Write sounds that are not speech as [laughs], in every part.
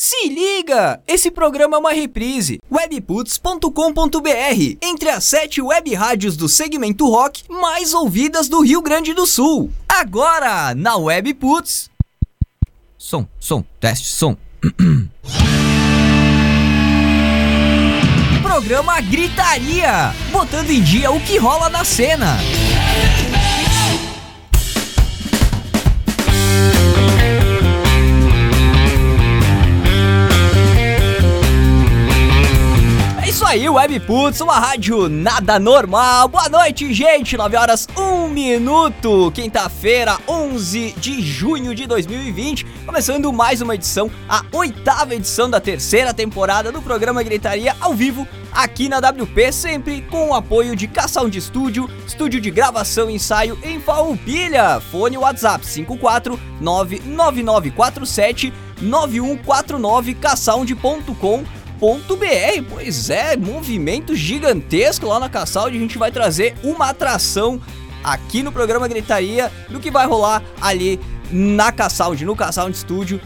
Se liga! Esse programa é uma reprise. webputs.com.br Entre as sete web rádios do segmento rock mais ouvidas do Rio Grande do Sul. Agora, na Webputs. Som, som, teste, som. [clears throat] programa Gritaria, botando em dia o que rola na cena. Aí, Webputs, uma rádio nada normal. Boa noite, gente. 9 horas 1 minuto. Quinta-feira, 11 de junho de 2020. Começando mais uma edição, a oitava edição da terceira temporada do programa Gritaria ao vivo aqui na WP, sempre com o apoio de Cação de Estúdio, estúdio de gravação e ensaio em Farroupilha. Fone WhatsApp 5499947 9149 caçaund.com br Pois é, movimento gigantesco lá na Caçalde. A gente vai trazer uma atração aqui no programa Gritaria do que vai rolar ali na Caçalde, no Caçalde Studio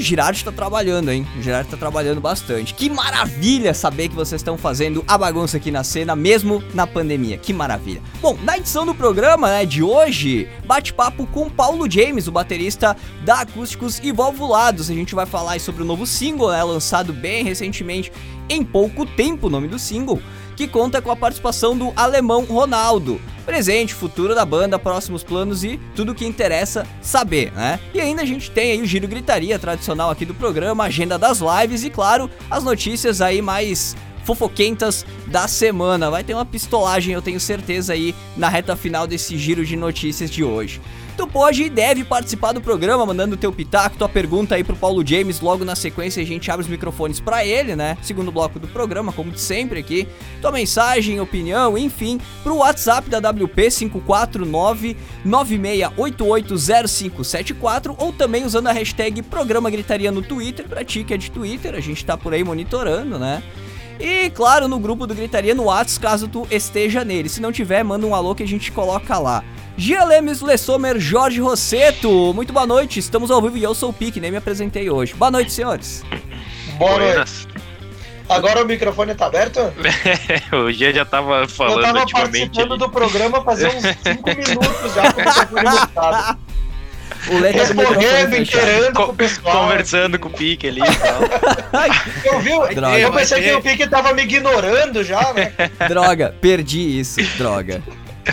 o Girardi está trabalhando, hein? O Girardi está trabalhando bastante. Que maravilha saber que vocês estão fazendo a bagunça aqui na cena, mesmo na pandemia. Que maravilha. Bom, na edição do programa né, de hoje, bate-papo com Paulo James, o baterista da Acústicos e Valvulados. A gente vai falar sobre o novo single, né, lançado bem recentemente, em pouco tempo, o nome do single que conta com a participação do alemão Ronaldo. Presente, futuro da banda, próximos planos e tudo que interessa saber, né? E ainda a gente tem aí o Giro Gritaria tradicional aqui do programa, agenda das lives e, claro, as notícias aí mais fofoquentas da semana. Vai ter uma pistolagem, eu tenho certeza aí, na reta final desse giro de notícias de hoje. Tu pode e deve participar do programa, mandando teu pitaco, tua pergunta aí pro Paulo James. Logo na sequência a gente abre os microfones para ele, né? Segundo bloco do programa, como de sempre aqui. Tua mensagem, opinião, enfim, pro WhatsApp da WP 549 96880574 ou também usando a hashtag Programa Gritaria no Twitter, pra ti que é de Twitter, a gente tá por aí monitorando, né? E claro, no grupo do Gritaria no WhatsApp, caso tu esteja nele. Se não tiver, manda um alô que a gente coloca lá. Gia Lemes, Lessomer, Jorge Rosseto, muito boa noite, estamos ao vivo e eu sou o Pique, nem me apresentei hoje. Boa noite, senhores. Boa noite. Agora o microfone tá aberto? [laughs] o Gia já tava falando Eu tava participando do programa fazia uns 5 [laughs] minutos já com o microfone. O Leque Respondendo, inteirando com o pessoal. Conversando com o Pique ali e tal. eu vi, droga. eu pensei que o Pique tava me ignorando já, né? Droga, perdi isso, droga.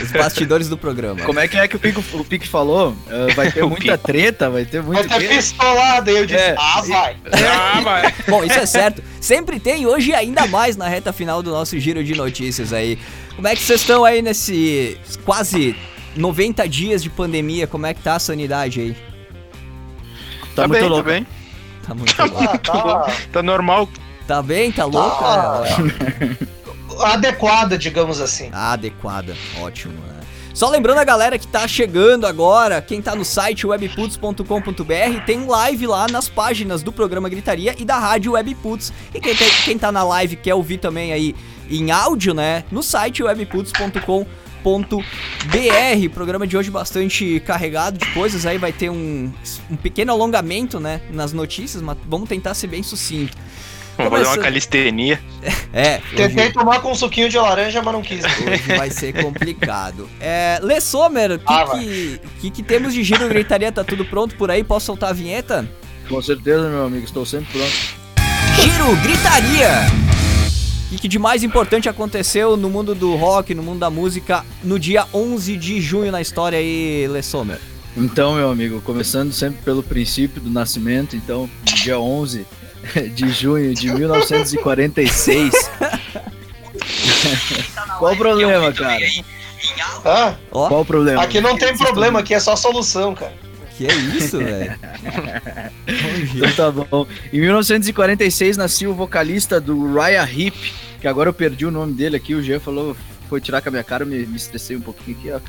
Os bastidores do programa. Como é que é que o Pico, o Pico falou? Uh, vai ter [laughs] muita treta, vai ter muito. Vai ter pistolada. E eu disse, é. ah, vai. Ah, vai. Bom, isso é certo. Sempre tem, hoje ainda mais na reta final do nosso giro de notícias aí. Como é que vocês estão aí nesse quase 90 dias de pandemia? Como é que tá a sanidade aí? Tá, tá muito bem, louco. Tá bem. Tá muito tá louco. Muito tá... tá normal. Tá bem? Tá louco? Tá. adequada, digamos assim. Adequada, ótimo, né? Só lembrando a galera que tá chegando agora, quem tá no site webputs.com.br, tem live lá nas páginas do programa Gritaria e da rádio Webputs. E quem, tem, quem tá na live quer ouvir também aí em áudio, né? No site webputs.com.br. Programa de hoje bastante carregado de coisas aí, vai ter um, um pequeno alongamento, né, nas notícias, mas vamos tentar ser bem sucinto. Vamos fazer uma calistenia. É. Tentei hoje... tomar com um suquinho de laranja, mas não quis. Hoje vai ser complicado. É, Lê Sommer, o que, ah, que, que, que, temos de giro gritaria? Tá tudo pronto por aí? Posso soltar a vinheta? Com certeza, meu amigo, estou sempre pronto. Giro gritaria! O que de mais importante aconteceu no mundo do rock, no mundo da música, no dia 11 de junho na história aí, Lê Sommer? Então, meu amigo, começando sempre pelo princípio do nascimento, então, dia 11 de junho de 1946. [laughs] Qual o problema, cara? Ah, Qual o problema? Aqui não tem problema, aqui é só solução, cara. Que é isso, velho? [laughs] então tá bom. Em 1946 nasceu o vocalista do Raya Hip, que agora eu perdi o nome dele aqui, o Jean falou foi tirar com a minha cara, eu me, me estressei um pouquinho aqui. [laughs] Eu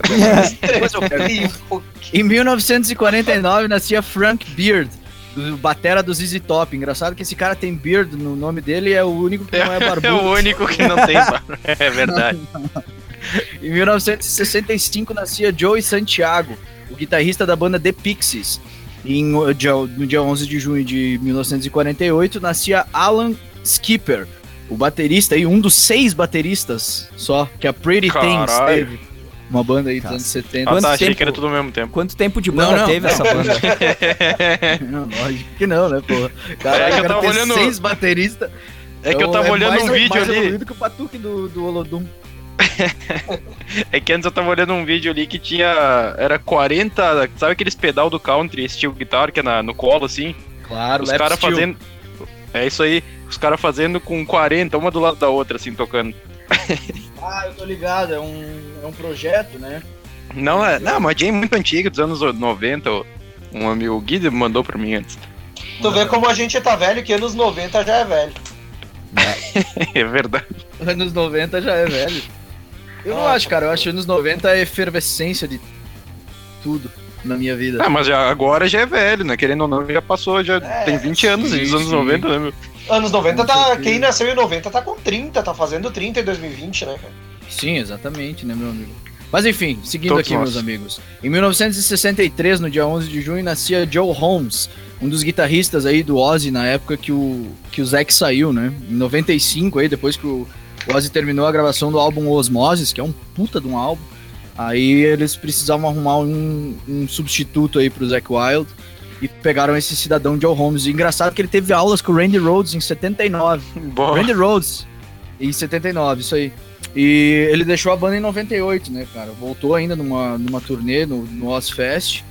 em 1949 nascia Frank Beard, do batera do ZZ Top. Engraçado que esse cara tem beard no nome dele e é o único que não é barbudo. [laughs] é o único que não tem barba. É verdade. em 1965 nascia Joey Santiago, o guitarrista da banda The Pixies. Em, no dia 11 de junho de 1948, nascia Alan Skipper, o baterista e um dos seis bateristas só que a Pretty Caralho. Things teve. Uma banda aí dos anos 70. Ah, tá, achei tempo, que era tudo ao mesmo tempo. Quanto tempo de banda não, não, teve não. essa banda? [laughs] não, lógico que não, né, porra? Caraca, é que eu tava olhando... seis bateristas. É que eu tava é olhando mais, um vídeo mais ali. que o Patuque do, do Olodum. [laughs] é que antes eu tava olhando um vídeo ali que tinha. Era 40. Sabe aqueles pedal do country, steel guitar, que é na, no colo assim? Claro, Os caras fazendo. É isso aí. Os caras fazendo com 40, uma do lado da outra, assim, tocando. [laughs] ah, eu tô ligado, é um, é um projeto, né? Não, é, não, uma jam muito antiga, dos anos 90. Um amigo, o Guido mandou pra mim antes. Tu vê como a gente tá velho, que anos 90 já é velho. [laughs] é verdade. Anos 90 já é velho. Eu não acho, cara. Eu acho que anos 90 é efervescência de tudo na minha vida. Ah, mas já, agora já é velho, né? Querendo ou não, já passou, já é, tem 20 anos, sim, anos sim. 90, né, meu? Anos 90 tá. Quem nasceu em 90 tá com 30, tá fazendo 30 em 2020, né, cara? Sim, exatamente, né, meu amigo? Mas enfim, seguindo Todos aqui, nós. meus amigos. Em 1963, no dia 11 de junho, nascia Joe Holmes, um dos guitarristas aí do Ozzy na época que o, que o Zack saiu, né? Em 95, aí, depois que o o Ozzy terminou a gravação do álbum Osmosis, que é um puta de um álbum. Aí eles precisavam arrumar um, um substituto aí pro Zac Wild e pegaram esse cidadão Joe Holmes. E engraçado que ele teve aulas com o Randy Rhodes em 79. Boa. Randy Rhodes em 79, isso aí. E ele deixou a banda em 98, né, cara? Voltou ainda numa, numa turnê no, no Ozfest.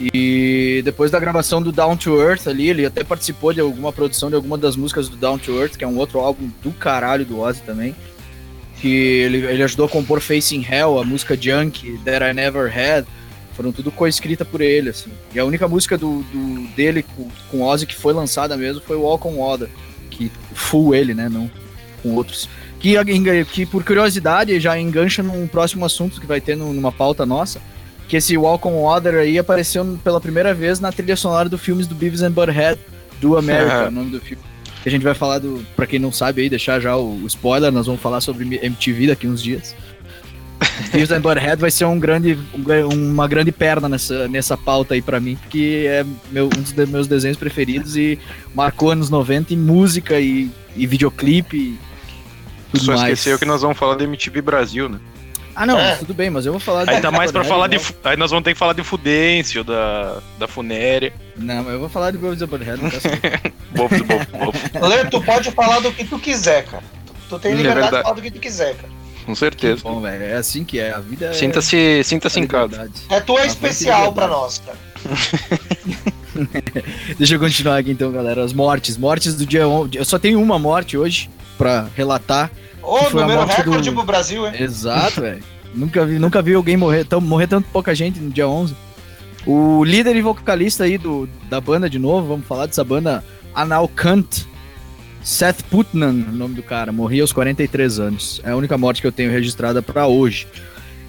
E depois da gravação do Down to Earth ali, ele até participou de alguma produção de alguma das músicas do Down to Earth, que é um outro álbum do caralho do Ozzy também. Que ele, ele ajudou a compor Facing Hell, a música Junk, That I Never Had. Foram tudo coescrita por ele, assim. E a única música do, do dele com, com Ozzy que foi lançada mesmo foi Walk on Water, que full ele, né, não com outros. Que, que por curiosidade já engancha num próximo assunto que vai ter numa pauta nossa, que esse Walk on Water aí apareceu pela primeira vez na trilha sonora do filmes do Beavis and Butthead, do America, [laughs] o nome do filme. Que a gente vai falar do, pra quem não sabe aí, deixar já o, o spoiler, nós vamos falar sobre MTV daqui uns dias. [laughs] Beavis and Butthead vai ser um grande, uma grande perna nessa, nessa pauta aí pra mim, porque é meu, um dos meus desenhos preferidos e marcou anos 90 em música e, e videoclipe. E Só mais. esqueceu que nós vamos falar da MTV Brasil, né? Ah, não, é. tudo bem, mas eu vou falar Aí tá mais pra falar de. Aí nós vamos ter que falar de Fudêncio, da, da Funéria. Não, mas eu vou falar de Wolves of Butthead, não Bofo, bofo, Lê, tu pode falar do que tu quiser, cara. Tu, tu tem é liberdade é de falar do que tu quiser, cara. Com certeza. Que bom, velho. É assim que é. A vida é. Sinta-se sinta -se em casa. É tua especial pra nós, cara. [laughs] Deixa eu continuar aqui então, galera. As mortes. Mortes do dia 11. Eu só tenho uma morte hoje pra relatar. Ô, oh, número recorde do... pro Brasil, hein? Exato, velho. [laughs] nunca, vi, nunca vi alguém morrer, tão, morrer tanto pouca gente no dia 11. O líder e vocalista aí do, da banda, de novo, vamos falar dessa banda, Anal Kant. Seth Putnam, o nome do cara, morria aos 43 anos. É a única morte que eu tenho registrada para hoje.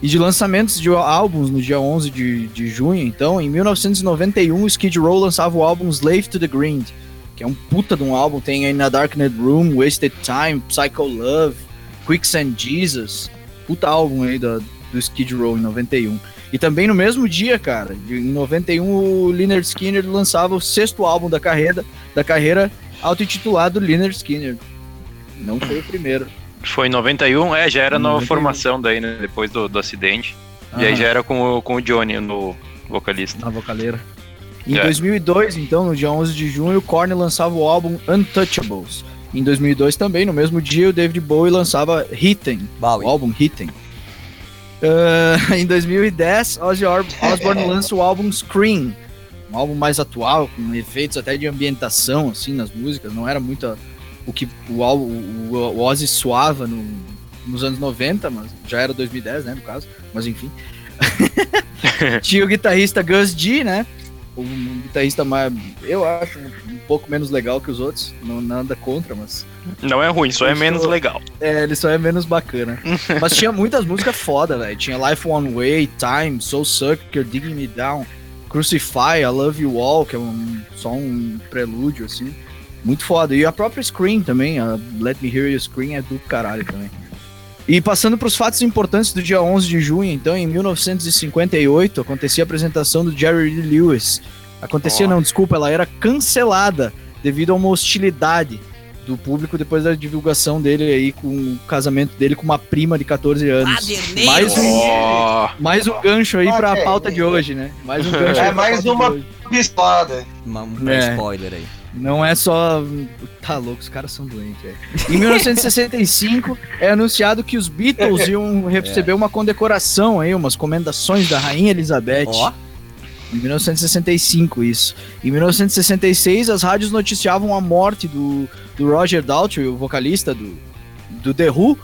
E de lançamentos de álbuns no dia 11 de, de junho, então, em 1991, Skid Row lançava o álbum Slave to the Grind, que é um puta de um álbum, tem aí na Darknet Room, Wasted Time, Psycho Love, Quicksand Jesus, puta álbum aí do, do Skid Row em 91. E também no mesmo dia, cara, em 91 o Leonard Skinner lançava o sexto álbum da carreira, da carreira auto-intitulado Leonard Skinner. Não foi o primeiro. Foi em 91, é, já era na formação daí, né, depois do, do acidente. E aí já era com o, com o Johnny, no vocalista. Na vocaleira. Em é. 2002, então, no dia 11 de junho, o Korn lançava o álbum Untouchables. Em 2002 também, no mesmo dia, o David Bowie lançava Hitten, o álbum Hitten. Uh, [laughs] em 2010, Ozzy Osbourne [laughs] lança o álbum Scream, um álbum mais atual, com efeitos até de ambientação, assim, nas músicas. Não era muito o que o, o, o Ozzy suava no, nos anos 90, mas já era 2010, né, no caso. Mas enfim. [laughs] Tinha o guitarrista Gus G, né? Um guitarrista mais. Eu acho um pouco menos legal que os outros. Não nada contra, mas. Não é ruim, só é menos legal. É, ele só é menos bacana. [laughs] mas tinha muitas músicas foda, velho. Tinha Life One Way, Time, Soul Sucker, Digging Me Down, Crucify, I Love You All, que é um, só um prelúdio, assim. Muito foda. E a própria Scream também, a Let Me Hear You Scream é do caralho também. E passando para os fatos importantes do dia 11 de junho, então, em 1958, acontecia a apresentação do Jerry Lee Lewis Acontecia, Ó. não, desculpa, ela era cancelada devido a uma hostilidade do público depois da divulgação dele aí com o casamento dele com uma prima de 14 anos. Baderneiro. Mais um, Ó, mais um gancho aí pra Ok. pauta de hoje, né? Mais um gancho É, aí pra mais uma-. Uma- Um É. spoiler aí. Não é só. Tá louco, os caras são doentes, velho. Em 1965 é anunciado que os Beatles iam receber uma condecoração aí, umas comendações da Rainha Elizabeth. Ó, Em 1965, isso. Em 1966, as rádios noticiavam a morte do, do Roger Daltrey, o vocalista do, do The Who,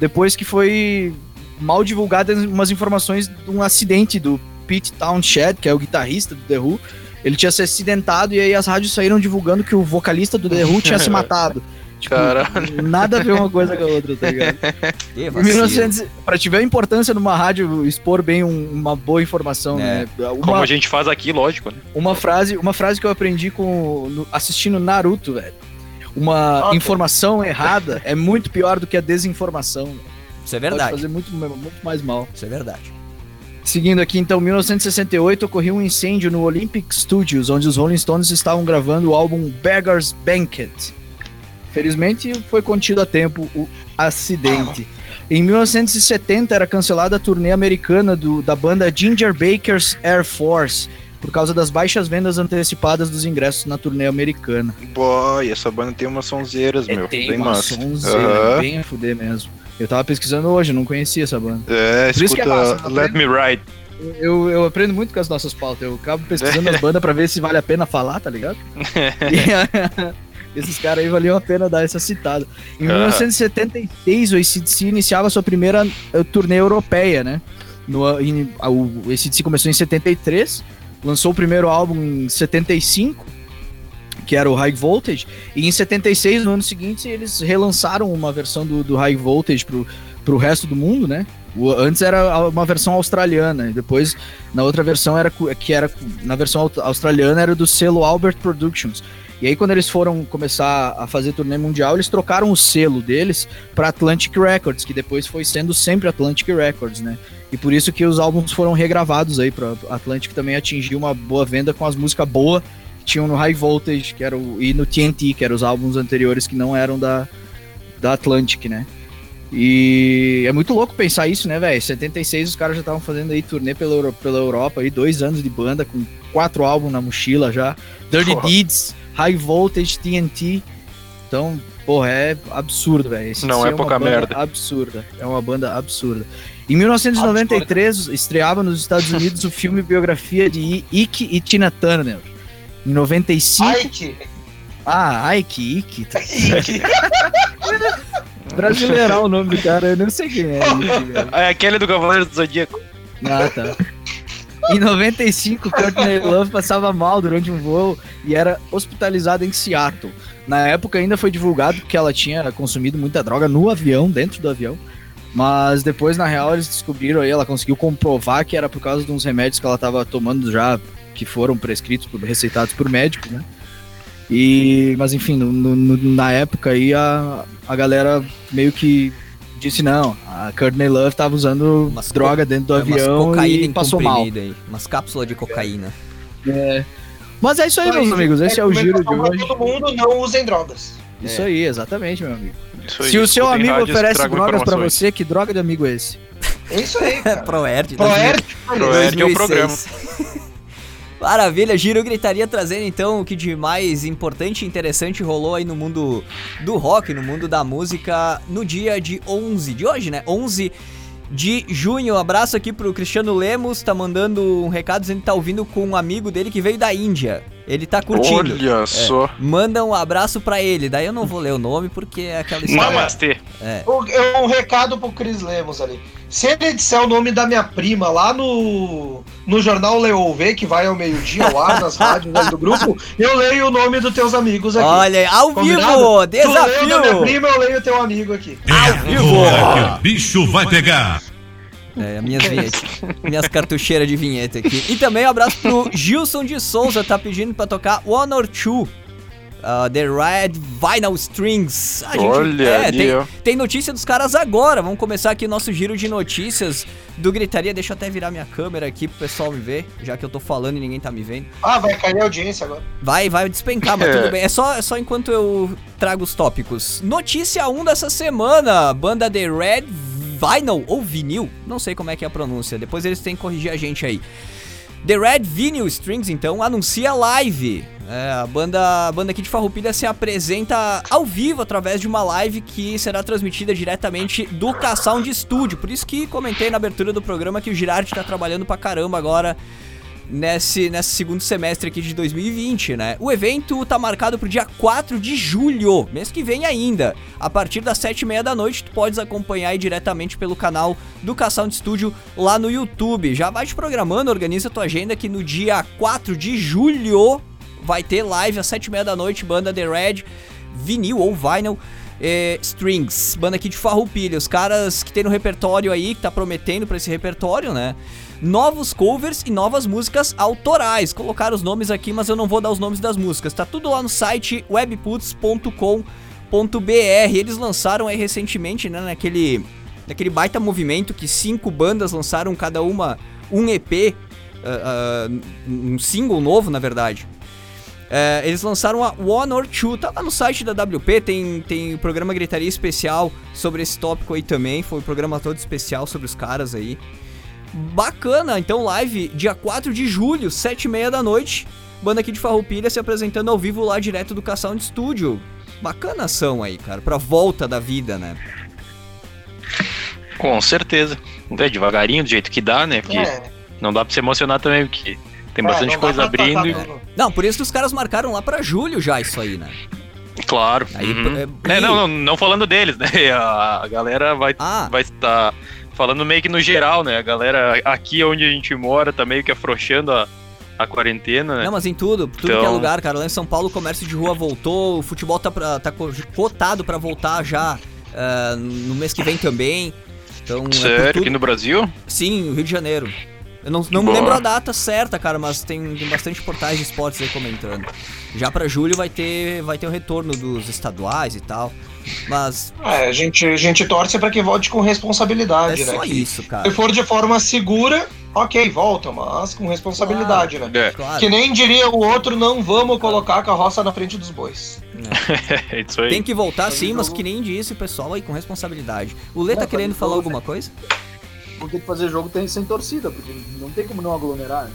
depois que foi mal divulgadas umas informações de um acidente do Pete Townshend, que é o guitarrista do The Who. Ele tinha se acidentado e aí as rádios saíram divulgando que o vocalista do The Who tinha se [laughs] matado. Tipo, Caralho. nada a ver uma coisa com a outra, tá ligado? [laughs] que Em vacilo. 1900, pra tiver a importância numa rádio expor bem um- uma boa informação, É. né? como Uma, a gente faz aqui, lógico, né? uma frase, uma frase que eu aprendi com no- assistindo Naruto, velho. Uma informação errada é muito pior do que a desinformação. Isso é Pode verdade. fazer muito, muito mais mal. Isso é verdade. Seguindo aqui, então, 1968 ocorreu um incêndio no Olympic Studios, onde os Rolling Stones estavam gravando o álbum Beggar's Banquet. Felizmente foi contido a tempo o acidente. Em 1970 era cancelada a turnê americana do- da banda Ginger Baker's Air Force por causa das baixas vendas antecipadas dos ingressos na turnê americana. Boy, essa banda tem umas sonzeiras, meu. tem bem uma massa. sonzeira, Aham. bem a fuder mesmo. Eu tava pesquisando hoje, não conhecia essa banda. É, Por isso que é escuta massa, Let Me Ride. Eu, eu aprendo muito com as nossas pautas. Eu acabo pesquisando as [laughs] bandas pra ver se vale a pena falar, tá ligado? [laughs] E, [laughs] esses caras aí valiam a pena dar essa citada. Em Ah. 1976, o ACDC iniciava a sua primeira eh, turnê europeia, né? No, em, a- o ACDC começou em 73, lançou o primeiro álbum em 75, que era o High Voltage, e em 76, no ano seguinte, eles relançaram uma versão do, do High Voltage pro, pro resto do mundo, né? O- antes era uma versão australiana, e depois na outra versão era que era na versão australiana era do selo Albert Productions. E aí quando eles foram começar a fazer turnê mundial, eles trocaram o selo deles para Atlantic Records, que depois foi sendo sempre Atlantic Records, né? E por isso que os álbuns foram regravados aí para Atlantic também atingiu uma boa venda com as músicas boas que tinham no High Voltage, que era o, e no TNT, que eram os álbuns anteriores que não eram da da Atlantic, né? E é muito louco pensar isso, né, velho? 76 os caras já estavam fazendo aí turnê pela, Euro- pela Europa, aí dois anos de banda, com quatro álbuns na mochila já. Dirty. Deeds, High Voltage, TNT. Então, porra, é absurdo, velho. Não é uma pouca merda. Absurda. É uma banda absurda. Em 1993, estreava nos Estados Unidos o filme biografia de Ike e Tina Turner. Em 95. Ike. Ah, Ike, Ike. Tá [laughs] Brasileirão o nome do cara, eu não sei quem é. Ike, é aquele do Cavaleiro do Zodíaco. Ah, tá. Em 95, Courtney Love passava mal durante um voo e era hospitalizada em Seattle. Na época ainda foi divulgado que ela tinha consumido muita droga no avião, dentro do avião. Mas depois, na real, eles descobriram aí, ela conseguiu comprovar que era por causa de uns remédios que ela estava tomando já, que foram prescritos, receitados por médico, né? E, mas enfim, no- no- na época aí a, a galera meio que disse não, a Courtney Love tava usando Umas droga dentro do É, umas avião cocaína e passou mal. aí. Umas cápsulas de cocaína. Mas é isso aí, meus amigos. Esse é o giro de hoje. Todo mundo não usem drogas. Isso aí, exatamente, meu amigo. Isso aí, Se o seu amigo oferece drogas pra informações. você, que droga de amigo é esse? É isso aí, É. [laughs] Proerd. Proerd. Proerd é o programa. [laughs] Maravilha, Giro Gritaria trazendo então o que de mais importante e interessante rolou aí no mundo do rock, no mundo da música, no dia de 11 de hoje, né? 11 de junho. Abraço aqui pro Cristiano Lemos, tá mandando um recado dizendo que tá ouvindo com um amigo dele que veio da Índia. Ele tá curtindo. Olha só. Manda um abraço pra ele. Daí eu não vou ler o nome porque é aquela história. Namastê. É. O- é Um recado pro Cris Lemos ali. Se ele disser o nome da minha prima lá no, no jornal Leouve, que vai ao meio-dia ao ar nas rádios do grupo, eu leio o nome dos teus amigos aqui. Olha, aí, ao Combinado? vivo! Tu leu o da minha Desafio! prima, eu leio o teu amigo aqui. Agora que o bicho vai pegar. É, minhas vinhetas. minhas cartucheiras de vinheta aqui. E também um abraço pro Gilson de Souza, tá pedindo pra tocar One or Two. Uh, The Red Vinyl Strings. A Olha é, ali, tem, ó. tem notícia dos caras agora. Vamos começar aqui o nosso giro de notícias do Gritaria. Deixa eu até virar minha câmera aqui pro pessoal me ver, já que eu tô falando e ninguém tá me vendo. Ah, vai cair a audiência agora. Vai, vai despencar, mas [laughs] É. tudo bem. É só, é só enquanto eu trago os tópicos. Notícia 1 dessa semana: banda The Red Vinyl ou Vinil, não sei como é que é a pronúncia. Depois eles têm que corrigir a gente aí. The Red Vinyl Strings, então, anuncia live. É, a, banda, a banda aqui de Farroupilha se apresenta ao vivo através de uma live que será transmitida diretamente do K-Sound Studio. Por isso que comentei na abertura do programa que o Girardi tá trabalhando pra caramba agora nesse, nesse segundo semestre aqui de 2020, né? O evento tá marcado pro dia 4 de julho, mês que vem ainda. A partir das 7h30 da noite, tu podes acompanhar aí diretamente pelo canal do K-Sound Studio lá no YouTube. Já vai te programando, organiza tua agenda que no dia 4 de julho vai ter live às 7h30 da noite, banda The Red, vinil ou vinyl. eh, Strings, banda aqui de Farroupilha, os caras que tem no repertório aí, que tá prometendo pra esse repertório, né? Novos covers e novas músicas autorais. Colocaram os nomes aqui, mas eu não vou dar os nomes das músicas. Tá tudo lá no site webputs.com.br. Eles lançaram aí recentemente, né, naquele, naquele baita movimento que cinco bandas lançaram cada uma um EP, ah, ah, um single novo, na verdade. É, eles lançaram a One or Two, tá lá no site da WP, tem, tem o programa Gritaria Especial sobre esse tópico aí também, foi um programa todo especial sobre os caras aí. Bacana, então live dia 4 de julho, 7 e meia da noite, banda aqui de Farroupilha se apresentando ao vivo lá direto do K-Sound Studio. Bacana ação aí, cara, pra volta da vida, né? Com certeza. É devagarinho, do jeito que dá, né? Porque É, não dá pra se emocionar também, porque tem é, bastante coisa abrindo. e-. Não, por isso que os caras marcaram lá pra julho já isso aí, né? Claro. Aí, uhum. é, É, não, não, não falando deles, né? [laughs] A galera vai Ah, vai estar falando meio que no geral, né? A galera aqui onde a gente mora tá meio que afrouxando a, a quarentena, né? Não, mas em tudo, tudo que é Então- lugar, cara. Lá em São Paulo o comércio de rua voltou, o futebol tá, pra, tá co- cotado pra voltar já ah, no mês que vem também. Então, é Sério, tudo- aqui no Brasil? Sim, no Rio de Janeiro. Eu não, não me lembro a data certa, cara, mas tem, tem bastante portais de esportes aí comentando. Já pra julho vai ter, vai ter o retorno dos estaduais e tal. Mas É, a gente, a gente torce pra que volte com é responsabilidade, né? só Que isso, Se cara. for de forma segura, ok, volta, mas com responsabilidade, né? É, Claro. Que nem diria o outro, não vamos colocar a carroça na frente dos bois. é [laughs] isso aí. Tem que voltar sim, mas jogo- que nem disse o pessoal aí com responsabilidade. O Lê tá querendo falar alguma coisa? Porque fazer jogo tem sem torcida, porque não tem como não aglomerar. né?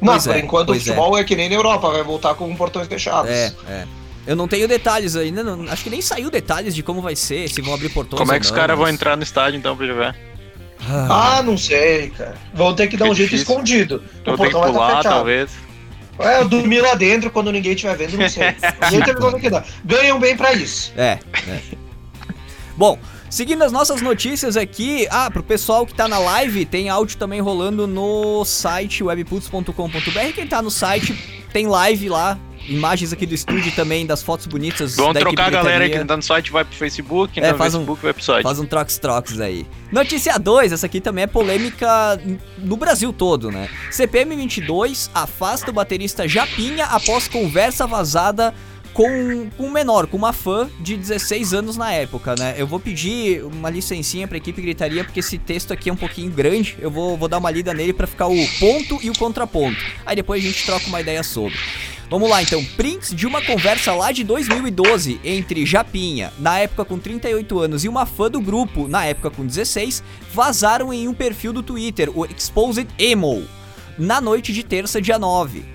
Não, Pois por é, enquanto o pois futebol é. que nem na Europa, vai voltar com portões fechados. É, é. Eu não tenho detalhes ainda, não- acho que nem saiu detalhes de como vai ser, se vão abrir portões Como é ou que os não, caras vão mas- entrar no estádio então pra jogar? Ah, Ah, não sei, cara. Vão ter que dar um jeito difícil. escondido. Eu o tenho que portão vai estar pular, fechado. talvez. É, eu dormir lá dentro quando ninguém estiver vendo, não sei. [laughs] Jeito vão. Ganham bem pra isso. É, é. Bom, seguindo as nossas notícias aqui, ah, pro pessoal que tá na live, tem áudio também rolando no site webputs.com.br. Quem tá no site tem live lá, imagens aqui do estúdio também, das fotos bonitas Vamos trocar a galera que tá no site, vai pro Facebook, É, no faz um- Facebook vai pro site. Faz um trox-trox aí. Notícia 2, essa aqui também é polêmica no Brasil todo, né? CPM 22 afasta o baterista Japinha após conversa vazada com, um menor, com uma fã de 16 anos na época, né? Eu vou pedir uma licencinha pra equipe gritaria, porque esse texto aqui é um pouquinho grande. Eu vou, vou dar uma lida nele pra ficar o ponto e o contraponto. Aí depois a gente troca uma ideia sobre. Vamos lá então, prints de uma conversa lá de 2012 entre Japinha, na época com 38 anos, e uma fã do grupo, na época com 16, vazaram em um perfil do Twitter, o Exposed Emo, na noite de terça, dia 9.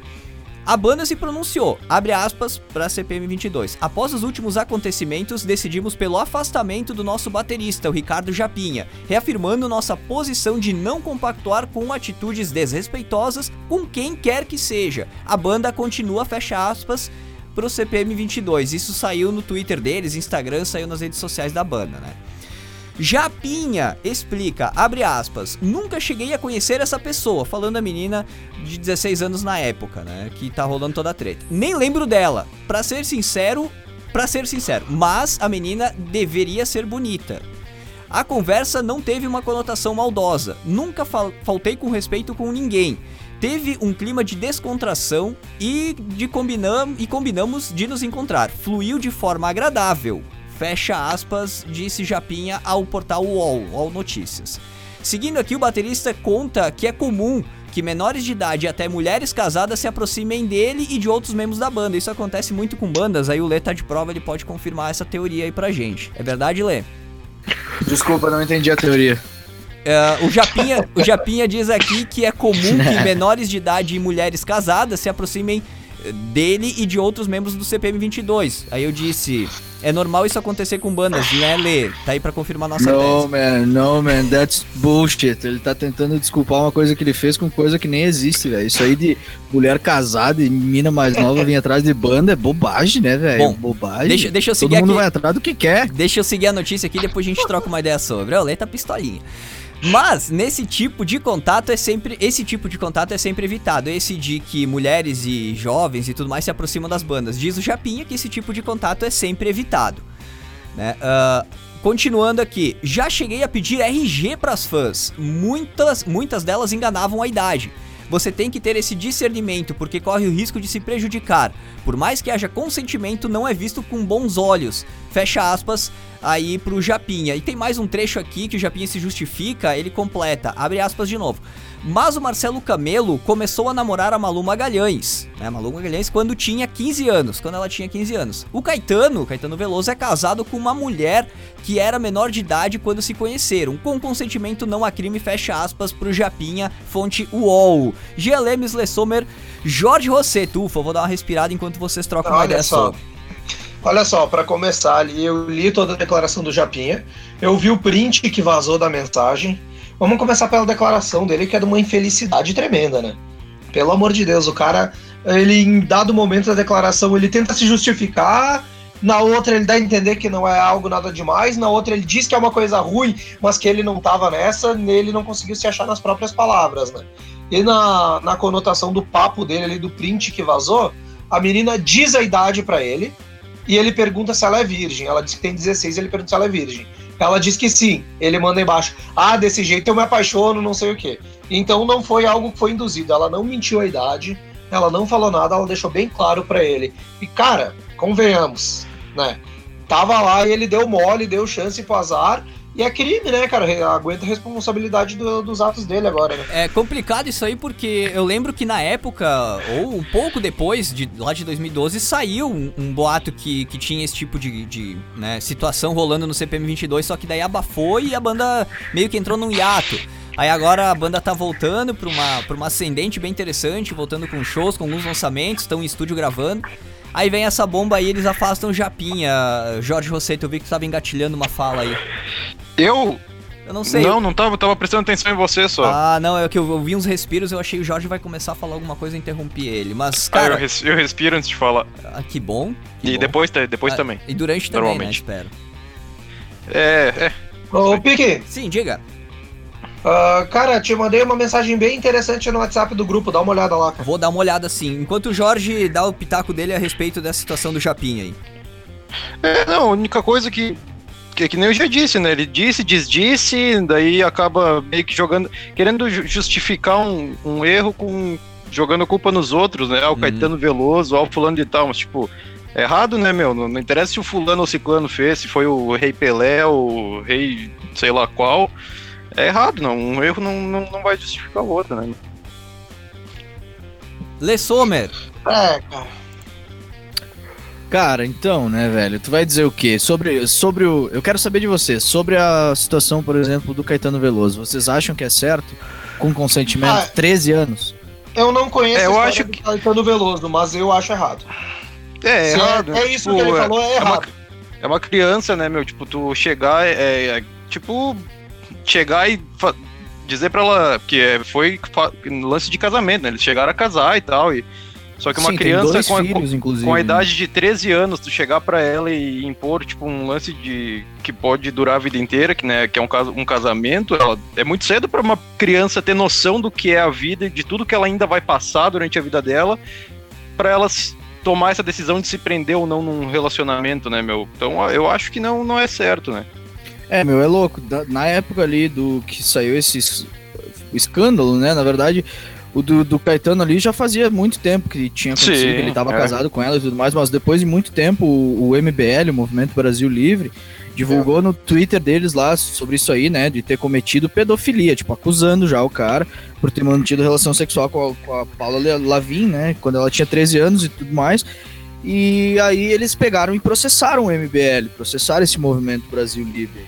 A banda se pronunciou, abre aspas, para CPM 22. Após os últimos acontecimentos, decidimos pelo afastamento do nosso baterista, o Ricardo Japinha, reafirmando nossa posição de não compactuar com atitudes desrespeitosas com quem quer que seja. A banda continua, fecha aspas, pro CPM 22. Isso saiu no Twitter deles, Instagram, saiu nas redes sociais da banda, né? Japinha explica, abre aspas, nunca cheguei a conhecer essa pessoa, falando a menina de 16 anos na época, né, que tá rolando toda a treta. Nem lembro dela, pra ser sincero, pra ser sincero, mas a menina deveria ser bonita. A conversa não teve uma conotação maldosa, nunca fal- faltei com respeito com ninguém. Teve um clima de descontração e, de combinam, e combinamos de nos encontrar. Fluiu de forma agradável. Fecha aspas, disse Japinha ao portal UOL, UOL Notícias. Seguindo aqui, o baterista conta que é comum que menores de idade e até mulheres casadas se aproximem dele e de outros membros da banda. Isso acontece muito com bandas, aí o Lê tá de prova, ele pode confirmar essa teoria aí pra gente. É verdade, Lê? Desculpa, não entendi a teoria. É, o, Japinha, o Japinha diz aqui que é comum que [laughs] menores de idade e mulheres casadas se aproximem dele e de outros membros do CPM 22. Aí eu disse, é normal isso acontecer com bandas, né, Lê? Tá aí pra confirmar nossa No, tese. man, no, man, that's bullshit. Ele tá tentando desculpar uma coisa que ele fez com coisa que nem existe, velho. Isso aí de mulher casada e mina mais nova vir atrás de banda é bobagem, né, velho? Bom, Bobagem. deixa- deixa eu Todo seguir mundo aqui. vai atrás do que quer. Deixa eu seguir a notícia aqui, depois a gente troca uma ideia sobre. Ó, O Lê tá pistolinha. Mas nesse tipo de contato é sempre esse tipo de contato é sempre evitado. Esse de que mulheres e jovens e tudo mais se aproximam das bandas. Diz o Japinha que esse tipo de contato é sempre evitado. Né? Ah, continuando aqui, já cheguei a pedir RG pras fãs. Muitas, muitas delas enganavam a idade. Você tem que ter esse discernimento, porque corre o risco de se prejudicar. Por mais que haja consentimento, não é visto com bons olhos. Fecha aspas aí pro Japinha. E tem mais um trecho aqui que o Japinha se justifica, ele completa, abre aspas de novo. Mas o Marcelo Camelo começou a namorar a Malu Magalhães, né? Malu Magalhães quando tinha 15 anos, quando ela tinha 15 anos. O Caetano, Caetano Veloso, é casado com uma mulher que era menor de idade quando se conheceram. Com consentimento não há crime, fecha aspas pro Japinha, fonte UOL. Gia Lemes, Lessomer, Jorge Rosseto. Ufa, vou dar uma respirada enquanto vocês trocam uma Olha ideia só. sobre. Olha só, pra começar ali, eu li toda a declaração do Japinha, eu vi o print que vazou da mensagem. Vamos começar pela declaração dele, que é de uma infelicidade tremenda, né? Pelo amor de Deus, o cara, ele em dado momento da declaração, ele tenta se justificar, na outra ele dá a entender que não é algo nada demais, na outra ele diz que é uma coisa ruim, mas que ele não tava nessa, nele não conseguiu se achar nas próprias palavras, né? E na, na conotação do papo dele ali, do print que vazou, a menina diz a idade pra ele, e ele pergunta se ela é virgem. Ela diz que tem 16 e ele pergunta se ela é virgem. Ela diz que sim. Ele manda embaixo. Ah, desse jeito eu me apaixono, não sei o quê. Então não foi algo que foi induzido. Ela não mentiu a idade, ela não falou nada, ela deixou bem claro pra ele. E cara, convenhamos, né? Tava lá e ele deu mole, deu chance pro azar. E é crime, né, cara? Aguenta a responsabilidade do- dos atos dele agora, né? É complicado isso aí porque eu lembro que na época, ou um pouco depois, de, lá de 2012, saiu um, um boato que, que tinha esse tipo de, de, né, situação rolando no CPM 22, só que daí abafou e a banda meio que entrou num hiato. Aí agora a banda tá voltando pra uma, pra uma ascendente bem interessante, voltando com shows, com alguns lançamentos, estão em estúdio gravando. Aí vem essa bomba aí, eles afastam o Japinha. Jorge Rosseto, eu vi que tu tava engatilhando uma fala aí. Eu? Eu não sei. Não, não tava, tava prestando atenção em você só. Ah, não, é que eu ouvi uns respiros, eu achei que o Jorge vai começar a falar alguma coisa e interrompi ele. Mas, Ah, eu, cara, res- eu respiro antes de falar. ah, que bom. que E bom. depois, depois Ah, também. E durante também, né, Normalmente. espero. É, é. Ô, Pique, Sim, diga. ah, cara, te mandei uma mensagem bem interessante no WhatsApp do grupo, dá uma olhada lá, cara. Vou dar uma olhada sim. Enquanto o Jorge dá o pitaco dele a respeito dessa situação do Japinha aí. É, não, a única coisa que, que. que nem eu já disse, né? Ele disse, desdisse, daí acaba meio que jogando. Querendo ju- justificar um, um erro com. jogando a culpa nos outros, né? Ah, o Uhum. Caetano Veloso, ah, o fulano de tal, mas tipo. É errado, né, meu? Não, não interessa se o fulano ou ciclano fez, se foi o rei Pelé, o rei sei lá qual. É errado, não. Um erro não, não, não vai justificar o outro, né? Lê Sommer. É, cara. Cara, então, né, velho? Tu vai dizer o quê? Sobre, sobre o. Eu quero saber de vocês. Sobre a situação, por exemplo, do Caetano Veloso. Vocês acham que é certo? Com consentimento? Ah, 13 anos? Eu não conheço É, eu acho do que- Caetano Veloso, mas eu acho errado. É, é errado. é, é isso Tipo, que ele é- falou, é é uma- errado. É uma criança, né, meu? Tipo, tu chegar, é, é, tipo, chegar e dizer pra ela que é, foi lance de casamento, né? Eles chegaram a casar e tal. E, só que uma Sim, criança com a, filhos, inclusive. com a né? idade de 13 anos, tu chegar pra ela e impor, tipo, um lance de que pode durar a vida inteira, que, né, que é um, um casamento, ela, é muito cedo pra uma criança ter noção do que é a vida e de tudo que ela ainda vai passar durante a vida dela, pra ela tomar essa decisão de se prender ou não num relacionamento, né, meu? Então eu acho que não, não é certo, né? É, meu, é louco. Da- Na época ali do que saiu esse es- escândalo, né? Na verdade, O do, do Caetano ali já fazia muito tempo que tinha acontecido, Sim, que ele estava é. casado com ela e tudo mais, mas depois de muito tempo o, o MBL, o Movimento Brasil Livre, divulgou no Twitter deles lá sobre isso aí, né, de ter cometido pedofilia, tipo, acusando já o cara por ter mantido relação sexual com a, com a Paula Lavigne, né, quando ela tinha 13 anos e tudo mais. E aí eles pegaram e processaram o MBL, processaram esse Movimento Brasil Livre.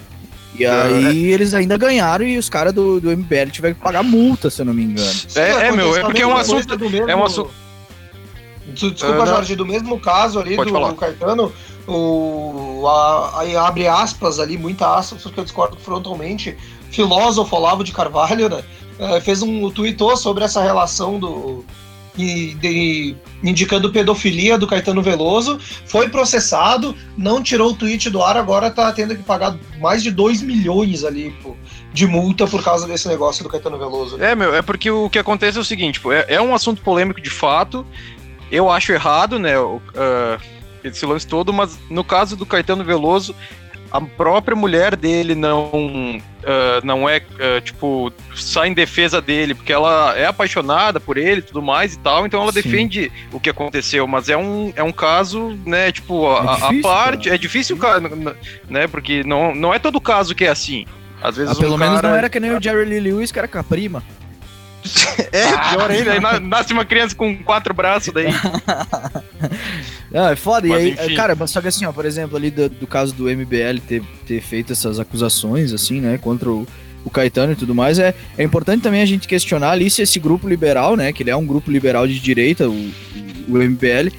E aí eles ainda ganharam e os caras do, do MBL tiveram que pagar multa, se eu não me engano. É, é, meu, é a porque é um assunto. mesmo- é um assunto- Des- Desculpa, não. Jorge, do mesmo caso ali Pode do falar. Caetano, o, a- aí abre aspas ali, muita aspas, porque eu discordo frontalmente. Filósofo Olavo de Carvalho, né? eh, fez um tweetou sobre essa relação do. De- indicando pedofilia do Caetano Veloso, foi processado, não tirou o tweet do ar, agora tá tendo que pagar mais de 2 milhões ali pô, de multa por causa desse negócio do Caetano Veloso. É, meu, é porque o que acontece é o seguinte, é, é um assunto polêmico de fato. Eu acho errado, né, ah, esse lance todo, mas no caso do Caetano Veloso, a própria mulher dele não ah, não é, ah, tipo, sai em defesa dele, porque ela é apaixonada por ele e tudo mais e tal, então ela Sim. defende o que aconteceu, mas é um, é um caso, né, tipo, a, É a difícil, parte, cara. é difícil, cara, né, porque não, não é todo caso que é assim. Às vezes Ah, pelo um menos cara- não era que nem o Jerry Lee Lewis, que era com a prima. [laughs] É, pior ainda, aí na- nasce uma criança com quatro braços daí. [laughs] Não, é foda. Mas, e aí, enfim. cara, mas só que assim, ó, por exemplo, ali do, do caso do MBL ter, ter feito essas acusações, assim, né, contra o, o Caetano e tudo mais, é, é importante também a gente questionar ali se esse grupo liberal, né, que ele é um grupo liberal de direita, o, o MBL,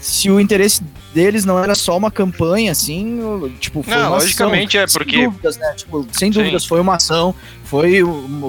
se o interesse deles não era só uma campanha, assim, tipo, foi Não, uma logicamente ação. é, porque- Sem dúvidas, né, tipo, sem Sim. dúvidas, foi uma ação, foi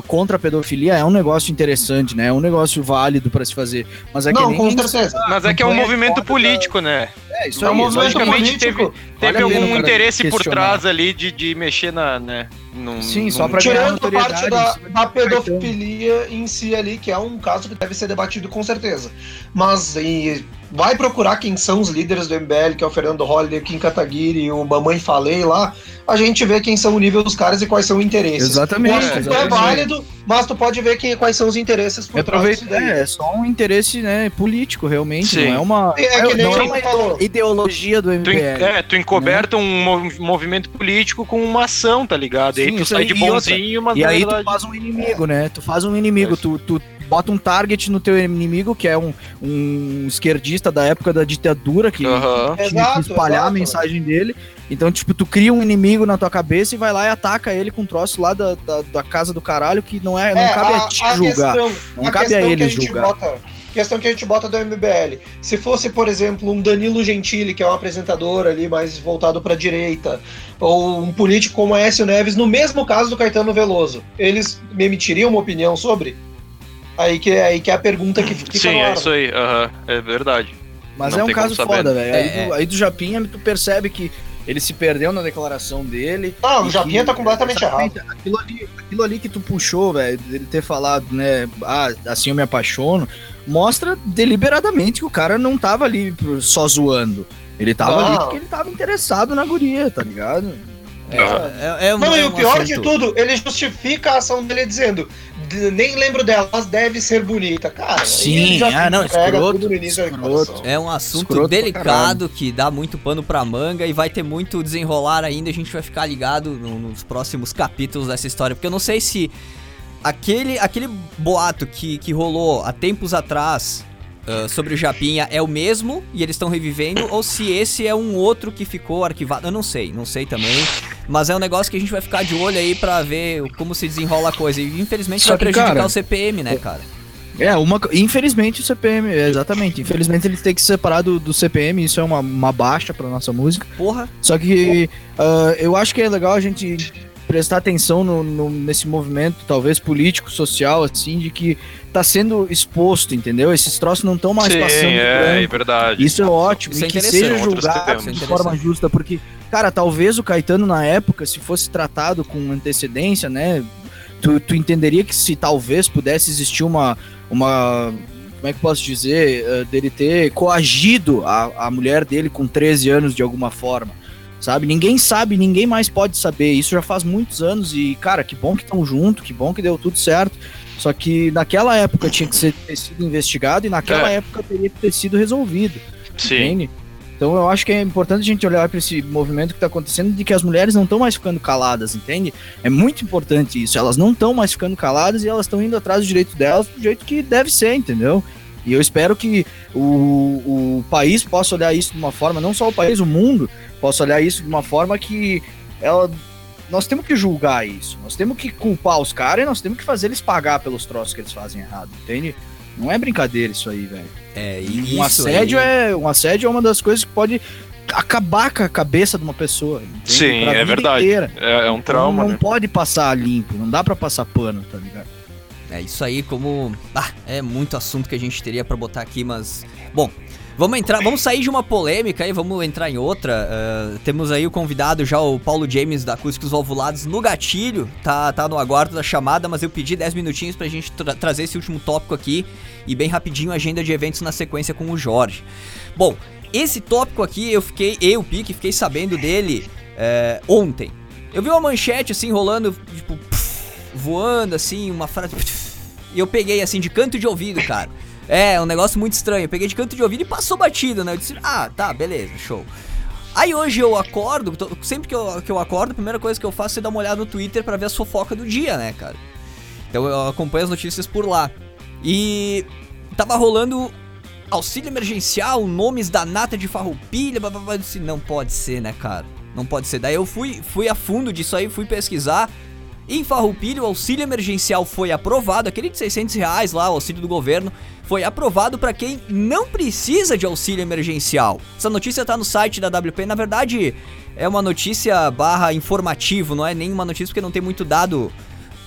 contra a pedofilia, é um negócio interessante, né, é um negócio válido pra se fazer, mas é que não, nem... com certeza. Mas é que é um campanha movimento foda político, né? É, isso É um aí, movimento logicamente político. Teve Vale pena, algum interesse por trás ali de, de mexer na, né? Num, Sim, só ganhar Tirando a parte da, da pedofilia em si ali, que é um caso que deve ser debatido com certeza. Mas e, vai procurar quem são os líderes do MBL, que é o Fernando Holliday, o Kim Kataguiri, o Mamãe Falei lá, a gente vê quem são o nível dos caras e quais são os interesses. Exatamente, O é exatamente. válido, mas tu pode ver quem, quais são os interesses por É, trás aproveita, disso daí. é, é só um interesse né, político, realmente. Sim. Não é uma, É que nem não é tu uma falou. ideologia do Tu, MBL. en- é, tu encoberta um mov- movimento político com uma ação, tá ligado? E aí Sim, tu sai aí, de e outra, bonzinho, mas E aí verdade... tu faz um inimigo, né? Tu faz um inimigo, É. tu, tu bota um target no teu inimigo, que é um, um esquerdista da época da ditadura, que Aham. tinha Exato, que espalhar exato. a mensagem dele. Então, tipo, tu cria um inimigo na tua cabeça e vai lá e ataca ele com um troço lá da, da, da casa do caralho que não é, não É, cabe a, ti julgar. Questão, Não a cabe a questão que eles gente julgar. Bota, questão que a gente bota do MBL. Se fosse, por exemplo, um Danilo Gentili, que é um apresentador ali mais voltado para direita, ou um político como Aécio Neves, no mesmo caso do Caetano Veloso, eles me emitiriam uma opinião sobre? Aí que, aí que é a pergunta que fica Sim, é isso aí. aham, É verdade. Mas Não é um caso foda, velho. Aí, É, do- aí do Japinha, tu percebe que ele se perdeu na declaração dele. Não, o Japinha que- tá completamente exatamente, Aquilo ali, aquilo ali que tu puxou, velho, dele ter falado, né, ah, assim eu me apaixono, mostra deliberadamente que o cara não tava ali só zoando. Ele tava ali Não. porque ele tava interessado na guria, tá ligado? É, é, é um- Não, é e um o pior de assunto- tudo, ele justifica a ação dele dizendo "D- nem lembro dela, mas deve ser bonita. Cara, Sim, ah, não, escroto, tudo no início da escroto. É um assunto Escroto delicado que dá muito pano pra manga e vai ter muito desenrolar ainda. A gente vai ficar ligado no- nos próximos capítulos dessa história, porque eu não sei se aquele, aquele boato que, que rolou há tempos atrás ah, sobre o Japinha é o mesmo e eles estão revivendo, ou se esse é um outro que ficou arquivado. Eu não sei, não sei também. Mas é um negócio que a gente vai ficar de olho aí pra ver como se desenrola a coisa. E infelizmente Só vai prejudicar cara, o CPM, né, cara? É, uma, infelizmente o CPM, é, exatamente, infelizmente eles têm que se separar do, do CPM, isso é uma, uma baixa pra nossa música. Porra. Só que ah, eu acho que é legal a gente prestar atenção no, no- nesse movimento, talvez político, social, assim, de que tá sendo exposto, entendeu? Esses troços não estão mais Sim, passando é, é verdade. Isso é ótimo, Isso é e que seja julgado de forma justa, porque, cara, talvez o Caetano na época, se fosse tratado com antecedência, né, tu, tu entenderia que se talvez pudesse existir uma, uma como é que eu posso dizer, eh, dele ter coagido a, a mulher dele com 13 anos de alguma forma. Sabe? Ninguém sabe, ninguém mais pode saber. Isso já faz muitos anos e, cara, que bom que estão junto, que bom que deu tudo certo. Só que naquela época tinha que ser, ter sido investigado e naquela É. época teria que ter sido resolvido. Sim. Entende? Então eu acho que é importante a gente olhar para esse movimento que tá acontecendo de que as mulheres não estão mais ficando caladas, entende? É muito importante isso. Elas não estão mais ficando caladas e elas estão indo atrás do direito delas do jeito que deve ser, entendeu? E eu espero que o, o país possa olhar isso de uma forma, não só o país, o mundo possa olhar isso de uma forma que ela nós temos que julgar isso. Nós temos que culpar os caras e nós temos que fazer eles pagar pelos troços que eles fazem errado, entende? Não é brincadeira isso aí, velho. É, e Um isso assédio, aí- é, um assédio é uma das coisas que pode acabar com a cabeça de uma pessoa. entende? Sim, Pra é verdade. inteira. É, é um trauma, não, não né? pode passar limpo, não dá pra passar pano, tá ligado? É isso aí, como. Ah, é muito assunto que a gente teria pra botar aqui, mas. Bom, vamos entrar. Vamos sair de uma polêmica e vamos entrar em outra. Ah, temos aí o convidado já, o Paulo James da Acústicos Valvulados no gatilho. Tá, tá no aguardo da chamada, mas eu pedi 10 minutinhos pra gente tra- trazer esse último tópico aqui. E bem rapidinho, agenda de eventos na sequência com o Jorge. Bom, esse tópico aqui eu fiquei. Eu, Pique, fiquei sabendo dele é, ontem. Eu vi uma manchete assim rolando, tipo, voando assim, uma frase. E eu peguei assim de canto de ouvido, cara. É, um negócio muito estranho. Eu peguei de canto de ouvido e passou batido, né? Eu disse, ah, tá, beleza, show. Aí hoje eu acordo, tô- sempre que eu, que eu acordo, a primeira coisa que eu faço é dar uma olhada no Twitter pra ver as fofocas do dia, né, cara? Então eu acompanho as notícias por lá. E tava rolando auxílio emergencial, nomes da nata de farroupilha, blá, blá, blá. Eu disse, não pode ser, né, cara? Não pode ser. Daí eu fui, fui a fundo disso aí, fui pesquisar. Em Farroupilha, o auxílio emergencial foi aprovado, aquele de 600 reais lá, o auxílio do governo, foi aprovado para quem não precisa de auxílio emergencial. Essa notícia tá no site da WP, na verdade é uma notícia barra informativo, não é nem uma notícia porque não tem muito dado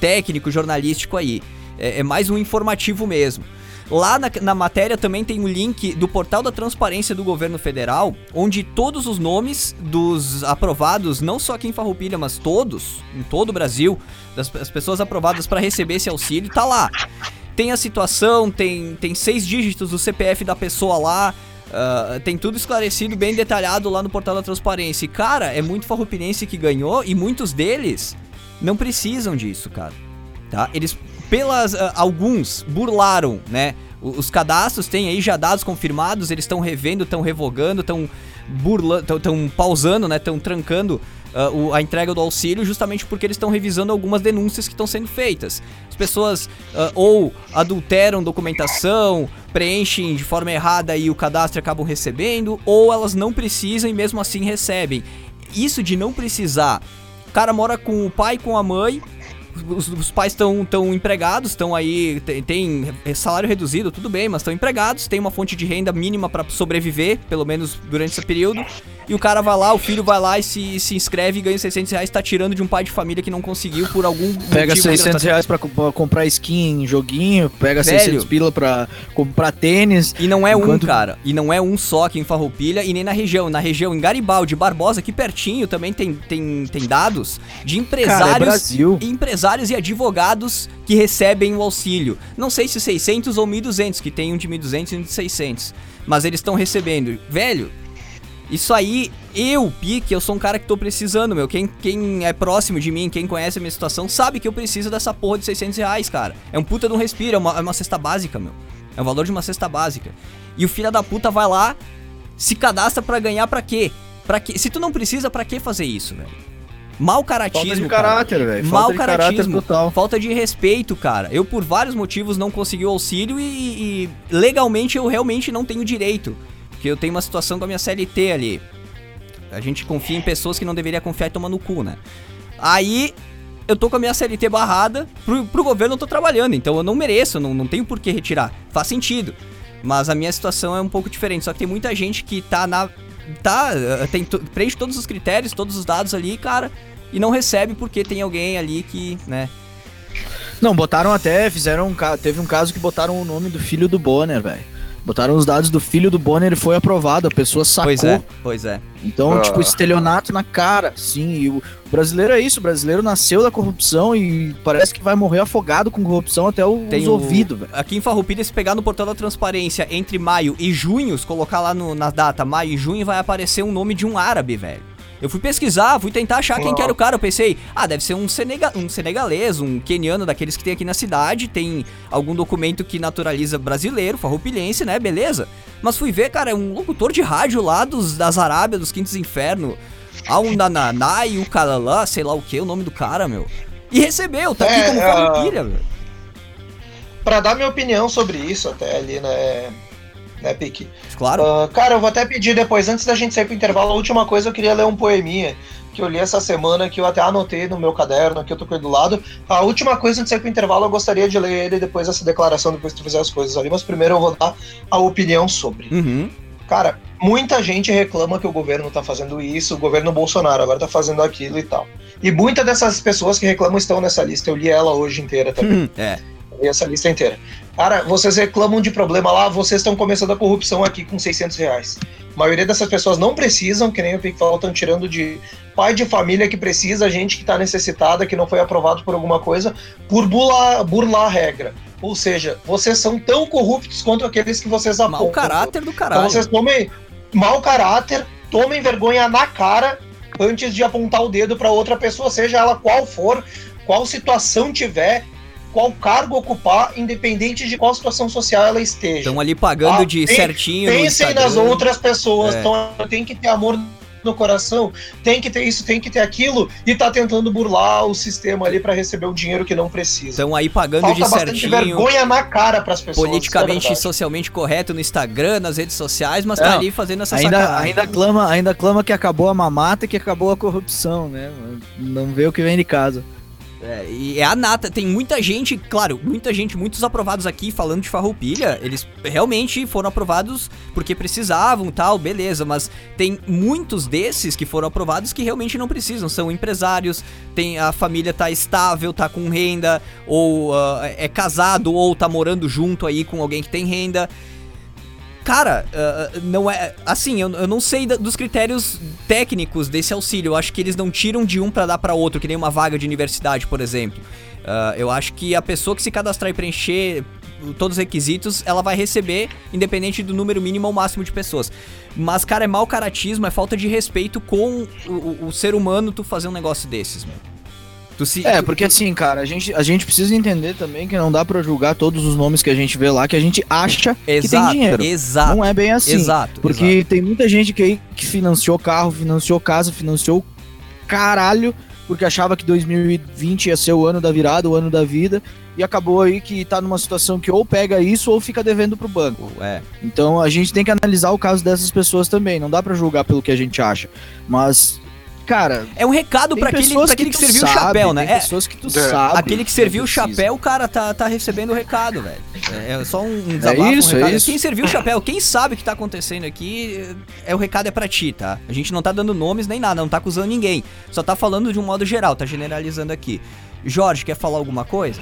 técnico, jornalístico aí. É, é mais um informativo mesmo. Lá na, na matéria também tem um link do portal da transparência do governo federal, onde todos os nomes dos aprovados, não só aqui em Farroupilha, mas todos, em todo o Brasil, das as pessoas aprovadas para receber esse auxílio, tá lá. Tem a situação, tem, tem seis dígitos do CPF da pessoa lá, ah, tem tudo esclarecido, bem detalhado lá no portal da transparência. E, cara, é muito farroupilhense que ganhou e muitos deles não precisam disso, cara tá? Eles, pelas, ah, alguns burlaram, né? Os cadastros têm aí já dados confirmados, eles estão revendo, estão revogando, estão burlando, estão pausando, né? Estão trancando ah, o- a entrega do auxílio justamente porque eles estão revisando algumas denúncias que estão sendo feitas. As pessoas ah, ou adulteram documentação, preenchem de forma errada e o cadastro acabam recebendo, ou elas não precisam e mesmo assim recebem. Isso de não precisar, o cara mora com o pai com a mãe, os, os pais estão tão empregados, estão aí, tem, tem salário reduzido, tudo bem, mas estão empregados, tem uma fonte de renda mínima pra sobreviver, pelo menos durante esse período. E o cara vai lá, o filho vai lá e se, se inscreve e ganha 600 reais, tá tirando de um pai de família que não conseguiu por algum Pega motivo 600 engraçado. reais pra, pra comprar skin em joguinho, pega Velho. 600 pila pra comprar tênis. E não é Enquanto- um, cara. E não é um só aqui em Farroupilha e nem na região. Na região, em Garibaldi, Barbosa, aqui pertinho, também tem, tem, tem dados de Cara, é empresários empresários e advogados que recebem o auxílio. Não sei se 600 ou 1.200, que tem um de 1.200 e um de 600. Mas eles estão recebendo. Velho, isso aí, eu, Pique, eu sou um cara que tô precisando, meu. Quem, quem é próximo de mim, quem conhece a minha situação, sabe que eu preciso dessa porra de 600 reais, cara. É um puta de um respiro, é uma, é uma cesta básica, meu. É o valor de uma cesta básica. E o filho da puta vai lá, se cadastra pra ganhar pra quê? Pra quê? Se tu não precisa, pra que fazer isso, velho? Mau caratismo, Falta de caráter, velho. Caráter caratismo, total. falta de respeito, cara. Eu, por vários motivos, não consegui o auxílio e, e legalmente eu realmente não tenho direito. Porque eu tenho uma situação com a minha CLT ali. A gente confia em pessoas que não deveria confiar e tomar no cu, né? Aí eu tô com a minha CLT barrada, pro, pro governo eu tô trabalhando, então eu não mereço, não, não tenho por que retirar. Faz sentido. Mas a minha situação é um pouco diferente. Só que tem muita gente que tá na. tá. eh, Tem, preenche todos os critérios, todos os dados ali, cara, e não recebe porque tem alguém ali que, né? Não, botaram até, fizeram um teve um caso que botaram o nome do filho do Bonner, velho. Botaram os dados do filho do Bonner e foi aprovado, a pessoa sacou. Pois é, pois é. Então, Ah. tipo, estelionato na cara, sim. E o brasileiro é isso, o brasileiro nasceu da corrupção e parece que vai morrer afogado com corrupção até o- Tem os o- ouvidos, velho. Aqui em Farroupilha, se pegar no portal da transparência entre maio e junho, se colocar lá no- na data maio e junho, vai aparecer um nome de um árabe, velho. Eu fui pesquisar, fui tentar achar quem que era o cara. Eu pensei, ah, deve ser um, senega um senegalês, um queniano daqueles que tem aqui na cidade. Tem algum documento que naturaliza brasileiro, farroupilhense, né? Beleza. Mas fui ver, cara, é um locutor de rádio lá dos, das Arábias, dos Quintos Inferno. Nananá e o Kalalá, sei lá o que, o nome do cara, meu. E recebeu, tá aqui É, como ah, farroupilha, velho. Pra dar minha opinião sobre isso até ali, né, né Pique? Claro. Ah, cara, eu vou até pedir depois, antes da gente sair pro intervalo, a última coisa eu queria ler um poeminha que eu li essa semana, que eu até anotei no meu caderno, que eu tô com ele do lado. A última coisa antes de sair pro intervalo, eu gostaria de ler ele depois dessa declaração, depois que tu fizer as coisas ali, mas primeiro eu vou dar a opinião sobre. Uhum. Cara, muita gente reclama que o governo tá fazendo isso, o governo Bolsonaro agora tá fazendo aquilo e tal. E muitas dessas pessoas que reclamam estão nessa lista, eu li ela hoje inteira também. Hum, [laughs] é. E essa lista inteira. Cara, vocês reclamam de problema lá, vocês estão começando a corrupção aqui com 600 reais. A maioria dessas pessoas não precisam, que nem o Pique falou, estão tirando de pai de família que precisa, gente que está necessitada, que não foi aprovado por alguma coisa, por burlar, burlar a regra. Ou seja, vocês são tão corruptos quanto aqueles que vocês apontam. Mau caráter do Então caralho. vocês tomem mau caráter, tomem vergonha na cara antes de apontar o dedo para outra pessoa, seja ela qual for, qual situação tiver, qual cargo ocupar, independente de qual situação social ela esteja. Estão ali pagando Ah, de pen- certinho Pensem nas outras pessoas, É. então tem que ter amor no coração, tem que ter isso, tem que ter aquilo, e tá tentando burlar o sistema ali para receber o dinheiro que não precisa. Estão aí pagando Falta de bastante certinho. vergonha na cara pras pessoas. politicamente é verdade. socialmente correto no Instagram, nas redes sociais, mas Não, tá ali fazendo essa Ainda, sacanagem. ainda, clama, ainda clama que acabou a mamata e que acabou a corrupção, né? Não vê o que vem de casa. É, e é a nata, tem muita gente, claro, muita gente, muitos aprovados aqui falando de farroupilha, eles realmente foram aprovados porque precisavam tal, beleza, mas tem muitos desses que foram aprovados que realmente não precisam, são empresários, tem a família tá estável, tá com renda, ou ah, é casado, ou tá morando junto aí com alguém que tem renda. Cara, ah, não é. Assim, eu, eu não sei da- dos critérios técnicos desse auxílio. Eu acho que eles não tiram de um pra dar pra outro, que nem uma vaga de universidade, por exemplo. Ah, eu acho que a pessoa que se cadastrar e preencher todos os requisitos, ela vai receber, independente do número mínimo ou máximo de pessoas. Mas, cara, é mau caratismo, é falta de respeito com o, o- o ser humano tu fazer um negócio desses, meu. Tu se, É, porque assim, cara, a gente, a gente precisa entender também que não dá pra julgar todos os nomes que a gente vê lá, que a gente acha que tem Exato, dinheiro. exato. Não é bem assim. Exato. Porque exato. tem muita gente que aí que financiou carro, financiou casa, financiou caralho, porque achava que 2020 ia ser o ano da virada, o ano da vida, e acabou aí que tá numa situação que ou pega isso ou fica devendo pro banco. É. Então a gente tem que analisar o caso dessas pessoas também, não dá pra julgar pelo que a gente acha. Mas, cara, É um recado pra aquele, pra aquele que, que, serviu o sabe, chapéu, né? Tem É, pessoas que tu É. sabe. Aquele que serviu o chapéu, o cara tá, tá recebendo o recado, velho. É, é só um, um desabafo, isso, um é recado. isso. Quem serviu o chapéu, quem sabe o que tá acontecendo aqui, é o recado é pra ti, tá? A gente não tá dando nomes nem nada, não tá acusando ninguém. Só tá falando de um modo geral, tá generalizando aqui. Jorge, quer falar alguma coisa?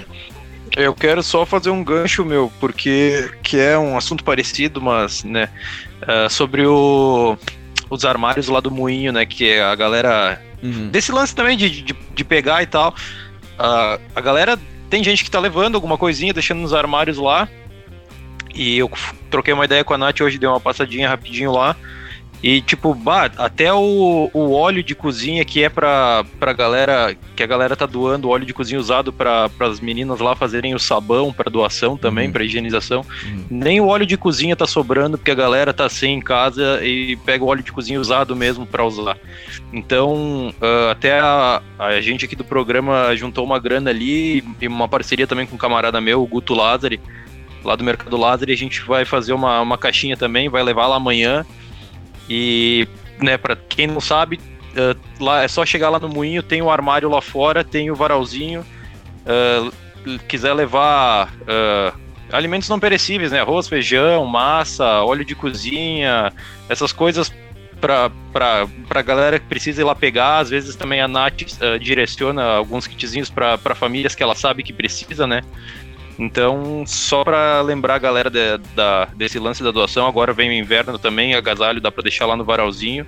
Eu quero só fazer um gancho, meu, porque que é um assunto parecido, mas, né, ah, sobre o, os armários lá do moinho, né, que a galera Uhum. desse lance também de, de, de pegar e tal. ah, a galera tem gente que tá levando alguma coisinha, deixando nos armários lá. E eu troquei uma ideia com a Nath hoje, dei uma passadinha rapidinho lá. E tipo, bah, até o, o óleo de cozinha que é pra, pra galera, que a galera tá doando óleo de cozinha usado para as meninas lá fazerem o sabão pra doação também, Uhum. pra higienização. Uhum. Nem o óleo de cozinha tá sobrando porque a galera tá sem em casa e pega o óleo de cozinha usado mesmo pra usar. Então, ah, até a, a gente aqui do programa juntou uma grana ali e uma parceria também com um camarada meu, o Guto Lázari, lá do Mercado Lázari. A gente vai fazer uma, uma caixinha também, vai levar lá amanhã. E, né, pra quem não sabe, ah, lá é só chegar lá no moinho, tem o armário lá fora, tem o varalzinho. ah, quiser levar ah, alimentos não perecíveis, né? Arroz, feijão, massa, óleo de cozinha, essas coisas pra, pra galera que precisa ir lá pegar. Às vezes também a Nath ah, direciona alguns kitzinhos pra famílias que ela sabe que precisa, né? Então, só pra lembrar a galera de- da, desse lance da doação, agora vem o inverno também, agasalho dá pra deixar lá no varalzinho.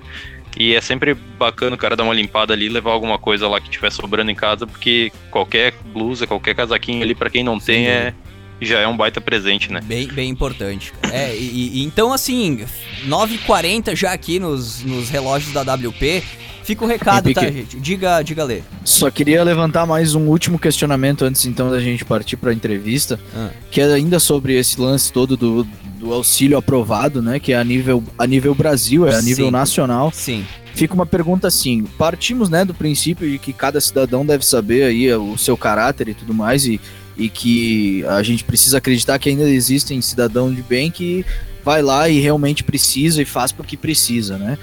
E é sempre bacana o cara dar uma limpada ali, levar alguma coisa lá que tiver sobrando em casa, porque qualquer blusa, qualquer casaquinho ali, pra quem não tem, é, já é um baita presente, né? Bem, bem importante. É, e, e- então assim, 9h40 já aqui nos, nos relógios da WP. Fica o recado, tá, gente? Diga, diga, Lê. Só queria levantar mais um último questionamento antes então da gente partir para a entrevista, Ah. que é ainda sobre esse lance todo do, do auxílio aprovado, né? Que é a nível, a nível Brasil, é a nível Sim. nacional. Sim. Fica uma pergunta assim: partimos né, do princípio de que cada cidadão deve saber aí o seu caráter e tudo mais, e, e que a gente precisa acreditar que ainda existem cidadãos de bem que vai lá e realmente precisa e faz porque precisa, né?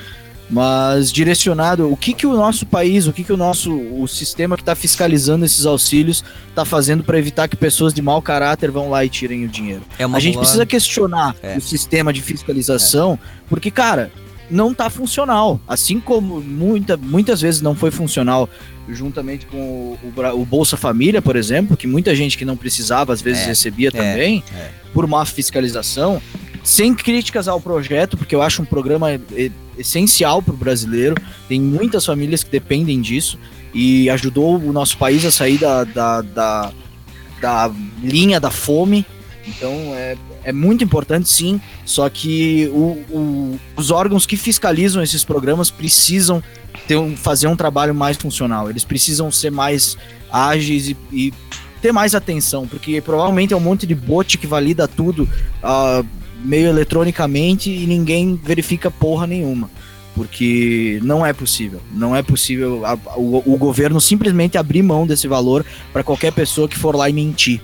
Mas direcionado, o que, que o nosso país, o que, que o nosso o sistema que está fiscalizando esses auxílios está fazendo para evitar que pessoas de mau caráter vão lá e tirem o dinheiro? É uma a gente boa- precisa questionar É. o sistema de fiscalização, porque, cara, não tá funcional. Assim como muita, muitas vezes não foi funcional juntamente com o, o Bolsa Família, por exemplo, que muita gente que não precisava às vezes É, recebia é, também, é. por má fiscalização. Sem críticas ao projeto, porque eu acho um programa essencial para o brasileiro. Tem muitas famílias que dependem disso e ajudou o nosso país a sair da, da, da, da linha da fome. Então é, é muito importante sim, só que o- o- os órgãos que fiscalizam esses programas precisam ter um- fazer um trabalho mais funcional. Eles precisam ser mais ágeis e, e ter mais atenção, porque provavelmente é um monte de bot que valida tudo ah, meio eletronicamente e ninguém verifica porra nenhuma. Porque não é possível. Não é possível a- o, o governo simplesmente abrir mão desse valor para qualquer pessoa que for lá e mentir.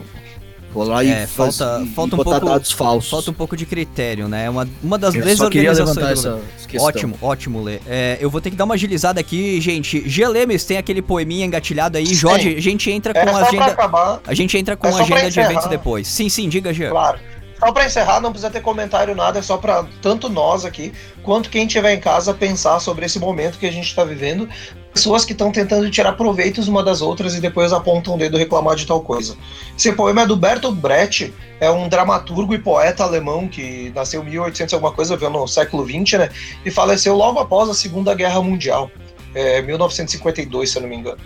Lá É, e, faz- falta- e falta um botar pouco- dados falsos. Falta um pouco de critério, né? Uma, uma das Eu levantar do essa. Ótimo, ótimo, Lê. É, eu vou ter que dar uma agilizada aqui, gente. Gelemes tem aquele poeminha engatilhado aí. Sim. Jorge, a gente entra É com a agenda. A gente entra com É agenda de encerrar. eventos depois. Sim, sim, diga, Jean. claro. Só pra encerrar, não precisa ter comentário nada, é só pra tanto nós aqui, quanto quem estiver em casa pensar sobre esse momento que a gente tá vivendo. Pessoas que estão tentando tirar proveitos uma das outras e depois apontam o dedo reclamar de tal coisa. Esse poema é do Bertolt Brecht, é um dramaturgo e poeta alemão que nasceu em 1800 e alguma coisa, veio no século 20, né? E faleceu logo após a Segunda Guerra Mundial, é, 1952, se eu não me engano.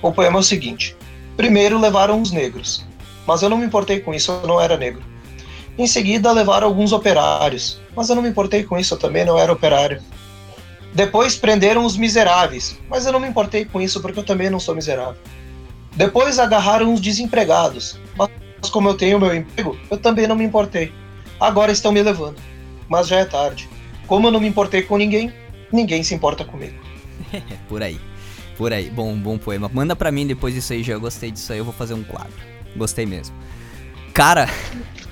O poema é o seguinte: Primeiro levaram os negros, mas eu não me importei com isso, eu não era negro. Em seguida levaram alguns operários, mas eu não me importei com isso, eu também não era operário. Depois prenderam os miseráveis, mas eu não me importei com isso porque eu também não sou miserável. Depois agarraram os desempregados, mas como eu tenho meu emprego, eu também não me importei. Agora estão me levando, mas já é tarde. Como eu não me importei com ninguém, ninguém se importa comigo. [laughs] Por aí. Por aí. Bom, bom poema. Manda pra mim depois disso aí, já. Eu gostei disso aí, eu vou fazer um quadro. Gostei mesmo. Cara,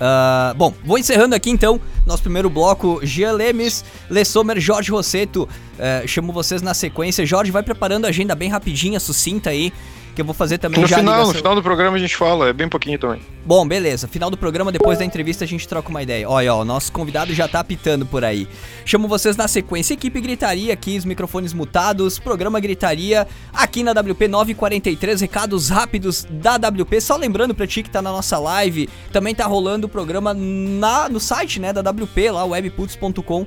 ah, bom, vou encerrando aqui então nosso primeiro bloco. Jean Lemes, Le Sommer, Jorge Rosseto. eh, chamo vocês na sequência. Jorge, vai preparando a agenda bem rapidinha, sucinta aí. Que eu vou fazer também No já final, no final do programa a gente fala, é bem pouquinho também. Bom, beleza. Final do programa, depois da entrevista, a gente troca uma ideia. Olha, ó, nosso convidado já tá apitando por aí. Chamo vocês na sequência. Equipe Gritaria aqui, os microfones mutados. Programa Gritaria aqui na WP 943. Recados rápidos da WP. Só lembrando pra ti que tá na nossa live, também tá rolando o programa na, no site, né, da WP, lá, webputs.com.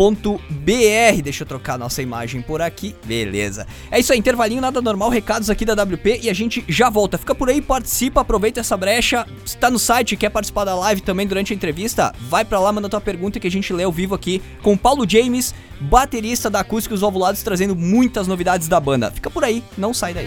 .br. Deixa eu trocar nossa imagem por aqui. Beleza. É isso aí, intervalinho, nada normal, recados aqui da WP e a gente já volta. Fica por aí, participa, aproveita essa brecha. Se tá no site, quer participar da live também durante a entrevista, vai pra lá, manda tua pergunta que a gente lê ao vivo aqui com Paulo James, baterista da Acústicos Ovulados, trazendo muitas novidades da banda. Fica por aí, não sai daí.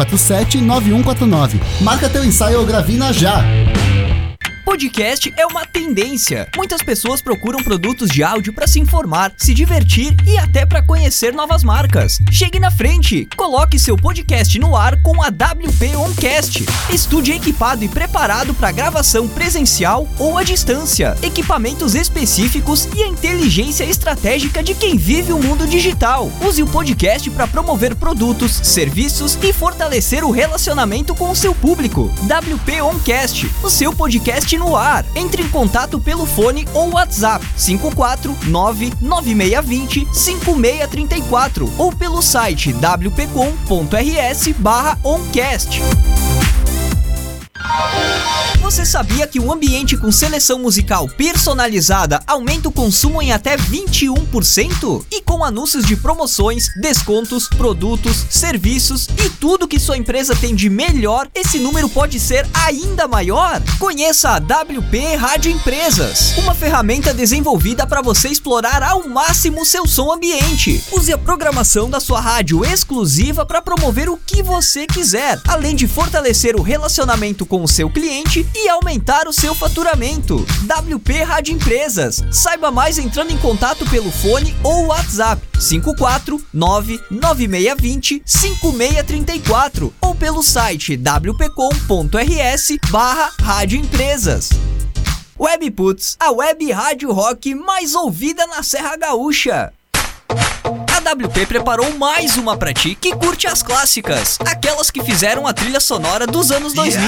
9149. Marca teu ensaio ou gravina já! Podcast é uma tendência. Muitas pessoas procuram produtos de áudio para se informar, se divertir e até para conhecer novas marcas. Chegue na frente, coloque seu podcast no ar com a WP Oncast. Estúdio equipado e preparado para gravação presencial ou à distância. Equipamentos específicos e a inteligência estratégica de quem vive o mundo digital. Use o podcast para promover produtos, serviços e fortalecer o relacionamento com o seu público. WP Oncast, o seu podcast no ar. Entre em contato pelo fone ou WhatsApp 5499620 5634 ou pelo site wpcom.rs barra oncast. Você sabia que um ambiente com seleção musical personalizada aumenta o consumo em até 21%? E com anúncios de promoções, descontos, produtos, serviços e tudo que sua empresa tem de melhor, esse número pode ser ainda maior? Conheça a WP Rádio Empresas, uma ferramenta desenvolvida para você explorar ao máximo seu som ambiente. Use a programação da sua rádio exclusiva para promover o que você quiser, além de fortalecer o relacionamento com o seu cliente e aumentar o seu faturamento. WP Rádio Empresas. Saiba mais entrando em contato pelo fone ou WhatsApp 5499620 5634 ou pelo site wpcom.rs barra Rádio Empresas. Webputs, a web rádio rock mais ouvida na Serra Gaúcha. A WP preparou mais uma pra ti que curte as clássicas, aquelas que fizeram a trilha sonora dos anos 2000.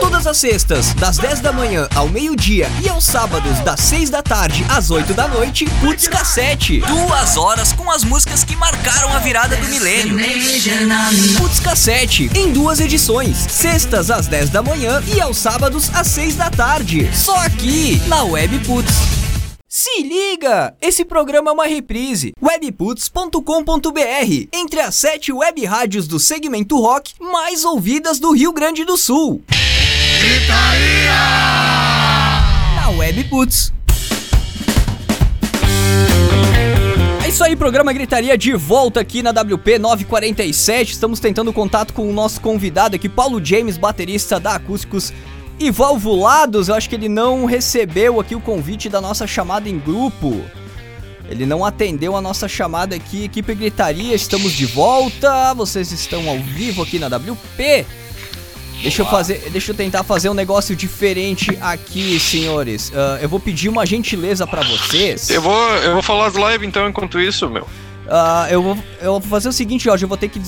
Todas as sextas, das 10 da manhã ao meio-dia e aos sábados, das 6 da tarde às 8 da noite, Putz Cassete. Duas horas com as músicas que marcaram a virada do milênio. Putz Cassete, em duas edições, sextas às 10 da manhã e aos sábados às 6 da tarde. Só aqui, na Web Putz. Se liga! Esse programa é uma reprise. webputs.com.br Entre as sete web rádios do segmento rock mais ouvidas do Rio Grande do Sul. Na Webputs. É isso aí, programa Gritaria de volta aqui na WP 947. Estamos tentando contato com o nosso convidado aqui, Paulo James, baterista da Acústicos e Valvulados. Eu acho que ele não recebeu aqui o convite da nossa chamada em grupo. Ele não atendeu a nossa chamada aqui, equipe Gritaria, estamos de volta. Vocês estão ao vivo aqui na WP. Deixa eu fazer, deixa eu tentar fazer um negócio diferente aqui, senhores. Uh, eu vou pedir uma gentileza para vocês. Eu vou, eu vou falar as lives então enquanto isso, meu. Uh, eu, vou, eu vou fazer o seguinte, Jorge, eu vou ter que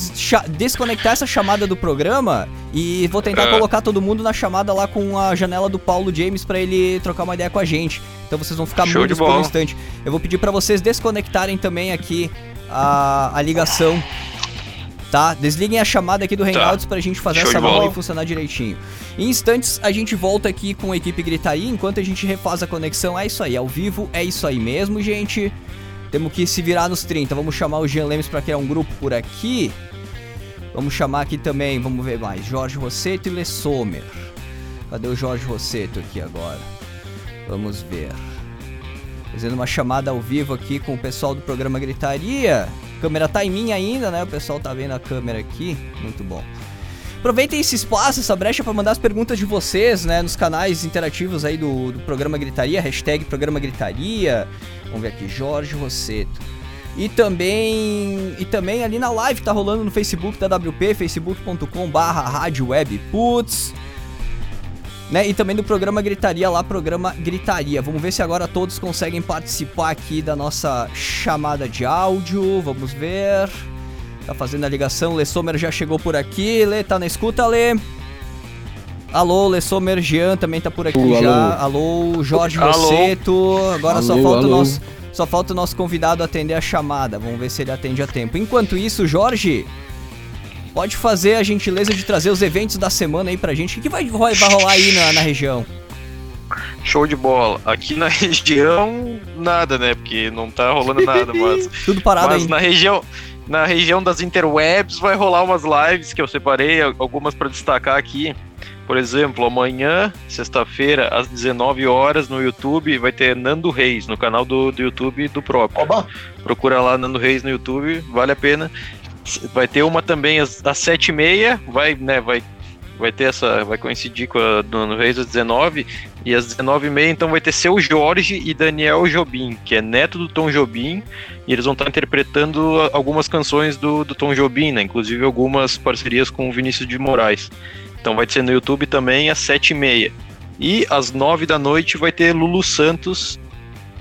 desconectar essa chamada do programa e vou tentar uh. colocar todo mundo na chamada lá com a janela do Paulo James para ele trocar uma ideia com a gente. Então vocês vão ficar mudos por um instante. Eu vou pedir para vocês desconectarem também aqui a, a ligação tá? Desliguem a chamada aqui do. Hangouts tá. pra gente fazer Show essa live funcionar direitinho. Em instantes, a gente volta aqui com a equipe Gritaria, enquanto a gente refaz a conexão. É isso aí, ao vivo, é isso aí mesmo, gente. Temos que se virar nos 30. Vamos chamar o Jean Lemes pra criar um grupo por aqui. Vamos chamar aqui também, vamos ver mais, Jorge Rosseto e Le Sommer. Cadê o Jorge Rosseto aqui agora? Vamos ver. Fazendo uma chamada ao vivo aqui com o pessoal do programa Gritaria câmera tá em mim ainda, né? O pessoal tá vendo a câmera aqui. Muito bom. Aproveitem esse espaço, essa brecha para mandar as perguntas de vocês, né? Nos canais interativos aí do, do programa Gritaria, hashtag programa Gritaria. Vamos ver aqui, Jorge Rosseto. E também, e também ali na live tá rolando no Facebook da WP, facebook.com barra rádio web putz né? E também do programa Gritaria lá, programa Gritaria. Vamos ver se agora todos conseguem participar aqui da nossa chamada de áudio. Vamos ver. Tá fazendo a ligação. Lê Sommer já chegou por aqui. Lê, tá na escuta, Lê? Alô, Lê Sommer Jean também tá por aqui uh, já. Alô, alô Jorge. Rosseto. Agora alô, só falta o nosso. Só falta o nosso convidado atender a chamada. Vamos ver se ele atende a tempo. Enquanto isso, Jorge, pode fazer a gentileza de trazer os eventos da semana aí pra gente. O que vai, vai rolar aí na, na região? Show de bola. Aqui na [laughs] região, nada, né? Porque não tá rolando nada, mas. [laughs] Tudo parado mas aí. na região. Na região das interwebs vai rolar umas lives que eu separei, algumas para destacar aqui. Por exemplo, amanhã, sexta-feira, às 19 horas no YouTube, vai ter Nando Reis, no canal do, do YouTube do próprio. Oba. Procura lá Nando Reis no YouTube, vale a pena. Vai ter uma também às, às 7h30, vai, né, vai, vai ter essa, vai coincidir com a do Reis às 19 e às 19h30 então vai ter Seu Jorge e Daniel Jobim, que é neto do Tom Jobim, e eles vão estar interpretando algumas canções do, do Tom Jobim, né, inclusive algumas parcerias com o Vinícius de Moraes. Então vai ser no YouTube também às 7h30. E às 9 da noite vai ter Lulu Santos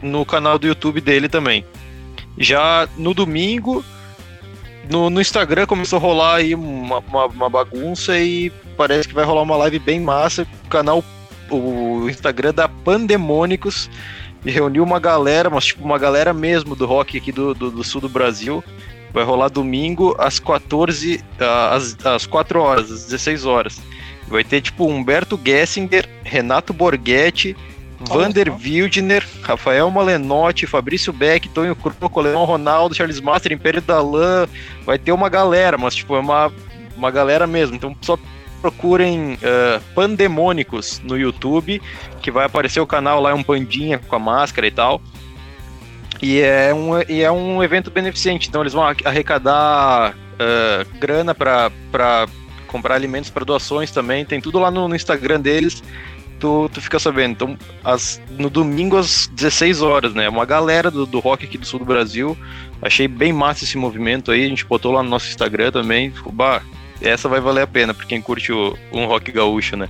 no canal do YouTube dele também. Já no domingo no, no Instagram começou a rolar aí uma, uma, uma bagunça e parece que vai rolar uma live bem massa. O canal, o Instagram da Pandemônicos e reuniu uma galera, mas tipo uma galera mesmo do rock aqui do, do, do sul do Brasil. Vai rolar domingo às 14, ah, às, às 4 horas, às 16 horas. Vai ter tipo Humberto Gessinger, Renato Borghetti, Vander Wildner, Rafael Malenotti, Fabrício Beck, Tonho Croco, Leão Ronaldo, Charles Master, Império da Lã. Vai ter uma galera, mas tipo, é uma, uma galera mesmo. Então só procurem uh, Pandemônicos no YouTube, que vai aparecer o canal lá, é um pandinha com a máscara e tal. E é um, e é um evento beneficente, então eles vão arrecadar uh, grana para comprar alimentos para doações também. Tem tudo lá no, no Instagram deles tu, tu fica sabendo. Então, as, no domingo às 16 horas, né? Uma galera do, do rock aqui do sul do Brasil. Achei bem massa esse movimento aí. A gente botou lá no nosso Instagram também. Ficou, bah, essa vai valer a pena pra quem curte o, um rock gaúcho, né?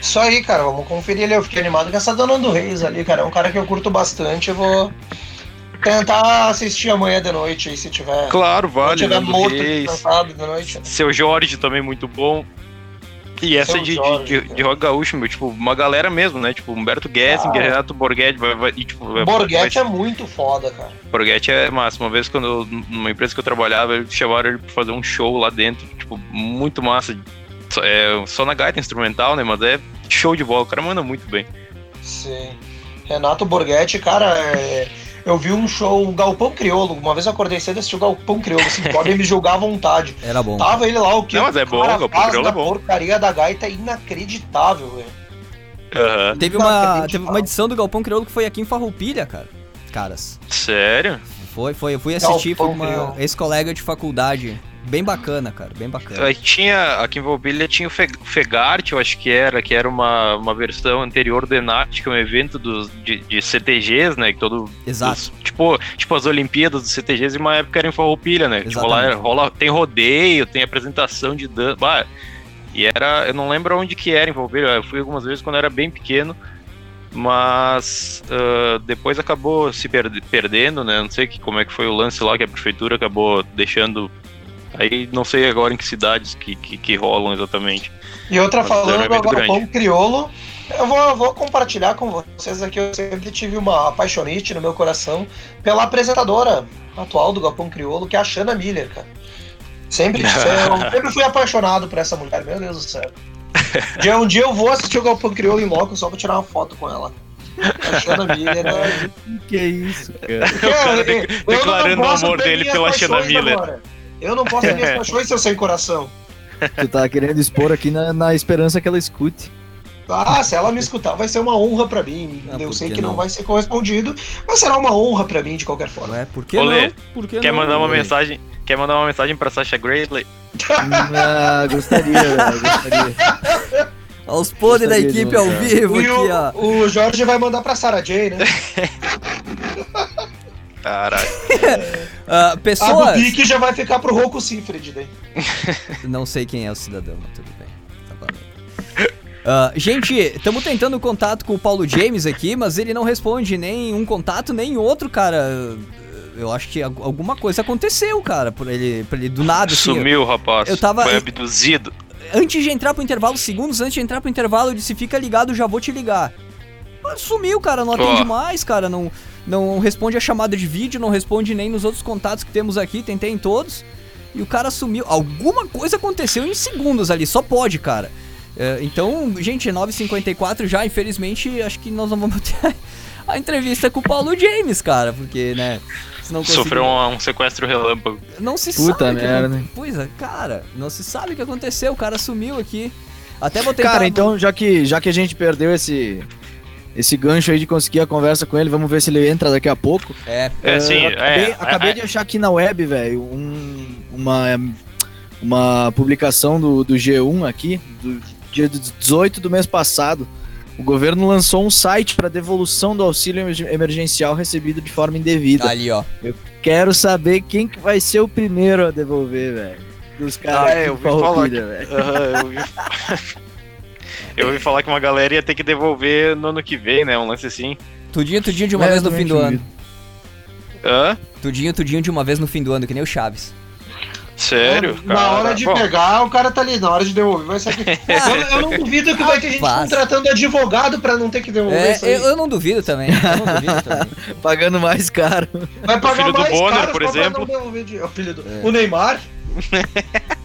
Isso aí, cara, vamos conferir ali. Eu fiquei animado com essa Dona do Reis ali, cara. É um cara que eu curto bastante. Eu vou tentar assistir amanhã de noite aí, se tiver. Claro, vale. Se tiver Nando morto, Reis. cansado de noite. Seu Jorge também muito bom. E essa de, de, de, cara. de rock gaúcho, meu, tipo, uma galera mesmo, né? Tipo, Humberto Gessinger, Ah. Renato Borghetti, vai, vai, e, tipo, Borghetti vai- é muito foda, cara. Borghetti é massa. Uma vez, quando eu- numa empresa que eu trabalhava, eles chamaram ele pra fazer um show lá dentro, tipo, muito massa. Só, é, só na gaita instrumental, né? Mas é show de bola. O cara manda muito bem. Sim. Renato Borghetti, cara, é, eu vi um show, o Galpão Criolo. Uma vez eu acordei cedo e assisti o Galpão Criolo. Assim, podem me julgar à vontade. [laughs] Era bom. Tava ele lá, o que Não, mas é bom, cara o Galpão Criolo da é bom. porcaria da gaita é inacreditável, velho. Aham. Teve uma, teve uma edição do Galpão Crioulo que foi aqui em Farroupilha, cara. Caras. Sério? Foi, foi. Eu fui assistir, foi com uma ex-colega de faculdade. Bem bacana, cara. Bem bacana. Aí tinha, aqui em Valbilha tinha o Fe- Fegart, eu acho que era, que era uma, uma versão anterior do Enart, que é um evento dos, de, de CTGs, né? Que todo. Exato. dos- tipo, tipo as Olimpíadas dos CTGs, e uma época era em Farroupilha, né? Tipo, lá rola, tem rodeio, tem apresentação de dança. Bah, e era. Eu não lembro onde que era em Farroupilha, eu fui algumas vezes quando eu era bem pequeno. Mas ah, depois acabou se perde- perdendo, né? Não sei que, como é que foi o lance lá que a prefeitura acabou deixando Aí não sei agora em que cidades que, que, que rolam exatamente. E outra Mas falando do Galpão grande. Criolo, eu vou, eu vou compartilhar com vocês aqui. Eu sempre tive uma apaixonite no meu coração pela apresentadora atual do Galpão Criolo, que é a Shanna Miller, cara. Sempre, eu [laughs] sempre fui apaixonado por essa mulher, meu Deus do céu. Dia, um dia eu vou assistir o Galpão Criolo em loco só pra tirar uma foto com ela. A Shanna Miller é. [laughs] Que isso, cara. [laughs] Porque de- declarando o posso amor dele pela paixões Miller. agora. Eu não posso ter minhas [laughs] paixões se eu sem coração. Tu tá querendo expor aqui na, na esperança que ela escute. Ah, se ela me escutar, vai ser uma honra pra mim. Ah, eu sei que não? não? vai ser correspondido, mas será uma honra pra mim de quolquer forma. Ué, por que Olê, não? Por que Quer não? mandar uma Olê? mensagem? Quer mandar uma mensagem pra Sasha Graysley? Ah, gostaria, velho, [laughs] gostaria. Aos podres da equipe ao vivo E aqui, ó. o, Jorge vai mandar pra Sarah Jane, né? [laughs] Caralho. [laughs] A pessoas. do Pique já vai ficar pro Rocco Sifred daí. Não sei quem é o cidadão, mas tudo bem. Tá valendo. Ah, gente, estamos tentando contato com o Paulo James aqui, mas ele não responde nem um contato, nem outro, cara. Eu acho que al- alguma coisa aconteceu, cara, por ele, por ele do nada, assim. Sumiu, rapaz. eu tava- Foi abduzido. Antes de entrar pro intervalo, segundos antes de entrar pro intervalo, eu disse: fica ligado, já vou te ligar. Mas sumiu, cara, não atende Ó. mais, cara, não, não responde a chamada de vídeo, não responde nem nos outros contatos que temos aqui, tentei em todos. E o cara sumiu. Alguma coisa aconteceu em segundos ali, só pode, cara. É, então, gente, 9h54 já, infelizmente, acho que nós não vamos [laughs] ter a entrevista com o Paulo James, cara, porque, né? Sofreu um, um sequestro relâmpago. Não se Puta sabe. o que merda. aconte- Pois é, cara, não se sabe o que aconteceu, o cara sumiu aqui. Até vou tentar. Cara, então, já que, já que a gente perdeu esse, esse gancho aí de conseguir a conversa com ele, vamos ver se ele entra daqui a pouco. É, É, sim, eu acabei, é, acabei é, de achar aqui na web, velho, um- uma, uma publicação do, do G1 aqui, do dia 18 do mês passado. O governo lançou um site para devolução do auxílio emerg- emergencial recebido de forma indevida. ali, ó. Quero saber quem que vai ser o primeiro a devolver, velho. Dos caras Ah, é, eu falar que- velho. Aham, eu ouvi... [laughs] [laughs] eu ouvi falar que uma galera ia ter que devolver no ano que vem, né? Um lance assim. Tudinho, tudinho de uma vez no fim do ano. Hã? Tudinho, tudinho de uma vez no fim do ano, que nem o Chaves. Sério? Na cara? hora de Bom, pegar, o cara tá ali. Na hora de devolver, vai saber. [laughs] eu, eu não duvido que vai ter gente contratando advogado pra não ter que devolver É, isso aí. eu, eu não duvido também. Eu não duvido [laughs] também. Pagando mais caro. Vai pagar filho do mais Bonner, caro por exemplo. não devolver dinheiro. O filho do... É. O Neymar. [laughs]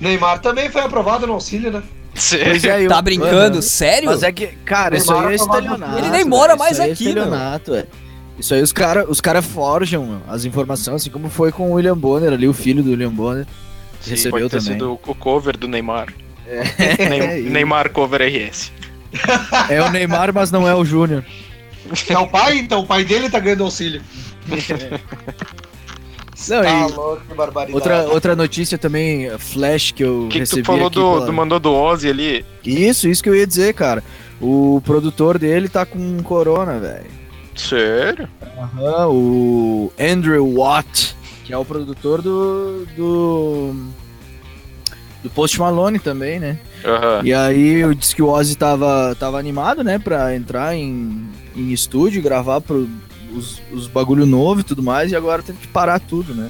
Neymar também foi aprovado no auxílio, né? sério? Pois é, eu- Tá brincando? Sério? Mas é que, cara, isso aí é estelionato. Ele nem mora mais aí aqui, É estelionato, é. Isso aí os caras os cara forjam as informações, assim como foi com o William Bonner ali, o filho do William Bonner. Sim, recebeu pode ter também. sido o cover do Neymar. É, [laughs] e- Neymar cover RS. é o Neymar, mas não é o Júnior. É o pai, então o pai dele tá ganhando auxílio. [laughs] Não, tá louco, que barbaridade. outra, outra notícia também, flash, que eu O que, que recebi tu falou aqui do, pela- do mandou do Ozzy ali? Isso, isso que eu ia dizer, cara. O produtor dele tá com corona, velho. Sério? Aham, o Andrew Watt, que é o produtor do. do. do Post Malone também, né? Aham. E aí eu disse que o Ozzy tava, tava animado, né, pra entrar em, em estúdio gravar pro, os, os bagulho novo e tudo mais, e agora teve que parar tudo, né?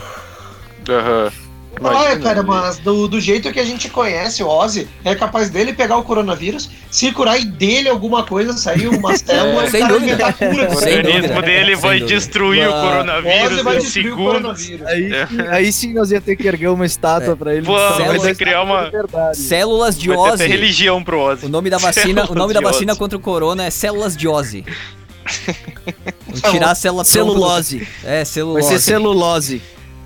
Aham. Olha, Imagina, cara, ele- mas do, do jeito que a gente conhece o Ozzy, é capaz dele pegar o coronavírus, se curar e dele alguma coisa, sair uma [laughs] célula e sem cara dúvida. cura. O Sem organismo dúvida. dele Sem vai dúvida. destruir o Ah, coronavírus vai em destruir o segundos. coronavírus. Aí, aí sim nós ia ter que erguer uma estátua É. pra ele. Pô, vai ter criar uma-. Células de Vai Ozzy. religião pro Ozzy. O nome da vacina, o nome da vacina Ozzy. contra o corona é células de Ozzy. [laughs] Vamos tirar a célula Celulose. É, Vai celulose. ser celulose.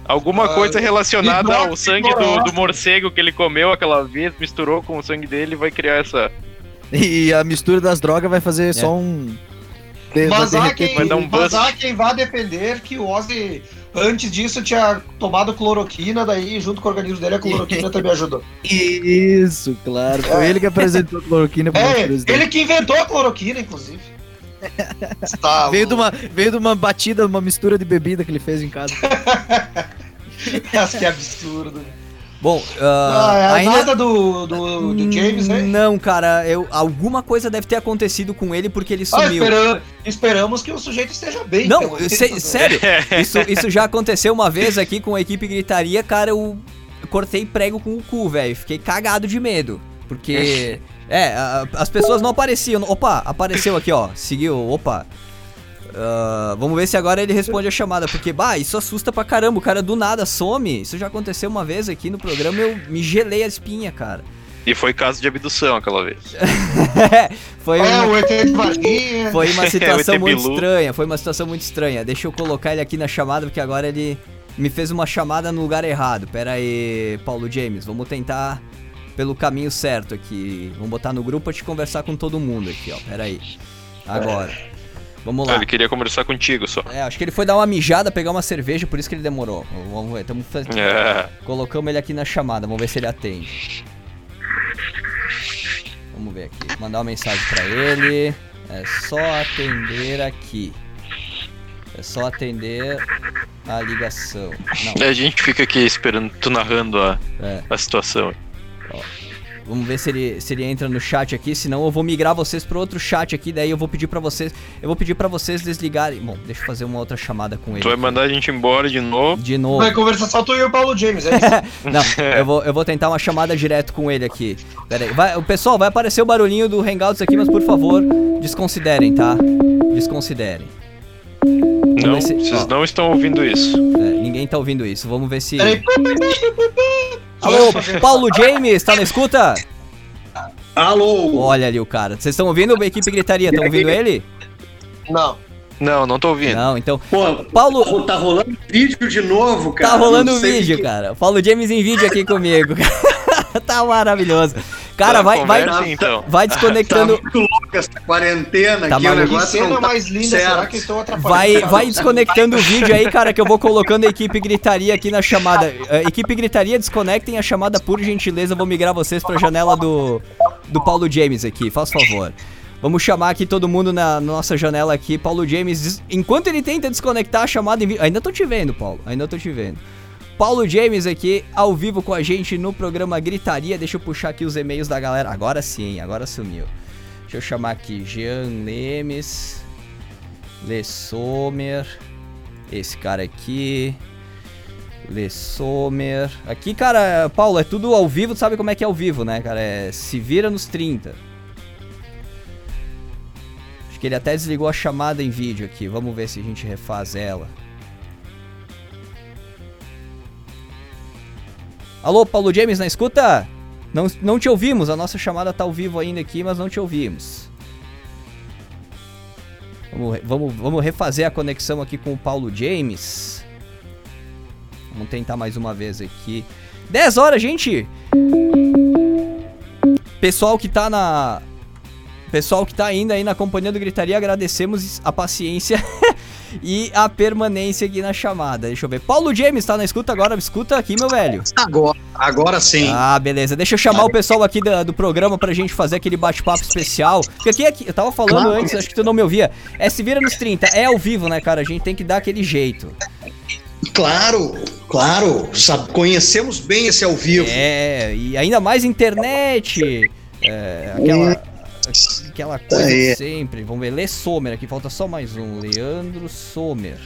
Alguma Ah, coisa relacionada ao sangue do, do morcego que ele comeu aquela vez, misturou com o sangue dele e vai criar essa. E a mistura das drogas vai fazer só um. derreter quem, vai dar um mas bust. há quem vá defender que o Ozzy, antes disso, tinha tomado cloroquina, daí junto com o organismo dele, a cloroquina [laughs] também ajudou. Isso, claro. Foi ele que apresentou a cloroquina [laughs] pro É, ele que inventou a cloroquina, inclusive. Tá [laughs] Veio de, uma, veio de uma batida, uma mistura de bebida que ele fez em casa. [laughs] Que absurdo. Bom, Ah, ah, é ainda nada do, do, do James, né? Não, cara, eu, alguma coisa deve ter acontecido com ele porque ele Ah, sumiu. espera- esperamos que o sujeito esteja bem. Não, sério, [laughs] isso, isso já aconteceu uma vez aqui com a equipe gritaria, cara, eu cortei prego com o cu, velho. Fiquei cagado de medo. Porque. É, a- as pessoas não apareciam. Opa, apareceu aqui, ó. Seguiu, opa. Ah, vamos ver se agora ele responde a chamada, porque, bah, isso assusta pra caramba. O cara do nada some. Isso já aconteceu uma vez aqui no programa, eu me gelei a espinha, cara. E foi caso de abdução aquela vez. [laughs] Foi, É, um- [laughs] foi uma [laughs] situação ET muito estranha. Foi uma situação muito estranha. Deixa eu colocar ele aqui na chamada, porque agora ele me fez uma chamada no lugar errado. Pera aí, Paulo James, vamos tentar pelo caminho certo aqui. Vamos botar no grupo pra te conversar com todo mundo aqui, ó. Pera aí. Agora. Vamos lá. ele queria conversar contigo só. É, acho que ele foi dar uma mijada, pegar uma cerveja, por isso que ele demorou. Vamos ver, tamo faz- É. colocamos ele aqui na chamada, vamos ver se ele atende. Vamos ver aqui, mandar uma mensagem pra ele. É só atender aqui. É só atender a ligação. Não, A gente fica aqui esperando, tu narrando a, é. a situação. Vamos ver se ele, se ele entra no chat aqui, senão eu vou migrar vocês para outro chat aqui, daí eu vou pedir pra vocês, eu vou pedir pra vocês desligarem. Bom, deixa eu fazer uma outra chamada com ele. Tu vai mandar a gente embora de novo. de novo. Vai conversar só tu e o Paulo James, é isso? [laughs] Não, eu vou, eu vou tentar uma chamada direto com ele aqui. Pera aí. Vai, o pessoal, vai aparecer o barulhinho do Hangouts aqui, mas por favor, desconsiderem, tá? Desconsiderem. Não, se- vocês não estão ouvindo isso. É, ninguém tá ouvindo isso. Vamos ver se. Alô, Paulo James, tá na escuta? Alô! Olha ali o cara. Vocês estão ouvindo a equipe gritaria? Estão ouvindo ele? Não. Não, não tô ouvindo. Não, então. Pô, Paulo, tá rolando vídeo de novo, cara. tá rolando vídeo, que- cara. Paulo James em vídeo aqui comigo. [laughs] tá maravilhoso. Cara, Tá, vai, vai, então. vai [laughs] Tá desconectando. muito louca essa quarentena Tá aqui, o maluco. Que negócio cena não tá mais linda, certo. será que estou atrapalhando? Vai, vai desconectando o vídeo aí, cara, que eu vou colocando a equipe gritaria aqui na chamada. Eh, equipe gritaria, desconectem a chamada por gentileza. Eu vou migrar vocês pra janela do, do Paulo James aqui, faz favor. Vamos chamar aqui todo mundo na, nossa janela aqui. Paulo James, enquanto ele tenta desconectar a chamada em vídeo. Ainda tô te vendo, Paulo. Ainda tô te vendo. Paulo James aqui, ao vivo com a gente no programa Gritaria. Deixa eu puxar aqui os e-mails da galera. Agora sim, agora sumiu. Deixa eu chamar aqui Jean Lemes, Le Sommer. Esse cara aqui. Le Sommer. Aqui, cara, Paulo, é tudo ao vivo, tu sabe como é que é ao vivo, né, cara? É se vira nos 30. Acho que ele até desligou a chamada em vídeo aqui. Vamos ver se a gente refaz ela. Alô, Paulo James, na escuta? Não, não te ouvimos, a nossa chamada tá ao vivo ainda aqui, mas não te ouvimos. Vamos, vamos, vamos refazer a conexão aqui com o Paulo James. Vamos tentar mais uma vez aqui. 10 horas, gente! Pessoal que tá na. Pessoal que tá ainda aí na companhia do Gritaria, agradecemos a paciência [laughs] e a permanência aqui na chamada. Deixa eu ver. Paulo James tá na escuta agora? Escuta aqui, meu velho. Agora, agora sim. Ah, beleza. Deixa eu chamar o pessoal aqui da- do programa pra gente fazer aquele bate-papo especial. Porque aqui, aqui, eu tava falando Claro. antes, acho que tu não me ouvia. É Se Vira nos 30. É ao vivo, né, cara? A gente tem que dar aquele jeito. Claro, claro. Sabe, conhecemos bem esse ao vivo. É, e ainda mais internet. É, aquela. Aquela coisa de sempre. Vamos ver. Lê Sommer aqui. Falta só mais um. Leandro Sommer.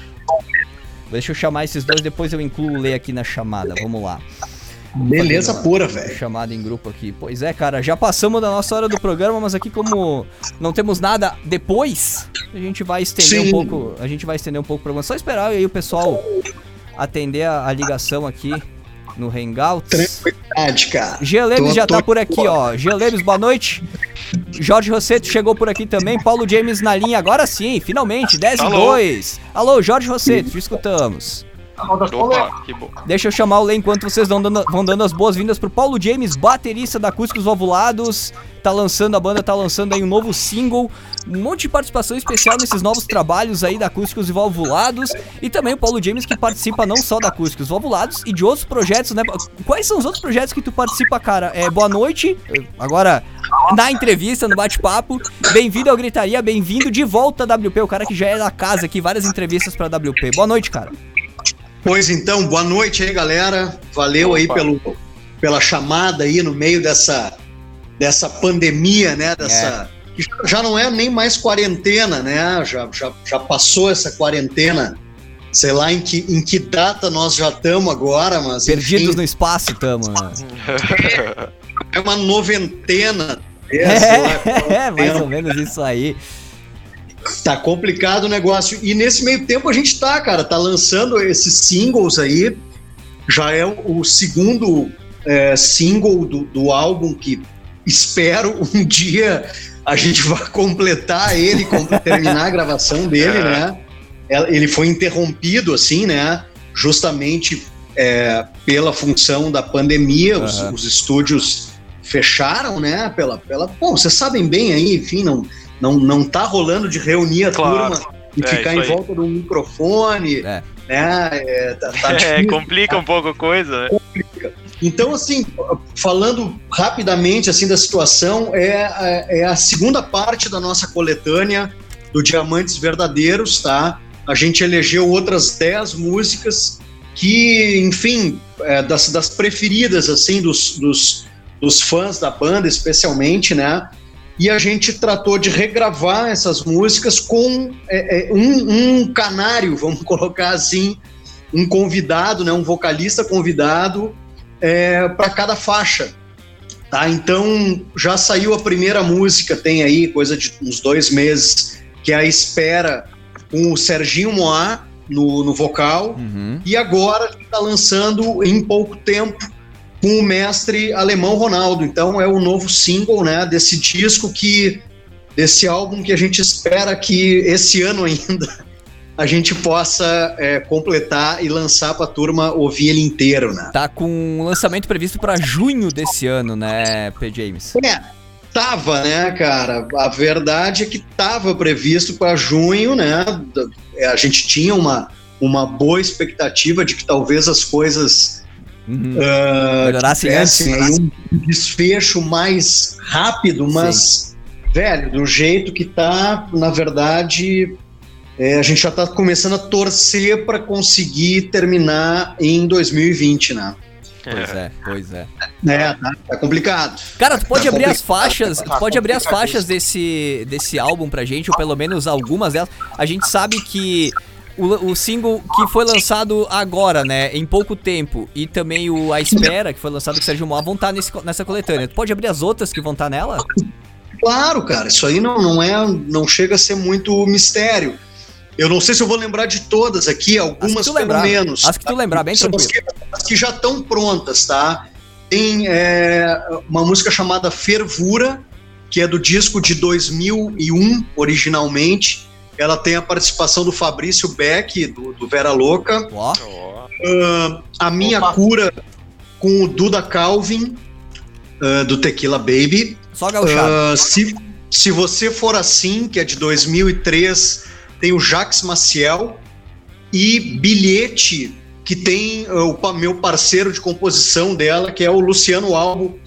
Deixa eu chamar esses dois, depois eu incluo o Lê aqui na chamada. Vamos lá. Beleza pura, velho. Chamada em grupo aqui. Pois é, cara, já passamos da nossa hora do programa, mas aqui como não temos nada depois, a gente vai estender um Sim. pouco, a gente vai estender um pouco o programa. Só esperar aí o pessoal atender a, a ligação aqui no Hangouts. Tranquilidade, cara. Gelemes Tô- já tá tô- por aqui, ó. Gelemes, boa noite. Jorge Rosseto chegou por aqui também. Paulo James na linha, agora sim, finalmente, 10 e Alô? 2. Alô, Jorge Rosseto, te escutamos. Opa, que bom. Deixa eu chamar o Lê enquanto vocês vão dando, vão dando as boas-vindas pro Paulo James, baterista da Acústicos Ovulados. Tá lançando, a banda tá lançando aí um novo single. Um monte de participação especial nesses novos trabalhos aí da Acústicos e Valvulados. E também o Paulo James que participa não só da Acústicos Valvulados e de outros projetos, né? Quais são os outros projetos que tu participa, cara? É, boa noite. Agora, na entrevista, no bate-papo. Bem-vindo ao Gritaria, bem-vindo de volta à WP, o cara que já é da casa aqui, várias entrevistas pra WP. Boa noite, cara. Pois então, boa noite aí, galera. Valeu aí Opa. pelo, pela chamada aí no meio dessa, dessa pandemia, né? Dessa, que já não é nem mais quarentena, né? Já, já, já passou essa quarentena. Sei lá em que, em que data nós já estamos agora, mas Perdidos enfim, no espaço, tamo, né? é uma noventena. É, lá, [laughs] É, mais ou menos isso aí. Tá complicado o negócio. E nesse meio tempo a gente tá, cara, tá lançando esses singles aí. Já é o segundo é, single do, do álbum que espero [laughs] um dia a gente vai completar ele, terminar a gravação dele, É. né? Ela- Ele foi interrompido, assim, né? Justamente é, pela função da pandemia, os, Aham. os estúdios fecharam, né? Pela, pela, bom, vocês sabem bem aí, enfim, não, não, não tá rolando de reunir a Claro. turma e É, ficar em aí. volta de um microfone, É. né? É, tá, tá [laughs] É, difícil. complica um pouco a coisa. né? Então, assim, falando rapidamente assim da situação, é, a- é a segunda parte da nossa coletânea do Diamantes Verdadeiros, tá? A gente elegeu outras 10 músicas que, enfim, é, das, das preferidas, assim, dos, dos, dos fãs da banda, especialmente, né? E a gente tratou de regravar essas músicas com é, é, um, um canário, [laughs] vamos colocar assim, um convidado, né? Um vocalista convidado para cada faixa. Tá? Então já saiu a primeira música, tem aí coisa de uns dois meses, que é a Espera, com o Serginho Moá no, no vocal. Uhum. E agora está lançando em pouco tempo com o mestre alemão Ronaldo. Então é o novo single né, desse disco que. desse álbum que a gente espera que esse ano ainda [laughs] a gente possa é, completar e lançar para a turma ouvir ele inteiro, né? Tá com um lançamento previsto pra junho desse ano, né, P. James? É, tava, né, cara? A verdade é que tava previsto para junho, né? A gente tinha uma, uma boa expectativa de que talvez as coisas Uhum. ah, Melhorassem tivessem antes. aí um desfecho mais rápido, mas, velho, do jeito que tá, na verdade, é, a gente já tá começando a torcer para conseguir terminar em 2020, né? Pois é, pois é. É, tá, tá complicado. Cara, tu pode Tá abrir as faixas, Tá pode abrir as faixas desse, desse álbum pra gente, ou pelo menos algumas delas. A gente sabe que o, o single que foi lançado agora, né, em pouco tempo, e também o A Espera, que foi lançado com o Sérgio Moá, vão estar nesse, nessa coletânea. Tu pode abrir as outras que vão estar nela? Claro, cara, isso aí não, não é, não chega a ser muito mistério. Eu não sei se eu vou lembrar de todas aqui, algumas pelo lembrar. menos. As que tu lembrar, bem São as tranquilo. que, as que já estão prontas, tá? Tem é, uma música chamada Fervura, que é do disco de 2001, originalmente. Ela tem a participação do Fabrício Beck, do, do Vera Louca. Ó, Ah, a Minha Opa. Cura, com o Duda Calvin, ah, do Tequila Baby. só gauchado. Ah, se, se você for assim, que é de 2003, tem o Jacques Maciel e Bilhete, que tem ah, o meu parceiro de composição dela, que é o Luciano Albo,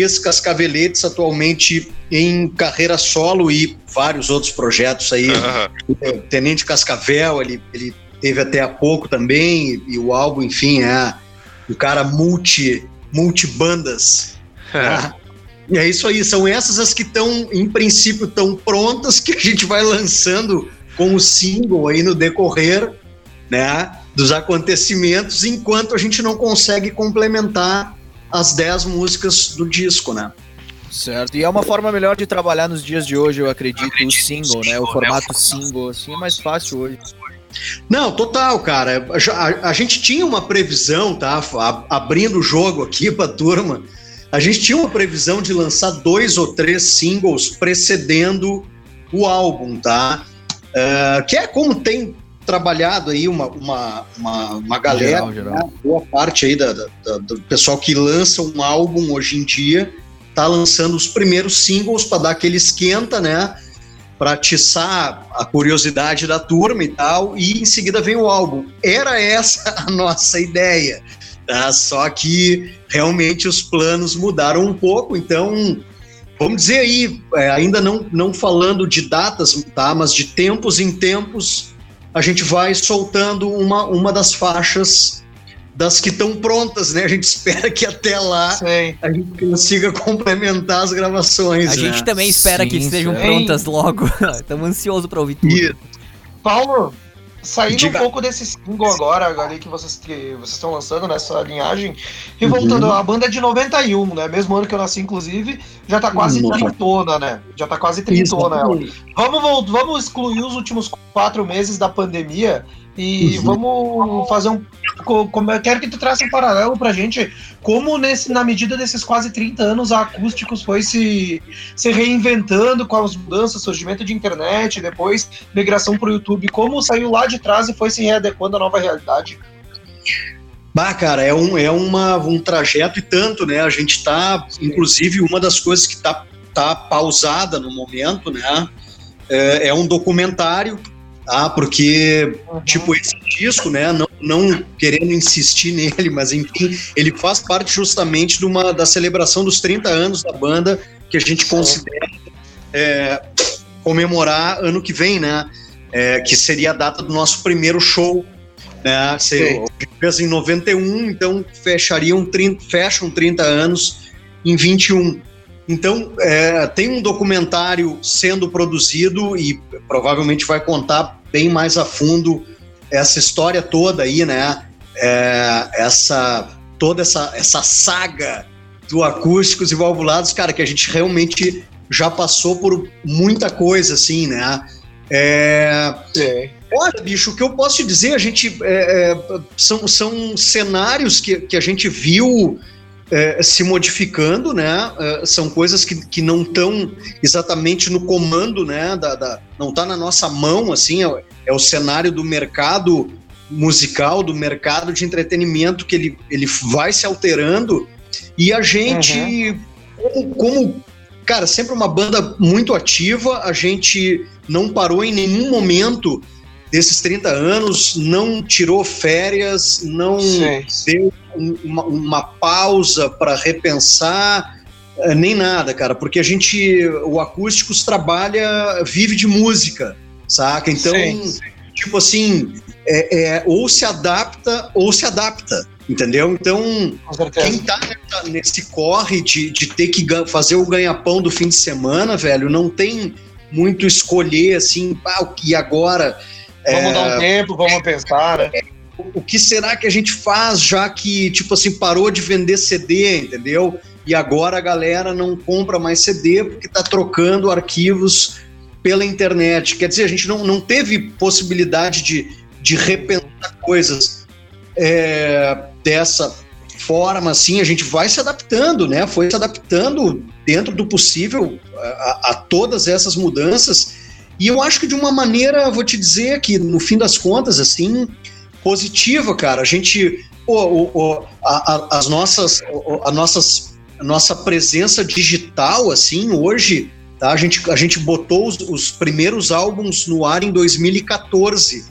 ex-Cascaveletes, atualmente em carreira solo e vários outros projetos aí. Aham. O Tenente Cascavel, ele, ele teve até há pouco também, e o álbum, enfim, é um cara multi, multibandas. né? E é isso aí, são essas as que estão, em princípio, tão prontas que a gente vai lançando com o single aí no decorrer, né, dos acontecimentos, enquanto a gente não consegue complementar as 10 músicas do disco, né? Certo. E é uma forma melhor de trabalhar nos dias de hoje, eu acredito, o single, né? O formato single, assim, é mais fácil hoje. Não, total, cara. A, a- a gente tinha uma previsão, tá? A- abrindo o jogo aqui pra turma. A gente tinha uma previsão de lançar dois ou três singles precedendo o álbum, tá? Eh, que é como tem trabalhado aí uma, uma, uma, uma galera, Geral, geral. né? boa parte aí da, da- da- do pessoal que lança um álbum hoje em dia tá lançando os primeiros singles para dar aquele esquenta, né? Para atiçar a curiosidade da turma e tal, e em seguida vem o álbum. Era essa a nossa ideia, tá? Só que realmente os planos mudaram um pouco, então vamos dizer aí, é, ainda não, não falando de datas, tá? Mas de tempos em tempos a gente vai soltando uma, uma das faixas das que estão prontas, né? A gente [laughs] espera que até lá Sei. a gente consiga complementar as gravações. A né? gente também espera que Sim, estejam certo. prontas logo. [laughs] Estamos ansiosos pra ouvir tudo. E- Paulo, saindo Diga. um pouco desse single agora, ali que vocês que vocês estão lançando nessa linhagem, e Uhum. voltando, a banda é de 91, né? Mesmo ano que eu nasci, inclusive, já tá quase Nossa. trintona, né? Já tá quase trintona ela. Vamos, vamos excluir os últimos quatro meses da pandemia e Uhum. vamos fazer um. co- Como eu quero que tu traça um paralelo pra gente, como nesse, na medida desses quase 30 anos a Acústicos foi se, se reinventando com as mudanças, surgimento de internet, depois migração pro YouTube, como saiu lá de trás e foi se readequando à nova realidade. Bah, cara, é, um, é uma, um trajeto e tanto, né? A gente tá, inclusive, uma das coisas que tá, tá pausada no momento, né? É, é um documentário, tá? Porque, tipo, esse disco, né? Não, não querendo insistir [laughs] nele, mas enfim, ele faz parte justamente de uma, da celebração dos 30 anos da banda que a gente considera é, comemorar ano que vem, né? É, que seria a data do nosso primeiro show, né? Se- fez em 91, então fechariam 30, fecham 30 anos em 21. Então, é, tem um documentário sendo produzido e provavelmente vai contar bem mais a fundo essa história toda aí, né? É, essa toda essa, essa saga do acústicos e valvulados, cara, que a gente realmente já passou por muita coisa, assim, né? É, Olha, bicho, o que eu posso te dizer, a gente é, é, são, são cenários que, que a gente viu é, se modificando, né? É, são coisas que, que não estão exatamente no comando, né? Da, da- não está na nossa mão, assim, é, é o cenário do mercado musical, do mercado de entretenimento que ele, ele vai se alterando e a gente, como, como, cara, sempre uma banda muito ativa, a gente não parou em nenhum momento desses 30 anos, não tirou férias, não deu um- uma, uma pausa para repensar, eh, nem nada, cara, porque a gente, o Acústicos trabalha, vive de música, saca? Então, Sim, tipo assim, é, é, ou se adapta ou se adapta, entendeu? Então, quem tá nesse corre de, de ter que fazer o ganha-pão do fim de semana, velho, não tem muito escolher assim, ah, o que agora? Vamos É, dar um tempo, vamos pensar, né? O que será que a gente faz já que, tipo assim, parou de vender CD, entendeu? E agora a galera não compra mais CD porque tá trocando arquivos pela internet. Quer dizer, a gente não, não teve possibilidade de, de repensar coisas é, dessa forma, assim, a gente vai se adaptando, né? Foi se adaptando dentro do possível a, a todas essas mudanças. E eu acho que de uma maneira, vou te dizer que no fim das contas, assim, positiva, cara. A gente, pô, o- o- a, a- as nossas, o- a nossas, a nossa presença digital, assim, hoje, tá? A gente, a gente botou os, os primeiros álbuns no ar em 2014,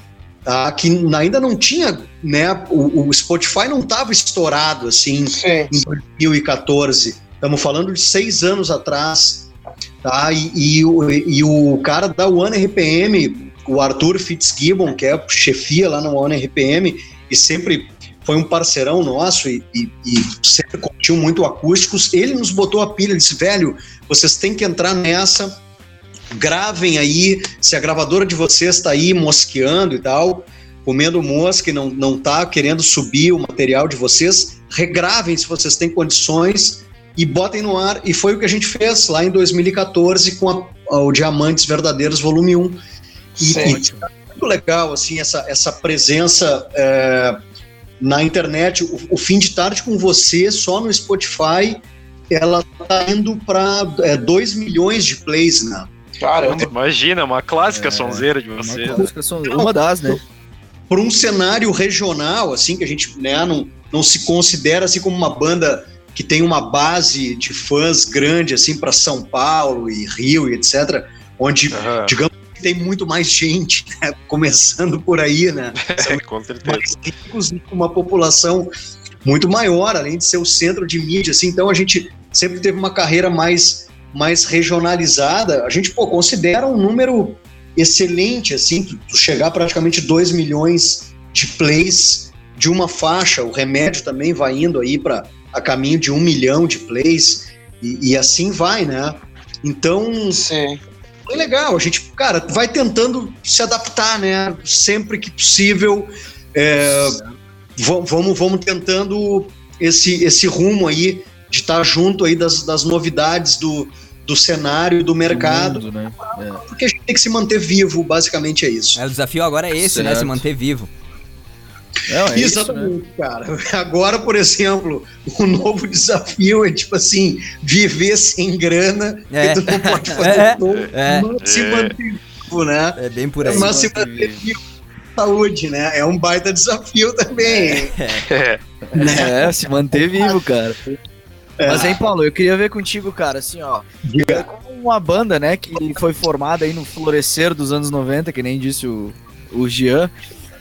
tá? Que ainda não tinha, né? O, o Spotify não estava estourado, assim, Sim. em 2014. Estamos falando de seis anos atrás, tá? E, e o, e o cara da One RPM, o Arthur Fitzgibbon, que é chefia lá na One RPM, e sempre foi um parceirão nosso e, e- e sempre curtiu muito acústicos, ele nos botou a pilha, disse, velho, vocês têm que entrar nessa, gravem aí, se a gravadora de vocês está aí mosqueando e tal, comendo mosca e não, não tá querendo subir o material de vocês, regravem se vocês têm condições e botem no ar. E foi o que a gente fez lá em 2014 com a- o Diamantes Verdadeiros Volume 1. E, Sim. e tá muito legal, assim, essa, essa presença é, na internet. O, o Fim de Tarde com você, só no Spotify, ela tá indo para 2 milhões de plays, né? Caramba. Imagina, uma clássica É, sonzeira de Uma, vocês. clássica são- uma das, né? por um cenário regional, assim, que a gente né, não, não se considera assim como uma banda que tem uma base de fãs grande, assim, para São Paulo e Rio e etc., onde, Aham. digamos, tem muito mais gente, né, começando por aí, né? São [laughs] Com certeza. mais ricos e com uma população muito maior, além de ser o centro de mídia, assim, então a gente sempre teve uma carreira mais, mais regionalizada, a gente, pô, considera um número excelente, assim, tu, tu chegar a praticamente 2 milhões de plays de uma faixa, o remédio também vai indo aí para a caminho de um milhão de plays, e, e assim vai, né? Então, Sim. É legal, a gente, cara, vai tentando se adaptar, né? Sempre que possível. É, va- vamos, vamos tentando esse, esse rumo aí de estar junto aí das, das novidades do, do cenário e do mercado, Do mundo, né? É. porque a gente tem que se manter vivo, basicamente é isso. É, o desafio agora é esse, né? Certo. Se manter vivo. Não, é isso, né? Exatamente, cara. [laughs] Agora, por exemplo, o novo desafio é tipo assim, viver sem grana, É. porque tu não pode [laughs] fazer É. tudo, É. mas se É. manter vivo, né? É bem por aí. Mas se manter vivo. saúde, né? É um baita desafio também. É. É, se manter vivo, cara. Mas aí, Paulo, eu queria ver contigo, cara, assim, ó. Diga. Como uma banda, né, que foi formada aí no florescer dos anos 90, que nem disse o, o Jean.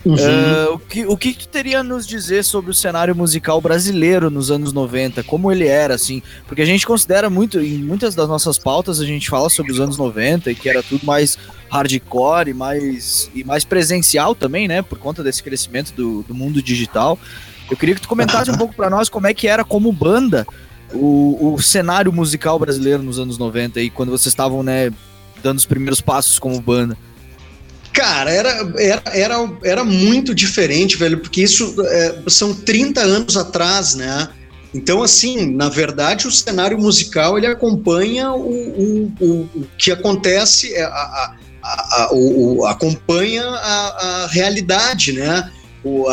Uhum. ah, o, que, o que tu teria a nos dizer sobre o cenário musical brasileiro nos anos 90? Como ele era, assim? Porque a gente considera muito, em muitas das nossas pautas, a gente fala sobre os anos 90 e que era tudo mais hardcore e mais, e mais presencial também, né? Por conta desse crescimento do, do mundo digital. Eu queria que tu comentasse um [laughs] pouco pra nós como é que era como banda o, o cenário musical brasileiro nos anos 90 e quando vocês estavam, né, dando os primeiros passos como banda. Cara, era, era, era, era muito diferente, velho, porque isso é, são 30 anos atrás, né? Então, assim, na verdade, o cenário musical ele acompanha o, o, o, o que acontece, é, a, a, a, o, acompanha a, realidade, né? O,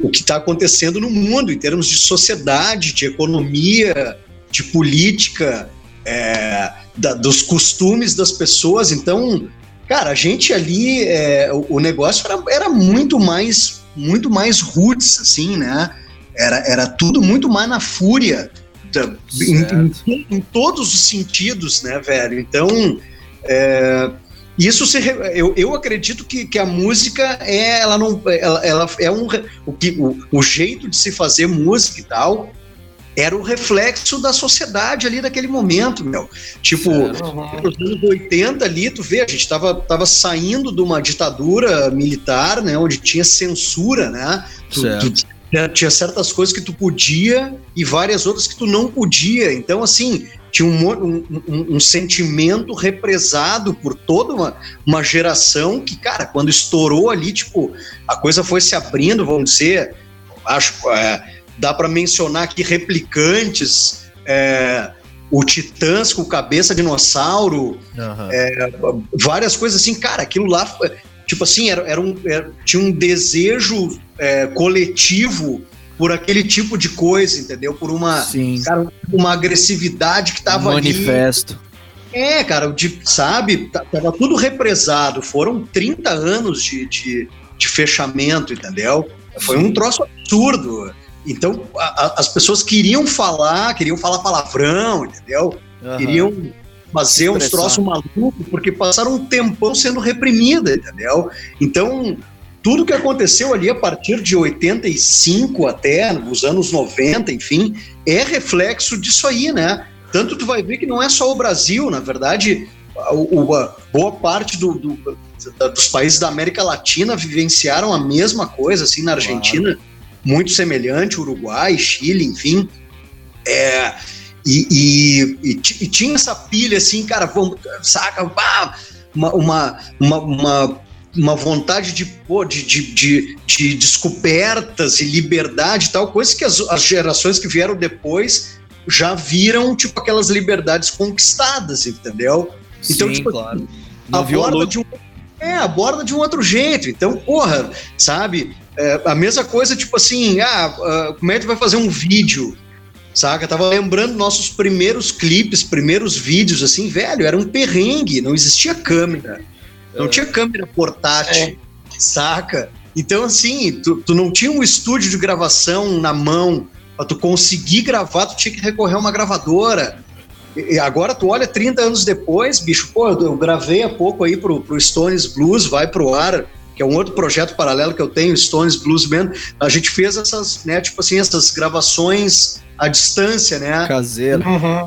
o que está acontecendo no mundo em termos de sociedade, de economia, de política, é, da- dos costumes das pessoas. Então, Cara, a gente ali, é, o, o negócio era, era muito mais, muito mais roots, assim, né? Era, era tudo muito mais na fúria, da- em, em- em todos os sentidos, né, velho? Então, é, isso se, eu, eu acredito que, que a música é, ela não, ela, ela é um, o, que, o, o jeito de se fazer música e tal era o reflexo da sociedade ali daquele momento, meu. Tipo, nos anos 80 ali, tu vê, a gente tava, tava saindo de uma ditadura militar, né, onde tinha censura, né, tu, Certo. tu- tinha- certas coisas que tu podia e várias outras que tu não podia, então assim, tinha um, um, um- um sentimento represado por toda uma, uma geração que, cara, quando estourou ali, tipo, a coisa foi se abrindo, vamos dizer, acho, é, dá para mencionar aqui replicantes, é, o Titãs com cabeça dinossauro, várias coisas assim, cara, aquilo lá, tipo assim, era, era um, era- tinha um desejo é, coletivo por aquele tipo de coisa, entendeu? Por uma, cara, uma agressividade que tava ali. Manifesto. É, cara, de, sabe, tava tudo represado, foram 30 anos de, de, de fechamento, entendeu? Foi um troço absurdo. Então, a- a- as pessoas queriam falar, queriam falar palavrão, entendeu? Aham. queriam fazer uns troços malucos, porque passaram um tempão sendo reprimida, entendeu? Então, tudo que aconteceu ali a partir de 85 até os anos 90, enfim, é reflexo disso aí, né? Tanto tu vai ver que não é só o Brasil, na verdade, o- a boa parte do- do- dos países da América Latina vivenciaram a mesma coisa, assim, na Argentina, muito semelhante, Uruguai, Chile, enfim. É, e, e- e e tinha essa pilha assim, cara, vamos, saca, pá, uma, uma, uma, uma, uma vontade de, pô, de, de, de, de descobertas e liberdade e tal, coisa que as, as gerações que vieram depois já viram, tipo, aquelas liberdades conquistadas, entendeu? Então, Sim, tipo, claro. Não violou. de um é, aborda de um outro jeito. Então, porra, sabe? É, a mesma coisa, tipo assim, ah, ah, como é que tu vai fazer um vídeo? Saca? Tava lembrando nossos primeiros clipes, primeiros vídeos, assim, velho, era um perrengue, não existia câmera. Não tinha câmera portátil, saca? Então, assim, tu, tu não tinha um estúdio de gravação na mão. Pra tu conseguir gravar, tu tinha que recorrer a uma gravadora. E agora tu olha 30 anos depois, bicho, pô, eu, eu gravei há pouco aí pro, pro Stones Blues, vai pro ar, que é um outro projeto paralelo que eu tenho, Stones Blues Band. A gente fez essas, né, tipo assim, essas gravações à distância, né? Caseiro.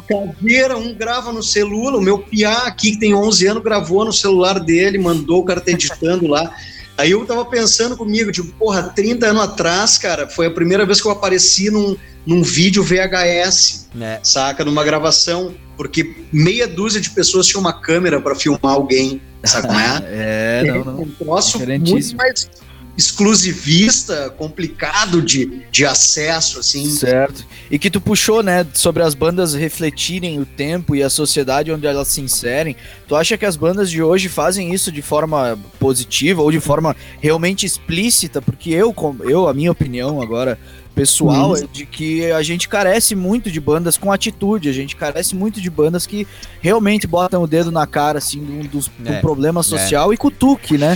cadeira, um grava no celular, o meu piá aqui que tem 11 anos gravou no celular dele, mandou o cara tá editando lá. Aí eu tava pensando comigo, tipo, porra, 30 anos atrás, cara, foi a primeira vez que eu apareci num, num vídeo VHS, né? saca? Numa gravação, porque meia dúzia de pessoas tinham uma câmera pra filmar alguém, sabe como é? [laughs] É, não, não. um troço muito Diferentíssimo. mais exclusivista, complicado de, de acesso, assim. Certo. E que tu puxou, né, sobre as bandas refletirem o tempo e a sociedade onde elas se inserem. Tu acha que as bandas de hoje fazem isso de forma positiva ou de forma realmente explícita? Porque eu, eu a minha opinião agora pessoal Uhum. é de que a gente carece muito de bandas com atitude, a gente carece muito de bandas que realmente botam o dedo na cara assim de um, dos, de um É, problema social e cutuque, né?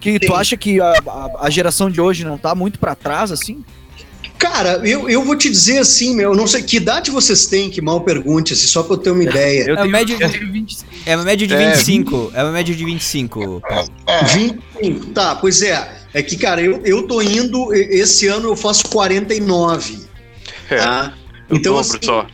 Que tu acha que a, a, a geração de hoje não tá muito pra trás assim? Cara, eu, eu vou te dizer assim, meu, eu não sei que idade vocês têm, que mal pergunte, assim, só pra eu ter uma ideia. Eu É uma média eu de- tenho 20 É uma média de É. 25. É uma média de 25. Paulo. 25, tá, pois é. É que, cara, eu, eu tô indo, esse ano eu faço 49, É, tá? Então, assim, só.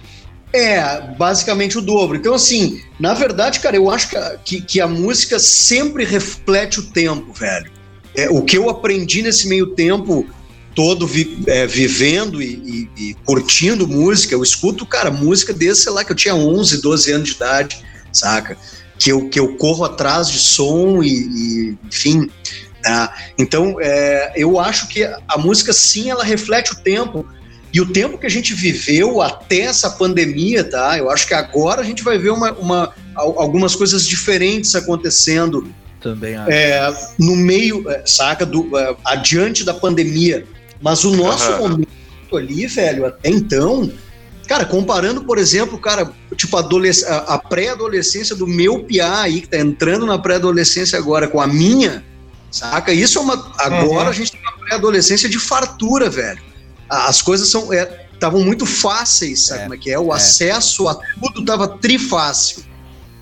É, basicamente o dobro. Então, assim, na verdade, cara, eu acho que que a música sempre reflete o tempo, velho. É, o que eu aprendi nesse meio tempo todo vi- é, vivendo e, e- e curtindo música, eu escuto, cara, música desde, sei lá, que eu tinha 11, 12 anos de idade, saca? Que eu, que eu corro atrás de som e, e, enfim. tá? Então, é, eu acho que a música, sim, ela reflete o tempo, e o tempo que a gente viveu até essa pandemia, tá? Eu acho que agora a gente vai ver uma, uma- al- algumas coisas diferentes acontecendo também acho. é, no meio, é, saca, do, é, adiante da pandemia. Mas o nosso Aham. momento ali, velho, até então, cara, comparando, por exemplo, cara, tipo, a, adolesc- a- a pré-adolescência do meu piá aí, que tá entrando na pré-adolescência agora com a minha, saca? Isso é uma. Agora Uhum. a gente tem uma pré-adolescência de fartura, velho. As coisas são. Estavam muito fáceis, sabe É, como é que é? O é. acesso a tudo tava trifácil.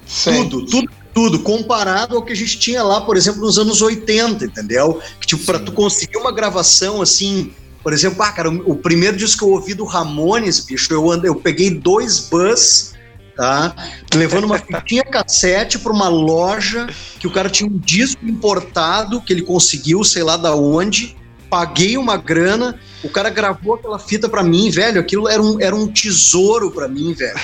Sim. Tudo, tudo, tudo, comparado ao que a gente tinha lá, por exemplo, nos anos 80, entendeu? Que, tipo, Sim. tu conseguir uma gravação assim, por exemplo, ah, cara, o, o primeiro disco que eu ouvi do Ramones, bicho, eu, andei, eu peguei dois bus, tá? Levando uma fitinha [laughs] cassete pra uma loja que o cara tinha um disco importado que ele conseguiu, sei lá da onde, paguei uma grana, o cara gravou aquela fita pra mim, velho. Aquilo era um, era um tesouro pra mim, velho.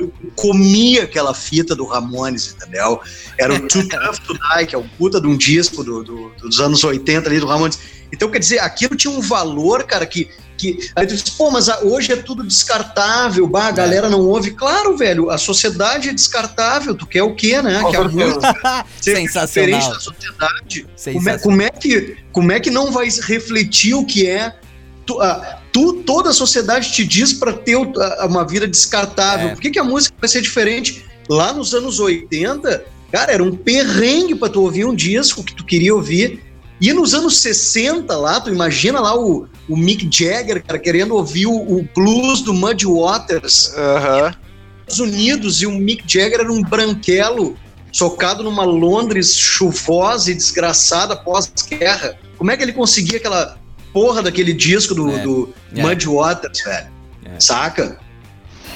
Eu comia aquela fita do Ramones, entendeu? Era o Too Tough to Die, que é o puta de um disco do, do- dos anos 80 ali do Ramones. Então, quer dizer, aquilo tinha um valor, cara, que. Que aí tu diz, pô, mas a- hoje é tudo descartável, bah, a galera não ouve. Claro, velho, a sociedade é descartável, tu quer o quê, né? Que a música [laughs] seja diferente Sensacional. da sociedade. Como é, Sensacional. como é que, como é que não vai refletir o que é? Tu, ah, tu- toda a sociedade te diz para ter uma vida descartável. É. Por que, que a música vai ser diferente? Lá nos anos 80, cara, era um perrengue para tu ouvir um disco que tu queria ouvir. E nos anos 60 lá, tu imagina lá o, o Mick Jagger, cara, querendo ouvir o, o blues do Muddy Waters. Aham. Estados Unidos e o Mick Jagger era um branquelo socado numa Londres chuvosa e desgraçada pós-guerra. Como é que ele conseguia aquela porra daquele disco do, É, do é. Muddy Waters, velho? É. Saca?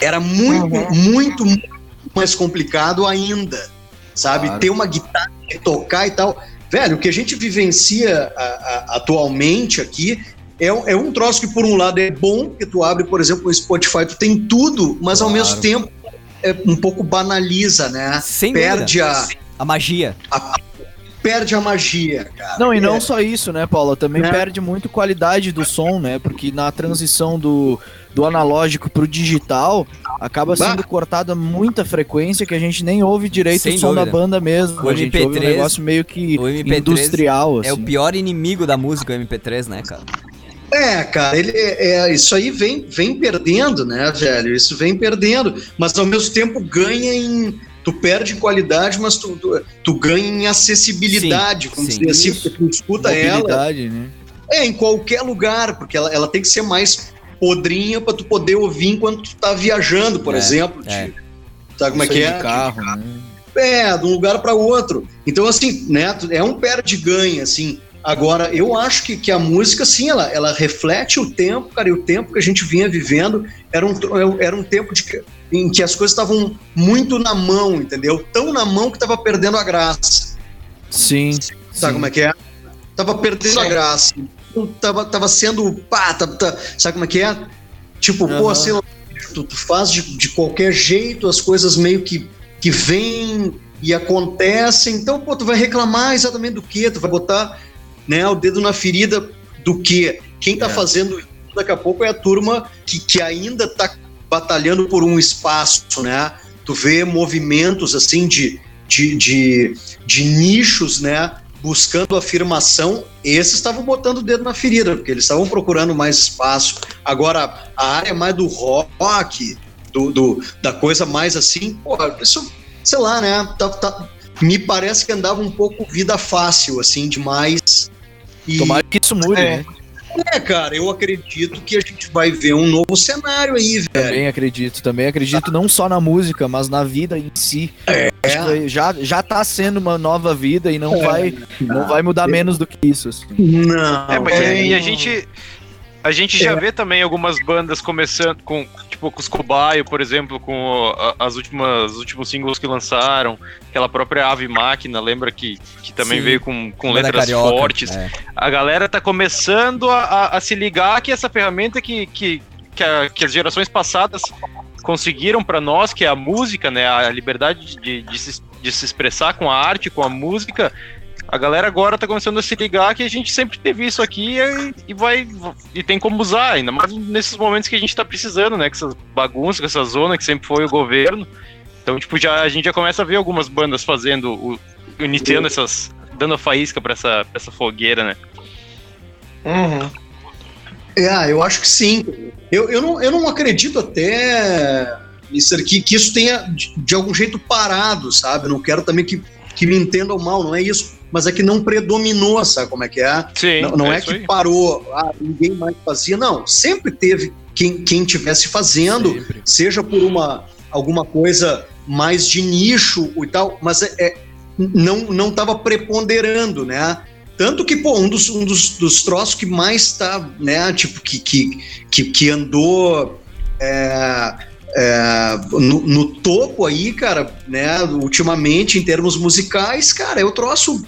Era muito, muito, muito mais complicado ainda, sabe? Claro. Ter uma guitarra e tocar e tal. Velho, o que a gente vivencia a- a- atualmente aqui é, um- é um troço que, por um lado, é bom, porque tu abre, por exemplo, o Spotify, tu tem tudo, mas ao Claro. mesmo tempo é um pouco banaliza, né? Sem Perde dúvida. a, A magia. perde a magia, cara. Não, e não É. só isso, né, Paula? Também Né? perde muito qualidade do som, né? Porque na transição do, do analógico pro digital, acaba Bah. sendo cortada muita frequência que a gente nem ouve direito Sem o som dúvida. da banda mesmo. O a gente ouve um MP3 negócio meio que o MP3 industrial, assim. É o pior inimigo da música, o MP3, né, cara? É, cara, ele é, é- isso aí vem, vem perdendo, né, velho? Isso vem perdendo, mas ao mesmo tempo ganha em. Tu perde qualidade, mas tu, tu, tu ganha em acessibilidade, Sim, vamos sim. dizer assim, Isso. tu escuta ela né? é, em qualquer lugar, porque ela, ela tem que ser mais podrinha pra tu poder ouvir enquanto tu tá viajando, por É, exemplo. é. de- sabe como é que é? de carro, né? É, de um lugar para outro. Então, assim, né, é um perde-ganha, assim. Agora, eu acho que, que a música, sim, ela, ela reflete o tempo, cara, e o tempo que a gente vinha vivendo era um, era um tempo de, em que as coisas estavam muito na mão, entendeu? Tão na mão que tava perdendo a graça. Sim. Sabe como é que é? Tava perdendo a Sim. graça. Tava, tava sendo. Pá, tá, tá- sabe como é que é? Tipo, pô, Aham. sei lá, tu, tu faz de, de qualquer jeito, as coisas meio que, que vêm e acontecem. Então, pô, tu vai reclamar exatamente do quê? Tu vai botar né, o dedo na ferida do quê? Quem tá É. fazendo isso daqui a pouco é a turma que, que ainda tá batalhando por um espaço, né? Tu vê movimentos assim de, de, de, de nichos, né? Buscando afirmação, esses estavam botando o dedo na ferida, porque eles estavam procurando mais espaço. Agora, a área mais do rock, do, do- da coisa mais assim, pô, isso, sei lá, né? Tá, tá- me parece que andava um pouco vida fácil, assim, demais. E, Tomara que isso mude, É. né? É, cara, eu acredito que a gente vai ver um novo cenário aí, velho. Também acredito, também acredito não só na música, mas na vida em si. Acho que já, já tá sendo uma nova vida e não, vai, não vai mudar menos do que isso. assim. Não. É, mas é, e a gente. A gente já vê também algumas bandas começando com, tipo, com os Cobaio, por exemplo, com as últimas os últimos singles que lançaram, aquela própria Ave Máquina, lembra que, que também Sim. veio com, com Banda letras carioca, fortes. é. A galera tá começando a, a- a se ligar que essa ferramenta que, que, que, a- que as gerações passadas conseguiram para nós, que é a música, né, a liberdade de, de, se, de se expressar com a arte, com a música, a galera agora tá começando a se ligar que a gente sempre teve isso aqui e, e vai e tem como usar, ainda mais nesses momentos que a gente tá precisando, né, com essas bagunças, com essa zona que sempre foi o governo. Então, tipo, já, a gente já começa a ver algumas bandas fazendo, o, iniciando essas, dando a faísca pra essa, pra essa fogueira, né? Uhum. É, eu acho que sim. Eu, eu, não, eu não acredito até, Mister, que, que isso tenha de, de algum jeito parado, sabe? Não quero também que, que me entendam mal, não é isso. Mas é que não predominou, sabe como é que é? Sim, Não, não é, isso que parou, ah, ninguém mais fazia. Não, sempre teve quem, quem tivesse fazendo, Sempre. seja por uma alguma coisa mais de nicho e tal, mas é, é- não não estava preponderando, né? Tanto que, pô, um dos, um dos, dos troços que mais tá, né, tipo, que, que, que, que andou é, é, no, no topo aí, cara, né, ultimamente, em termos musicais, cara, é o troço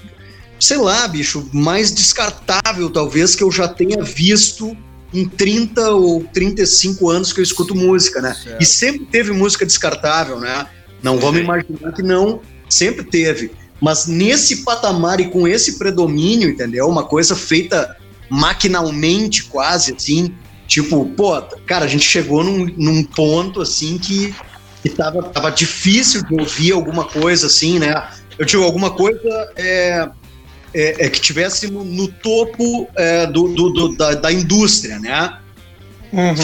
sei lá, bicho, mais descartável talvez que eu já tenha visto em 30 ou 35 anos que eu escuto música, né? Certo. E sempre teve música descartável, né? Não vamos imaginar que não, sempre teve. Mas nesse patamar e com esse predomínio, entendeu? Uma coisa feita maquinalmente quase, assim. Tipo, pô, cara, a gente chegou num, num ponto, assim, que, que tava, tava difícil de ouvir alguma coisa, assim, né? Eu digo, alguma coisa é, é, é que tivesse no, no topo é, do, do- do- da, da indústria, né?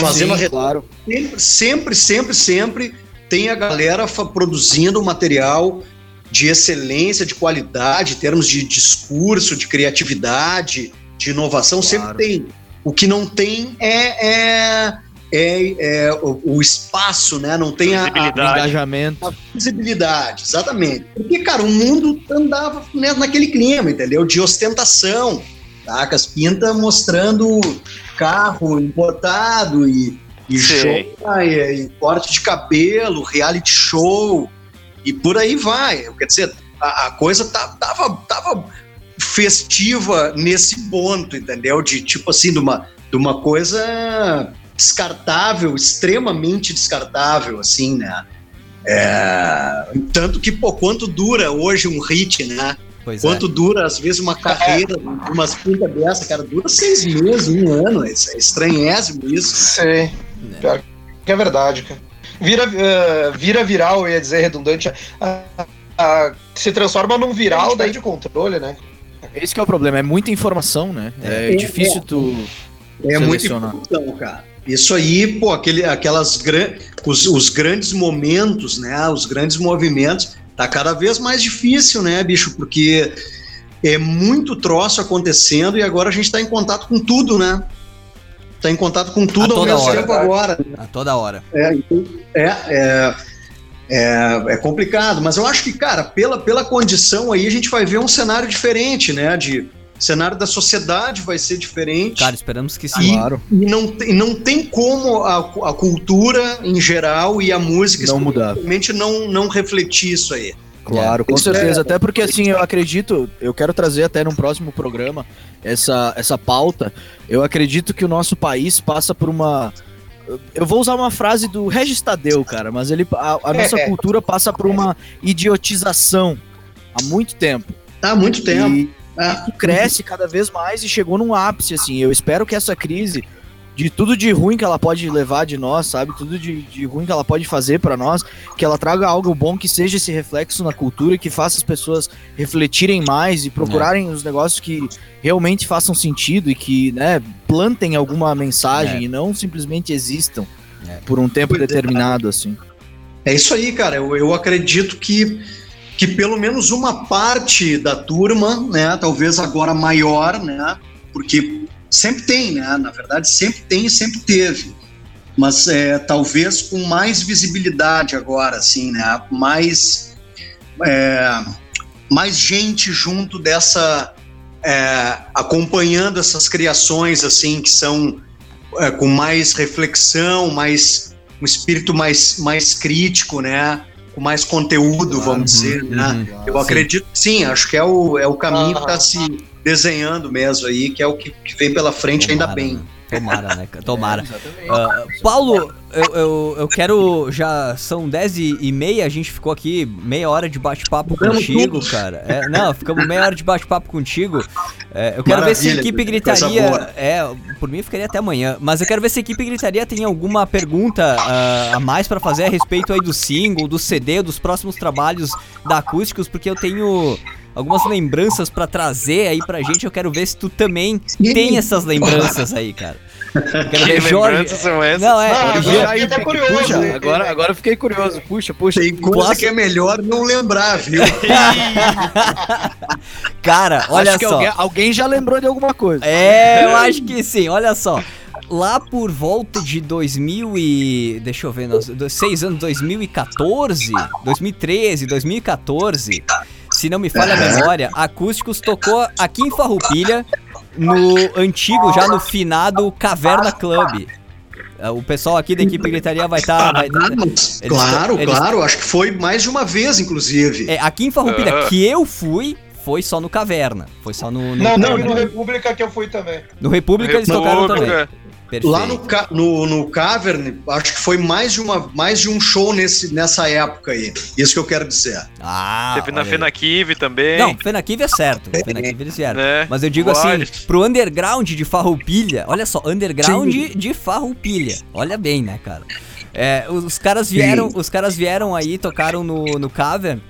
Fazendo a Sim, claro. sempre, sempre, sempre, sempre tem a galera produzindo material de excelência, de qualidade, em termos de discurso, de criatividade, de inovação, Claro. sempre tem. O que não tem é, é, é, é o, o espaço, né? Não tem a, a, Visibilidade. Engajamento. visibilidade, exatamente. Porque, cara, o mundo andava né, naquele clima, entendeu? De ostentação, tá? Com as pintas mostrando carro importado e, e Sei. joia, e corte de cabelo, reality show, e por aí vai. Quer dizer, a, a coisa tá- tava, tava festiva nesse ponto, entendeu? De tipo assim, de uma, de uma coisa descartável, extremamente descartável, assim, né? É, tanto que, pô, quanto dura hoje um hit, né? Pois Quanto dura, às vezes, uma carreira, umas pintas dessa, cara, dura seis meses, um ano, é é estranhésimo isso. Sei. Pior que é verdade, cara. Vira, eh, vira viral, eu ia dizer redundante. ah, ah, se transforma num viral daí de controle, né? Esse que é o problema, é muita informação, né? É, É, difícil é. tu. É muita Selecionar. informação, cara. Isso aí, pô, aquele, aquelas gran, os, os grandes momentos, né? Os grandes movimentos, tá cada vez mais difícil, né, bicho? Porque é muito troço acontecendo e agora a gente tá em contato com tudo, né? Tá em contato com tudo A ao toda mesmo hora. tempo agora. A toda hora. É, então, é, é, é, é complicado, mas eu acho que, cara, pela, pela condição aí, a gente vai ver um cenário diferente, né? De cenário da sociedade vai ser diferente. Cara, esperamos que sim. E- Claro. E não, tem- não tem como a, a cultura em geral e a música Não mudar. não, não refletir isso aí. Claro, com Isso é- certeza. Até porque, assim, eu acredito, eu quero trazer até num próximo programa essa, essa pauta. Eu acredito que o nosso país passa por uma. Eu vou usar uma frase do Regis Tadeu, cara, mas ele, a, a nossa É. cultura passa por uma idiotização há muito tempo. Tá há muito tempo. E É. cresce cada vez mais e chegou num ápice, assim. Eu espero que essa crise, de tudo de ruim que ela pode levar de nós, sabe? Tudo de, de ruim que ela pode fazer pra nós, que ela traga algo bom que seja esse reflexo na cultura, que faça as pessoas refletirem mais e procurarem os negócios que realmente façam sentido e que, né, plantem alguma mensagem É. e não simplesmente existam É. por um tempo é. determinado, assim. É isso aí, cara. Eu, eu acredito que, que pelo menos uma parte da turma, né, talvez agora maior, né, porque sempre tem, né, na verdade sempre tem e sempre teve, mas é, talvez com mais visibilidade agora, assim, né, mais, é, mais gente junto dessa, é, acompanhando essas criações, assim, que são é, com mais reflexão, mais um espírito mais, mais crítico, né? Com mais conteúdo, Claro. vamos dizer, né? Uhum. Eu acredito que sim, acho que é o, é o caminho que está se desenhando mesmo aí, que é o que, que vem pela frente, ainda Tomara, bem. né? Tomara, né? Tomara. exatamente. [laughs] Ah, Paulo, eu, eu, eu quero. Já são 10 e, meia, a gente ficou aqui meia hora de bate-papo contigo, tudo. cara. É, não, ficamos meia hora de bate-papo contigo. É, eu quero ver se a Maravilha, equipe gritaria. É, por mim ficaria até amanhã. Mas eu quero ver se a equipe gritaria tem alguma pergunta ah, a mais pra fazer a respeito aí do single, do CD, dos próximos trabalhos da Acústicos, porque eu tenho. Algumas lembranças pra trazer aí pra gente, eu quero ver se tu também tem essas lembranças aí, cara. Que ver Jorge. são essas? Não, é. Ah, agora eu fiquei até curioso. Puxa, agora, agora eu fiquei curioso. Puxa, puxa. Tem coisa Posso- que é melhor não lembrar, viu? [laughs] Cara, olha Acho que só. alguém, alguém já lembrou de alguma coisa. É, eu acho que sim, olha só. Lá por volta de 2000 e... Deixa eu ver, nós, do- seis anos, 2014, 2013, 2014, se não me falha a memória, Acústicos tocou aqui em Farroupilha, no antigo, já no finado Caverna Club. É, O pessoal aqui da equipe Gritaria vai estar... Ah, mas, Eles- claro, eles- claro, acho que foi mais de uma vez, inclusive. É, aqui em Farroupilha, Ah. que eu fui, foi só no Caverna. Foi só no. no Não, não, e no República que eu fui também. No República eles tocaram também. Perfeito. Lá no, no, no Cavern, acho que foi mais de, uma, mais de um show nesse, nessa época aí. Isso que eu quero dizer. Ah, Teve na. Fenakive também. Não, Fenakive é certo. Fenakive eles vieram. né? Mas eu digo assim, pro underground de Farroupilha, olha só, underground de Farroupilha. Olha bem, né, cara? É, os, os caras vieram, os caras vieram aí, tocaram no, no Cavern.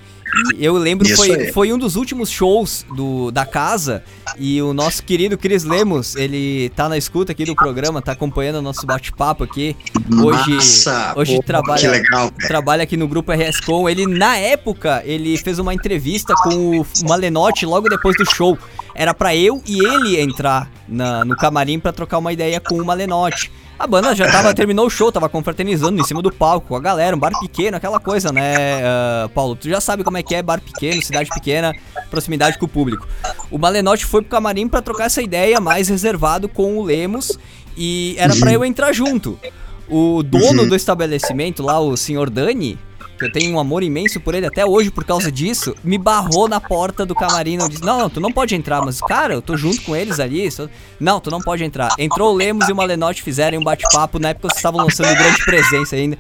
Eu lembro, Isso foi, foi um dos últimos shows do, da casa. E o nosso querido Cris Lemos, ele tá na escuta aqui do programa, tá acompanhando o nosso bate-papo aqui. Hoje, Massa! hoje Pô, trabalha, Que legal, trabalha aqui no grupo RSCom. Ele, na época, ele fez uma entrevista com o Malenotti logo depois do show. Era pra eu e ele entrar na- no camarim pra trocar uma ideia com o Malenotti. A banda já tava, terminou o show, tava confraternizando em cima do palco a galera, um bar pequeno, aquela coisa, né, ah, Paulo? Tu já sabe como é que é bar pequeno, cidade pequena, proximidade com o público. O Malenotti foi pro camarim pra trocar essa ideia mais reservado com o Lemos e era pra eu entrar junto. O dono do estabelecimento lá, o senhor Dani, que eu tenho um amor imenso por ele até hoje por causa disso, me barrou na porta do camarim. Não disse: Não, não, tu não pode entrar. Mas, cara, eu tô junto com eles ali. só- Não, tu não pode entrar. Entrou o Lemos e o Malenotti fizeram um bate-papo. Na época vocês estavam lançando grande presença ainda.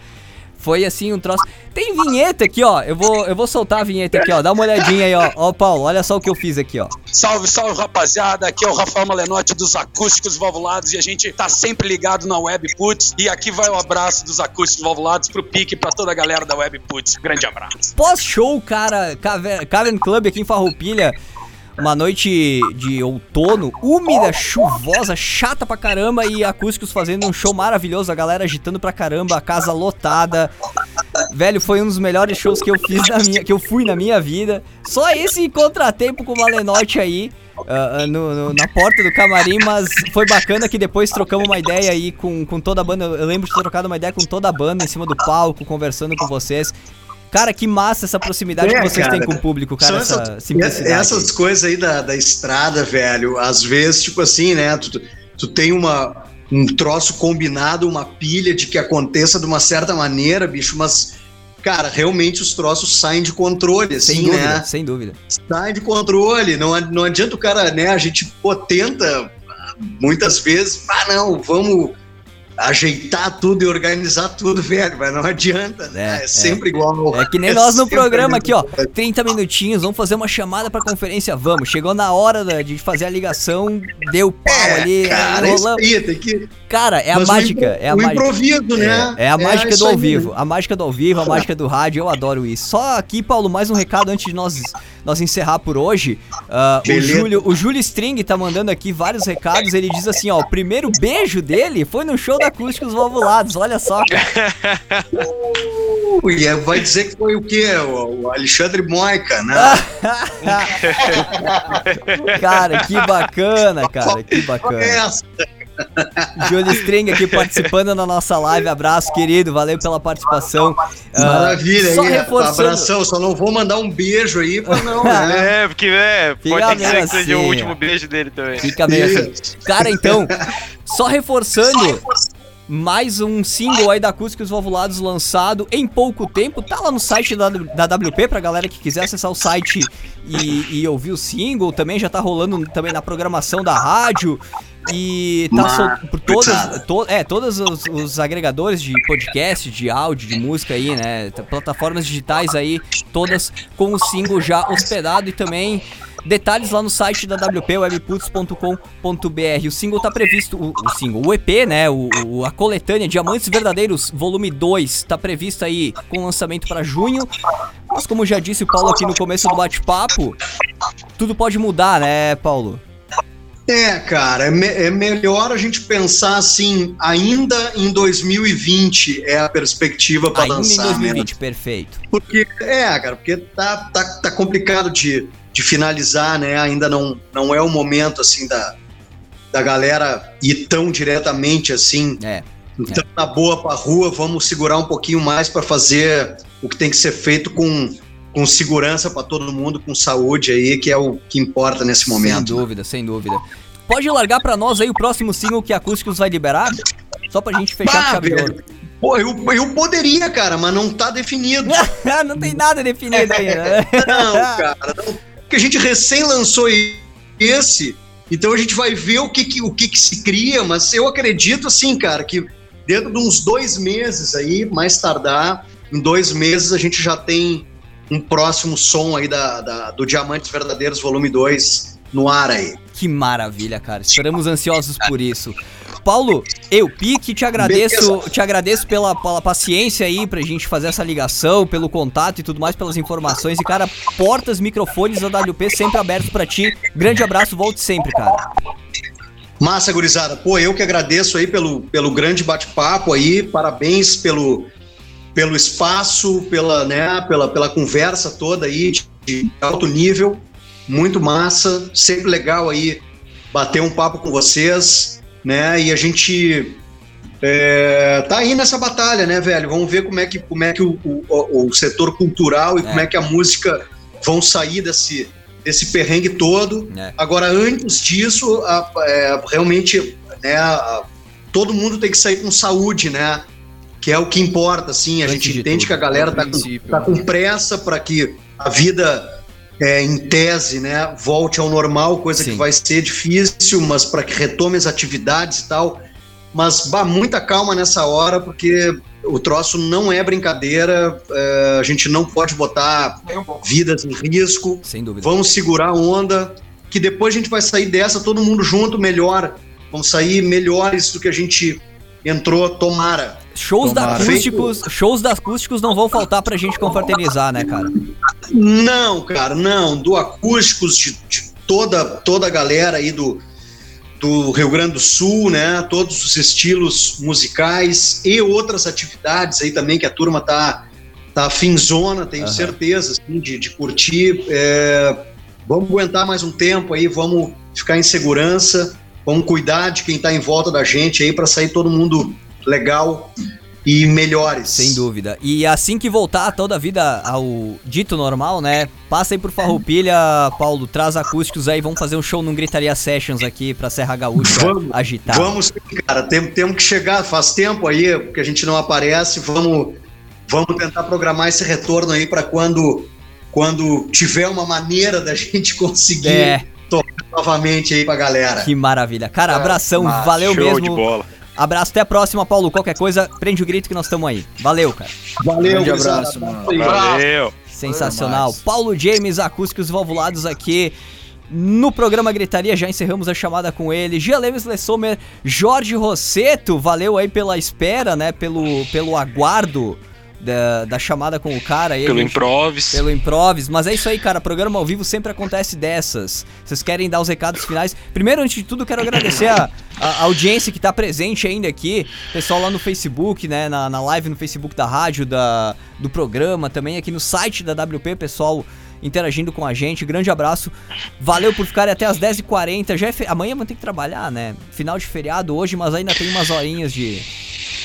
Foi assim um troço. Tem vinheta aqui, ó. Eu vou, eu vou soltar a vinheta aqui, ó. Dá uma olhadinha aí, ó. Ó, Paulo, olha só o que eu fiz aqui, ó. Salve, salve, rapaziada. Aqui é o Rafael Malenotti dos Acústicos Valvulados e a gente tá sempre ligado na Web Putz. E aqui vai o abraço dos Acústicos Valvulados pro Pique e pra toda a galera da Web Putz. Grande abraço. Pós-show, cara, Caver- Cavern Club aqui em Farroupilha. Uma noite de outono, úmida, chuvosa, chata pra caramba e acústicos fazendo um show maravilhoso, a galera agitando pra caramba, a casa lotada. Velho, foi um dos melhores shows que eu fiz na minha, que eu fui na minha vida. Só esse contratempo com o Malenotti aí ah, no- no- na porta do camarim, mas foi bacana que depois trocamos uma ideia aí com, com toda a banda. Eu lembro de ter trocado uma ideia com toda a banda em cima do palco, conversando com vocês. Cara, que massa essa proximidade É, que vocês cara. têm com o público, cara, essa essas, simplicidade. essas coisas aí da, da estrada, velho, às vezes, tipo assim, né? Tu, tu tem uma, um troço combinado, uma pilha de que aconteça de uma certa maneira, bicho, mas, cara, realmente os troços saem de controle, sem assim, dúvida, né? sem dúvida. Sai de controle. Não, não adianta o cara, né? A gente pô, tenta muitas vezes, ah, não, vamos ajeitar tudo e organizar tudo, velho, mas não adianta, né? É, É, sempre igual. É que nem nós no programa aqui, ó. mesma 30 minutinhos, vamos fazer uma chamada pra conferência, vamos. Chegou na hora da- de fazer a ligação, deu pau ali, Cara, é isso enrolamos. aí, tem que. Cara, é a mágica, é a o mágica. improviso, né? É, é a mágica isso do ao vivo, a mágica do ao vivo, a mágica do rádio, eu adoro isso. Só aqui, Paulo, mais um recado antes de nós, nós encerrar por hoje. Ah, o. Júlio, o Júlio String tá mandando aqui vários recados, ele diz assim, ó, o primeiro beijo dele foi no show da Acústicos Valvulados, olha só. [laughs] cara. E é- vai dizer que foi o quê? O, o Alexandre Moica, né? [laughs] cara, que bacana, cara, que bacana. Júlio String aqui participando na nossa live, abraço, querido, valeu pela participação. Ah, Maravilha, só aí, reforçando- abração. Só não vou mandar um beijo aí pra não, né? [laughs] É, porque é, Fica pode ser que seja assim, o ó. último beijo dele também. Fica meio assim. Cara, então, só reforçando, mais um single aí da Acústicos Valvulados lançado em pouco tempo. Tá lá no site da, da WP pra galera que quiser acessar o site e, e ouvir o single. Também já tá rolando também na programação da rádio. E tá solto por todas, to, é, todos os, os agregadores de podcast, de áudio, de música aí, né? Plataformas digitais aí, todas com o single já hospedado e também detalhes lá no site da WP, webputs.com.br. O single tá previsto, o, o single, o EP, né? O, o- a coletânea Diamantes Verdadeiros, volume 2, tá previsto aí com lançamento para junho. Mas como já disse o Paulo aqui no começo do bate-papo, tudo pode mudar, né, Paulo? É, cara, é, me- é melhor a gente pensar assim, ainda em 2020 é a perspectiva para Ainda em lançar, né? 2020, perfeito. Porque, é, cara, porque tá, tá, tá complicado de, de finalizar, né? Ainda não, não é o momento, assim, da, da galera ir tão diretamente assim. É. Então, na boa pra rua, vamos segurar um pouquinho mais para fazer o que tem que ser feito com, com segurança para todo mundo, com saúde aí, que é o que importa nesse Sem momento. dúvida, sem dúvida. Pode largar pra nós aí o próximo single que a Acústicos vai liberar? Só pra gente fechar Ah, ouro. velho, Pô, eu, eu poderia, cara, mas não tá definido. [laughs] não tem nada definido ainda. né? [laughs] Não, cara, não, porque a gente recém lançou esse, então a gente vai ver o que, que o que, que se cria, mas eu acredito assim, cara, que dentro de uns dois meses aí, mais tardar, em dois meses a gente já tem um próximo som aí da, da- do Diamantes Verdadeiros Volume 2 no ar aí. Que maravilha, cara. Esperamos ansiosos por isso. Paulo, eu, Pique, te agradeço, Beleza. te agradeço pela, pela paciência aí pra gente fazer essa ligação, pelo contato e tudo mais, pelas informações. E, cara, portas, microfones da WP sempre abertos pra ti. Grande abraço, volte sempre, cara. Massa, gurizada. Pô, eu que agradeço aí pelo, pelo grande bate-papo aí. Parabéns pelo, pelo espaço, pela, né, pela, pela conversa toda aí de, alto nível. Muito massa. Sempre legal aí bater um papo com vocês, né? E a gente é, tá aí nessa batalha, né, velho? Vamos ver como é que, como é que o, o, o setor cultural e É. como é que a música vão sair desse, desse perrengue todo. É. Agora, antes disso, a- é, realmente, né, a- todo mundo tem que sair com saúde, né? Que é o que importa, assim. A Antes gente de entende tudo, que a galera tá com, tá com pressa para que a vida, é, em tese, né, volte ao normal, coisa Sim. que vai ser difícil, mas para que retome as atividades e tal. Mas, bah, muita calma nessa hora, porque o troço não é brincadeira, é, a gente não pode botar vidas em risco. Sem dúvida. Vamos segurar a onda, que depois a gente vai sair dessa todo mundo junto, melhor. Vamos sair melhores do que a gente entrou, tomara. Shows da acústicos, shows da acústicos não vão faltar pra gente confraternizar, né, cara? Não, cara, não. Do acústicos de, de toda, toda a galera aí do, do Rio Grande do Sul, né? Todos os estilos musicais e outras atividades aí também que a turma tá, tá finzona, tenho Aham. certeza, assim, de, de curtir. É, vamos aguentar mais um tempo aí, vamos ficar em segurança, vamos cuidar de quem tá em volta da gente aí para sair todo mundo legal e melhores. Sem dúvida. E assim que voltar toda a vida ao dito normal, né? Passa aí por Farroupilha, Paulo, traz acústicos aí, vamos fazer um show num Gritaria Sessions aqui pra Serra Gaúcha Vamos, agitar. Vamos, cara, tem- temos que chegar, faz tempo aí que a gente não aparece, vamos, vamos tentar programar esse retorno aí para quando, quando tiver uma maneira da [laughs] gente conseguir É, tocar novamente aí pra galera. que maravilha. Cara, É, abração, valeu Show mesmo. de bola. Abraço, até a próxima, Paulo. Qualquer coisa, prende o grito que nós estamos aí. Valeu, cara. Valeu, Grande gurizada. abraço, mano. Valeu. Sensacional. mais. Paulo James, acústicos valvulados aqui no programa Gritaria. Já encerramos a chamada com ele. Gia Lemes Lessomer, Jorge Rosseto, valeu aí pela espera, né? Pelo, pelo aguardo da, da chamada com o cara Pelo gente- improvis. Pelo improvis, mas é isso aí, cara. Programa ao vivo sempre acontece dessas. Vocês querem dar os recados finais? Primeiro, antes de tudo, quero agradecer a, a audiência que tá presente ainda aqui. Pessoal lá no Facebook, né? Na, na live no Facebook da rádio, da, do programa, também aqui no site da WP, pessoal interagindo com a gente. Grande abraço. Valeu por ficarem até as 10h40. Já é fe- Amanhã vão ter que trabalhar, né? Final de feriado hoje, mas ainda tem umas horinhas de.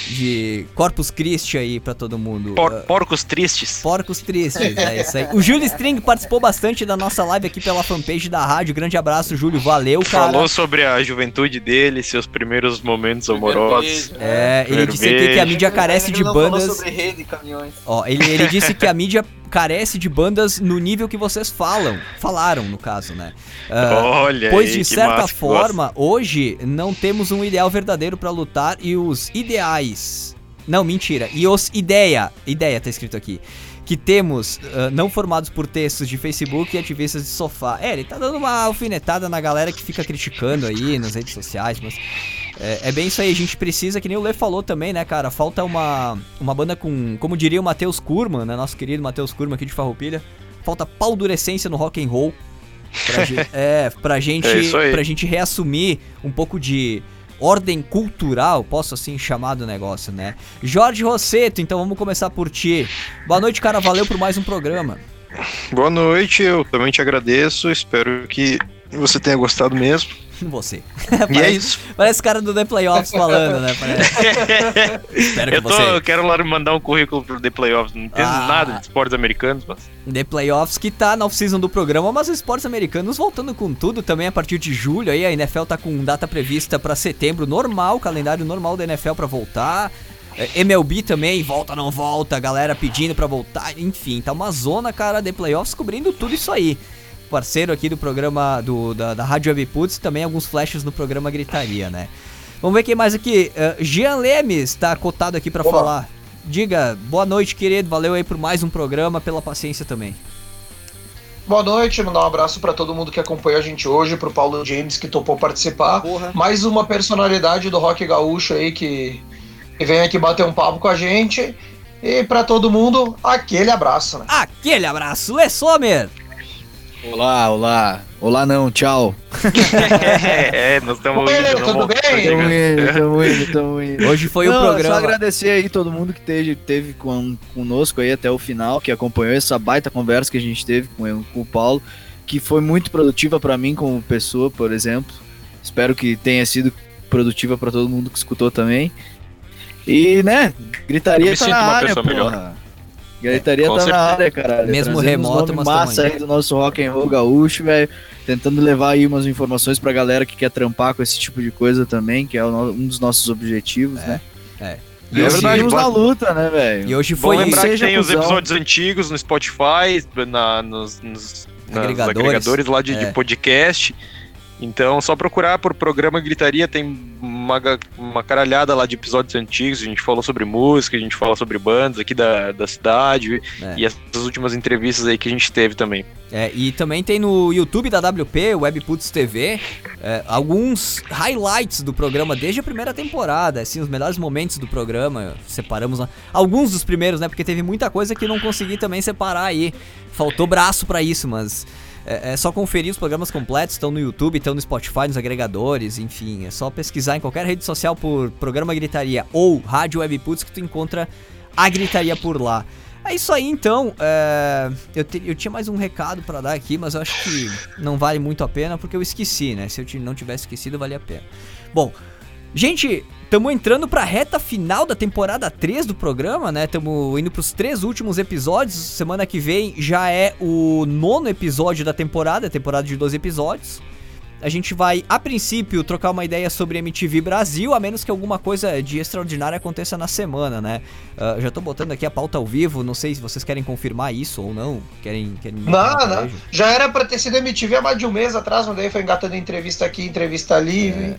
De Corpus Christi aí pra todo mundo. Por- Ah, porcos tristes. Porcos tristes, é isso aí. O Júlio String participou bastante da nossa live aqui pela fanpage da rádio. Grande abraço, Júlio. Valeu, cara. Falou sobre a juventude dele, seus primeiros momentos amorosos. É, ele disse aqui que a mídia carece de Ele não falou bandas. sobre rede e caminhões. Ó, ele, ele disse que a mídia carece de bandas no nível que vocês falam. Falaram, no caso, né? Ah, Olha Pois aí, de certa forma, hoje não temos um ideal verdadeiro pra lutar e os ideais. Não, mentira. E os ideia, ideia tá escrito aqui. Que temos ah, não formados por textos de Facebook e ativistas de sofá. É, ele tá dando uma alfinetada na galera que fica criticando aí nas redes sociais, mas é, é bem isso aí. A gente precisa, que nem o Lê falou também, né, cara? Falta uma, uma banda com, como diria o Matheus Kurman, né? Nosso querido Matheus Kurman aqui de Farroupilha. Falta paldurecência no rock and roll. Pra [laughs] é, pra gente, É pra gente reassumir um pouco de ordem cultural, posso assim chamar do negócio, né? Jorge Rosseto, então vamos começar por ti. Boa noite, cara, valeu por mais um programa. Boa noite, eu também te agradeço. Espero que você tenha gostado mesmo. [laughs] Você. [laughs] E é isso. Parece cara do The Playoffs falando, né? [laughs] Espero que Eu, tô, você. eu quero lá mandar um currículo pro The Playoffs. Não entendo Ah. nada de esportes americanos, mas. The Playoffs que tá na off-season do programa, mas os esportes americanos voltando com tudo também a partir de julho. Aí a NFL tá com data prevista pra setembro, normal, calendário normal da NFL pra voltar. É, MLB também, volta, não volta, galera pedindo pra voltar, enfim, tá uma zona, cara, The Playoffs cobrindo tudo isso aí. Parceiro aqui do programa do, da, da Rádio Web Putz, e também alguns flashes no programa Gritaria, né? Vamos ver quem mais aqui. Uh, Jean Lemes tá cotado aqui para falar. Diga, boa noite, querido. Valeu aí por mais um programa, pela paciência também. Boa noite, mandar um abraço para todo mundo que acompanhou a gente hoje, pro Paulo James que topou participar. Porra. Mais uma personalidade do rock gaúcho aí que, que vem aqui bater um papo com a gente. E para todo mundo, aquele abraço, né? Aquele abraço, Lê Sommer! Olá, olá. Olá não, tchau. [laughs] é, nós estamos Oi, indo. tudo não vamos- bem? Tamo indo, tamo indo, tamo indo. Hoje foi Não, o programa. Só agradecer aí todo mundo que teve, teve com, conosco aí até o final, que acompanhou essa baita conversa que a gente teve com, com o Paulo, que foi muito produtiva pra mim como pessoa, por exemplo. Espero que tenha sido produtiva pra todo mundo que escutou também. E, né, gritaria Eu me tá sinto na uma área, pessoa melhor. Gritaria tá certeza. na área, caralho. Mesmo Trazendo remoto, mas massa aí. do nosso rock and roll gaúcho, velho. Tentando levar aí umas informações pra galera que quer trampar com esse tipo de coisa também, que é um dos nossos objetivos, né? é. E É hoje verdade, seguimos na luta, né, velho? E hoje Bom foi lembrar que tem os episódios antigos no Spotify, na, nos, nos- nos Agregadores. agregadores lá de, de É. podcast. Então, só procurar por programa Gritaria, tem uma, uma caralhada lá de episódios antigos. A gente falou sobre música, a gente fala sobre bandas aqui da, da cidade. É. E essas últimas entrevistas aí que a gente teve também. É, e também tem no YouTube da WP, Webputs TV, é, alguns highlights do programa desde a primeira temporada, assim, os melhores momentos do programa, separamos lá. Alguns dos primeiros, né, porque teve muita coisa que não consegui também separar aí. Faltou braço pra isso, mas é, é só conferir os programas completos, estão no YouTube, estão no Spotify, nos agregadores, enfim, é só pesquisar em qualquer rede social por Programa Gritaria ou Rádio Webputs que tu encontra a gritaria por lá. É isso aí então. é, eu, te- eu tinha mais um recado pra dar aqui, mas eu acho que não vale muito a pena porque eu esqueci, né? Se eu não tivesse esquecido, valia a pena. Bom, gente, estamos entrando pra reta final da temporada 3 do programa, né? Estamos indo pros três últimos episódios. Semana que vem já é o nono episódio da temporada, temporada de 12 episódios. A gente vai, a princípio, trocar uma ideia sobre MTV Brasil, a menos que alguma coisa de extraordinário aconteça na semana, né? Ah, já tô botando aqui a pauta ao vivo, não sei se vocês querem confirmar isso ou não. Querem. querem Não, não. Já era pra ter sido MTV há mais de um mês atrás, mas daí foi engatando entrevista aqui, entrevista ali.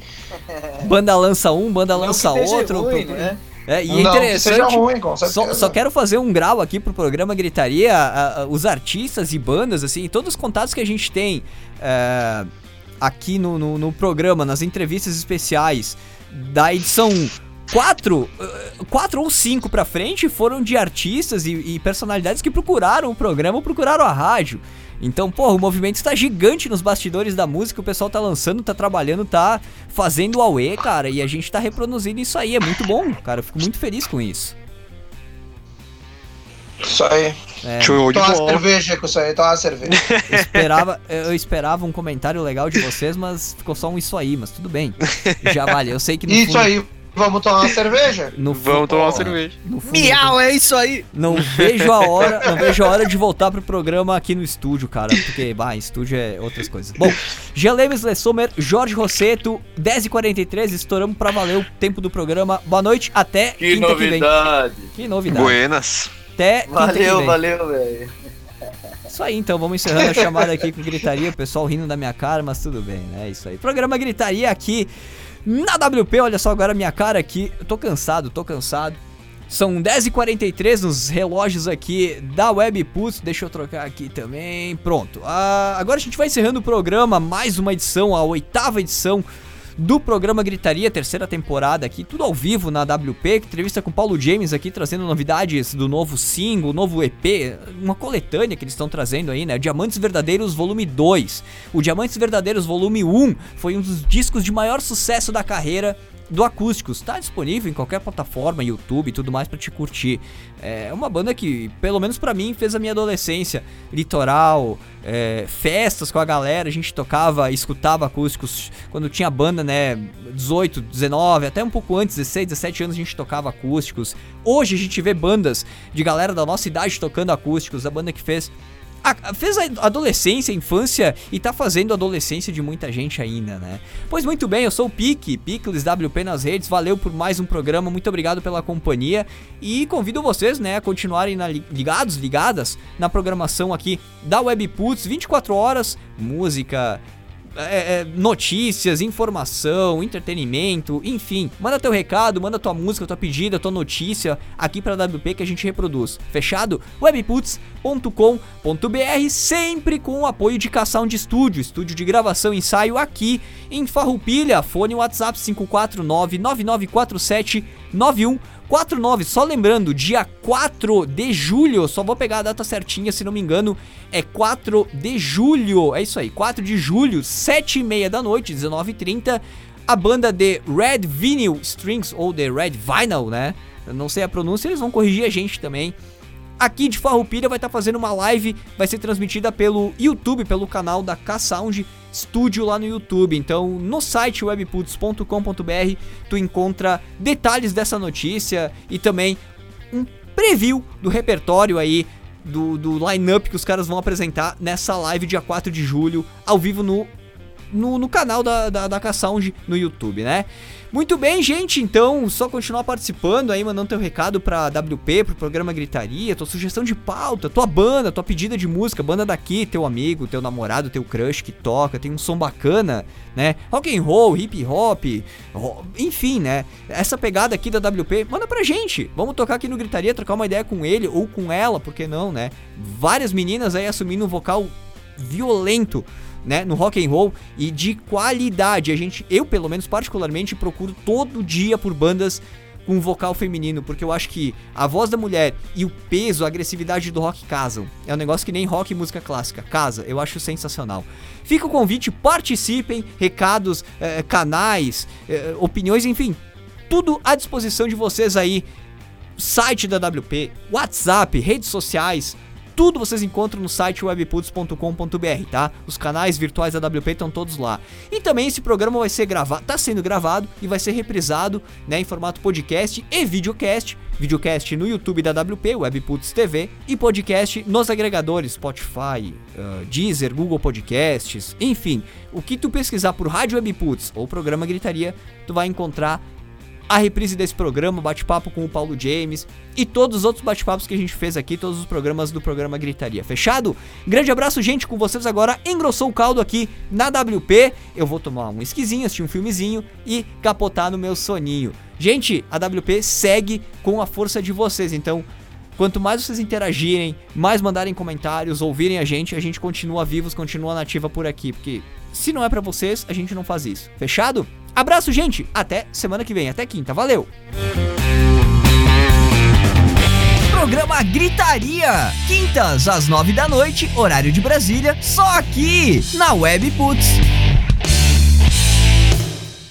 [laughs] Banda lança um, banda Não que lança outro. ruim, procura- né? É, e é não, que interessante. ruim, com certeza. Só, só quero fazer um grau aqui pro programa Gritaria. a- a- os artistas e bandas, assim, todos os contatos que a gente tem é, aqui no, no, no programa, nas entrevistas especiais da edição 4, 4 ou 5 pra frente foram de artistas e, e personalidades que procuraram o programa procuraram a rádio. Então, porra, o movimento está gigante nos bastidores da música, o pessoal tá lançando, tá trabalhando, tá fazendo auê, cara, e a gente tá reproduzindo isso aí, é muito bom, cara, eu fico muito feliz com isso. Isso aí. É, Show de bola. cerveja com isso aí, toma uma cerveja. eu esperava, eu esperava um comentário legal de vocês, mas ficou só um isso aí, mas tudo bem. Já vale, eu sei que no Isso fundo, aí, vamos tomar uma cerveja? no Vamos tomar uma cerveja. No fundo, Miau, é isso aí! Não vejo a hora, não vejo a hora de voltar pro programa aqui no estúdio, cara, porque, bah, estúdio é outras coisas. Bom, Jean Lemes Lessomer, Jorge Rosseto, 10h43, estouramos pra valer o tempo do programa. Boa noite, até Que quinta que vem. novidade. Que novidade. Buenas. Até que Valeu, valeu, velho. Isso aí, então, vamos encerrando a chamada aqui com gritaria, o pessoal rindo da minha cara, mas tudo bem, né? É isso aí. Programa Gritaria aqui na WP, olha só agora a minha cara aqui. Eu tô cansado, tô cansado. São 10h43 nos relógios aqui da Web Putz. Deixa eu trocar aqui também. Pronto. Ah, agora a gente vai encerrando o programa, mais uma edição, a oitava edição do programa Gritaria, terceira temporada aqui, tudo ao vivo na WP, entrevista com Paulo James aqui, trazendo novidades do novo single, novo EP, uma coletânea que eles estão trazendo aí, né? Diamantes Verdadeiros Volume 2. O Diamantes Verdadeiros Volume 1 foi um dos discos de maior sucesso da carreira do Acústicos. Tá disponível em qualquer plataforma, YouTube e tudo mais pra te curtir. É uma banda que, pelo menos pra mim, fez a minha adolescência. Litoral, é, festas com a galera, a gente tocava, escutava acústicos quando tinha banda, né? 18, 19, até um pouco antes, 16, 17 anos a gente tocava acústicos. Hoje a gente vê bandas de galera da nossa idade tocando acústicos, a banda que fez a- fez a adolescência, a infância e tá fazendo a adolescência de muita gente ainda, né? Pois muito bem, eu sou o Pique, Picles WP nas redes, valeu por mais um programa, muito obrigado pela companhia e convido vocês, né, a continuarem na li- ligados, ligadas na programação aqui da Webputs, 24 horas, música, é, é, notícias, informação, entretenimento, enfim. Manda teu recado, manda tua música, tua pedida, tua notícia aqui pra WP que a gente reproduz. Fechado? webputs.com.br sempre com o apoio de K-Sound Studio, estúdio de gravação e ensaio aqui em Farroupilha. Fone WhatsApp 549 9947 9149. Só lembrando, dia 4 de julho, só vou pegar a data certinha, se não me engano, é 4 de julho. É isso aí, 4 de julho, 7 e meia da noite, 19h30. A banda de Red Vinyl Strings, ou The Red Vinyl, né? Eu não sei a pronúncia, eles vão corrigir a gente também. Aqui de Farroupilha vai estar fazendo uma live, vai ser transmitida pelo YouTube, pelo canal da K-Sound Studio lá no YouTube. Então, no site webputs.com.br tu encontra detalhes dessa notícia e também um preview do repertório aí do, do line-up que os caras vão apresentar nessa live dia 4 de julho, ao vivo no, no, no canal da, da, da K-Sound no YouTube, né? Muito bem, gente, então só continuar participando aí, mandando teu recado pra WP, pro programa Gritaria, tua sugestão de pauta, tua banda, tua pedida de música, banda daqui, teu amigo, teu namorado, teu crush que toca, tem um som bacana, né? Rock and roll, hip hop, enfim, né? Essa pegada aqui da WP, manda pra gente. Vamos tocar aqui no Gritaria, trocar uma ideia com ele ou com ela, por que não, né? Várias meninas aí assumindo um vocal violento né, no rock and roll e de qualidade. A gente, eu pelo menos particularmente procuro todo dia por bandas com vocal feminino, porque eu acho que a voz da mulher e o peso, a agressividade do rock casam. É um negócio que nem rock e música clássica, casa. Eu acho sensacional. Fica o convite, participem, recados, eh, canais, eh, opiniões, enfim, tudo à disposição de vocês aí site da WP, WhatsApp, redes sociais, tudo vocês encontram no site webputs.com.br, tá? Os canais virtuais da WP estão todos lá. E também esse programa vai ser gravado, tá sendo gravado e vai ser reprisado, né, em formato podcast e videocast. Videocast no YouTube da WP, Webputs TV, e podcast nos agregadores Spotify, ah, Deezer, Google Podcasts, enfim. O que tu pesquisar por Rádio Webputs ou programa Gritaria, tu vai encontrar a reprise desse programa, bate-papo com o Paulo James e todos os outros bate-papos que a gente fez aqui, todos os programas do programa Gritaria. Fechado? Grande abraço, gente, com vocês agora. Engrossou o caldo aqui na WP. Eu vou tomar um esquisinho, assistir um filmezinho e capotar no meu soninho. Gente, a WP segue com a força de vocês, então Quanto mais vocês interagirem, mais mandarem comentários, ouvirem a gente, a gente continua vivos, continua nativa por aqui, porque se não é pra vocês, a gente não faz isso. Fechado? Abraço, gente. Até semana que vem, até quinta. Valeu. Programa Gritaria, quintas às nove da noite, horário de Brasília, só aqui na Web Puts.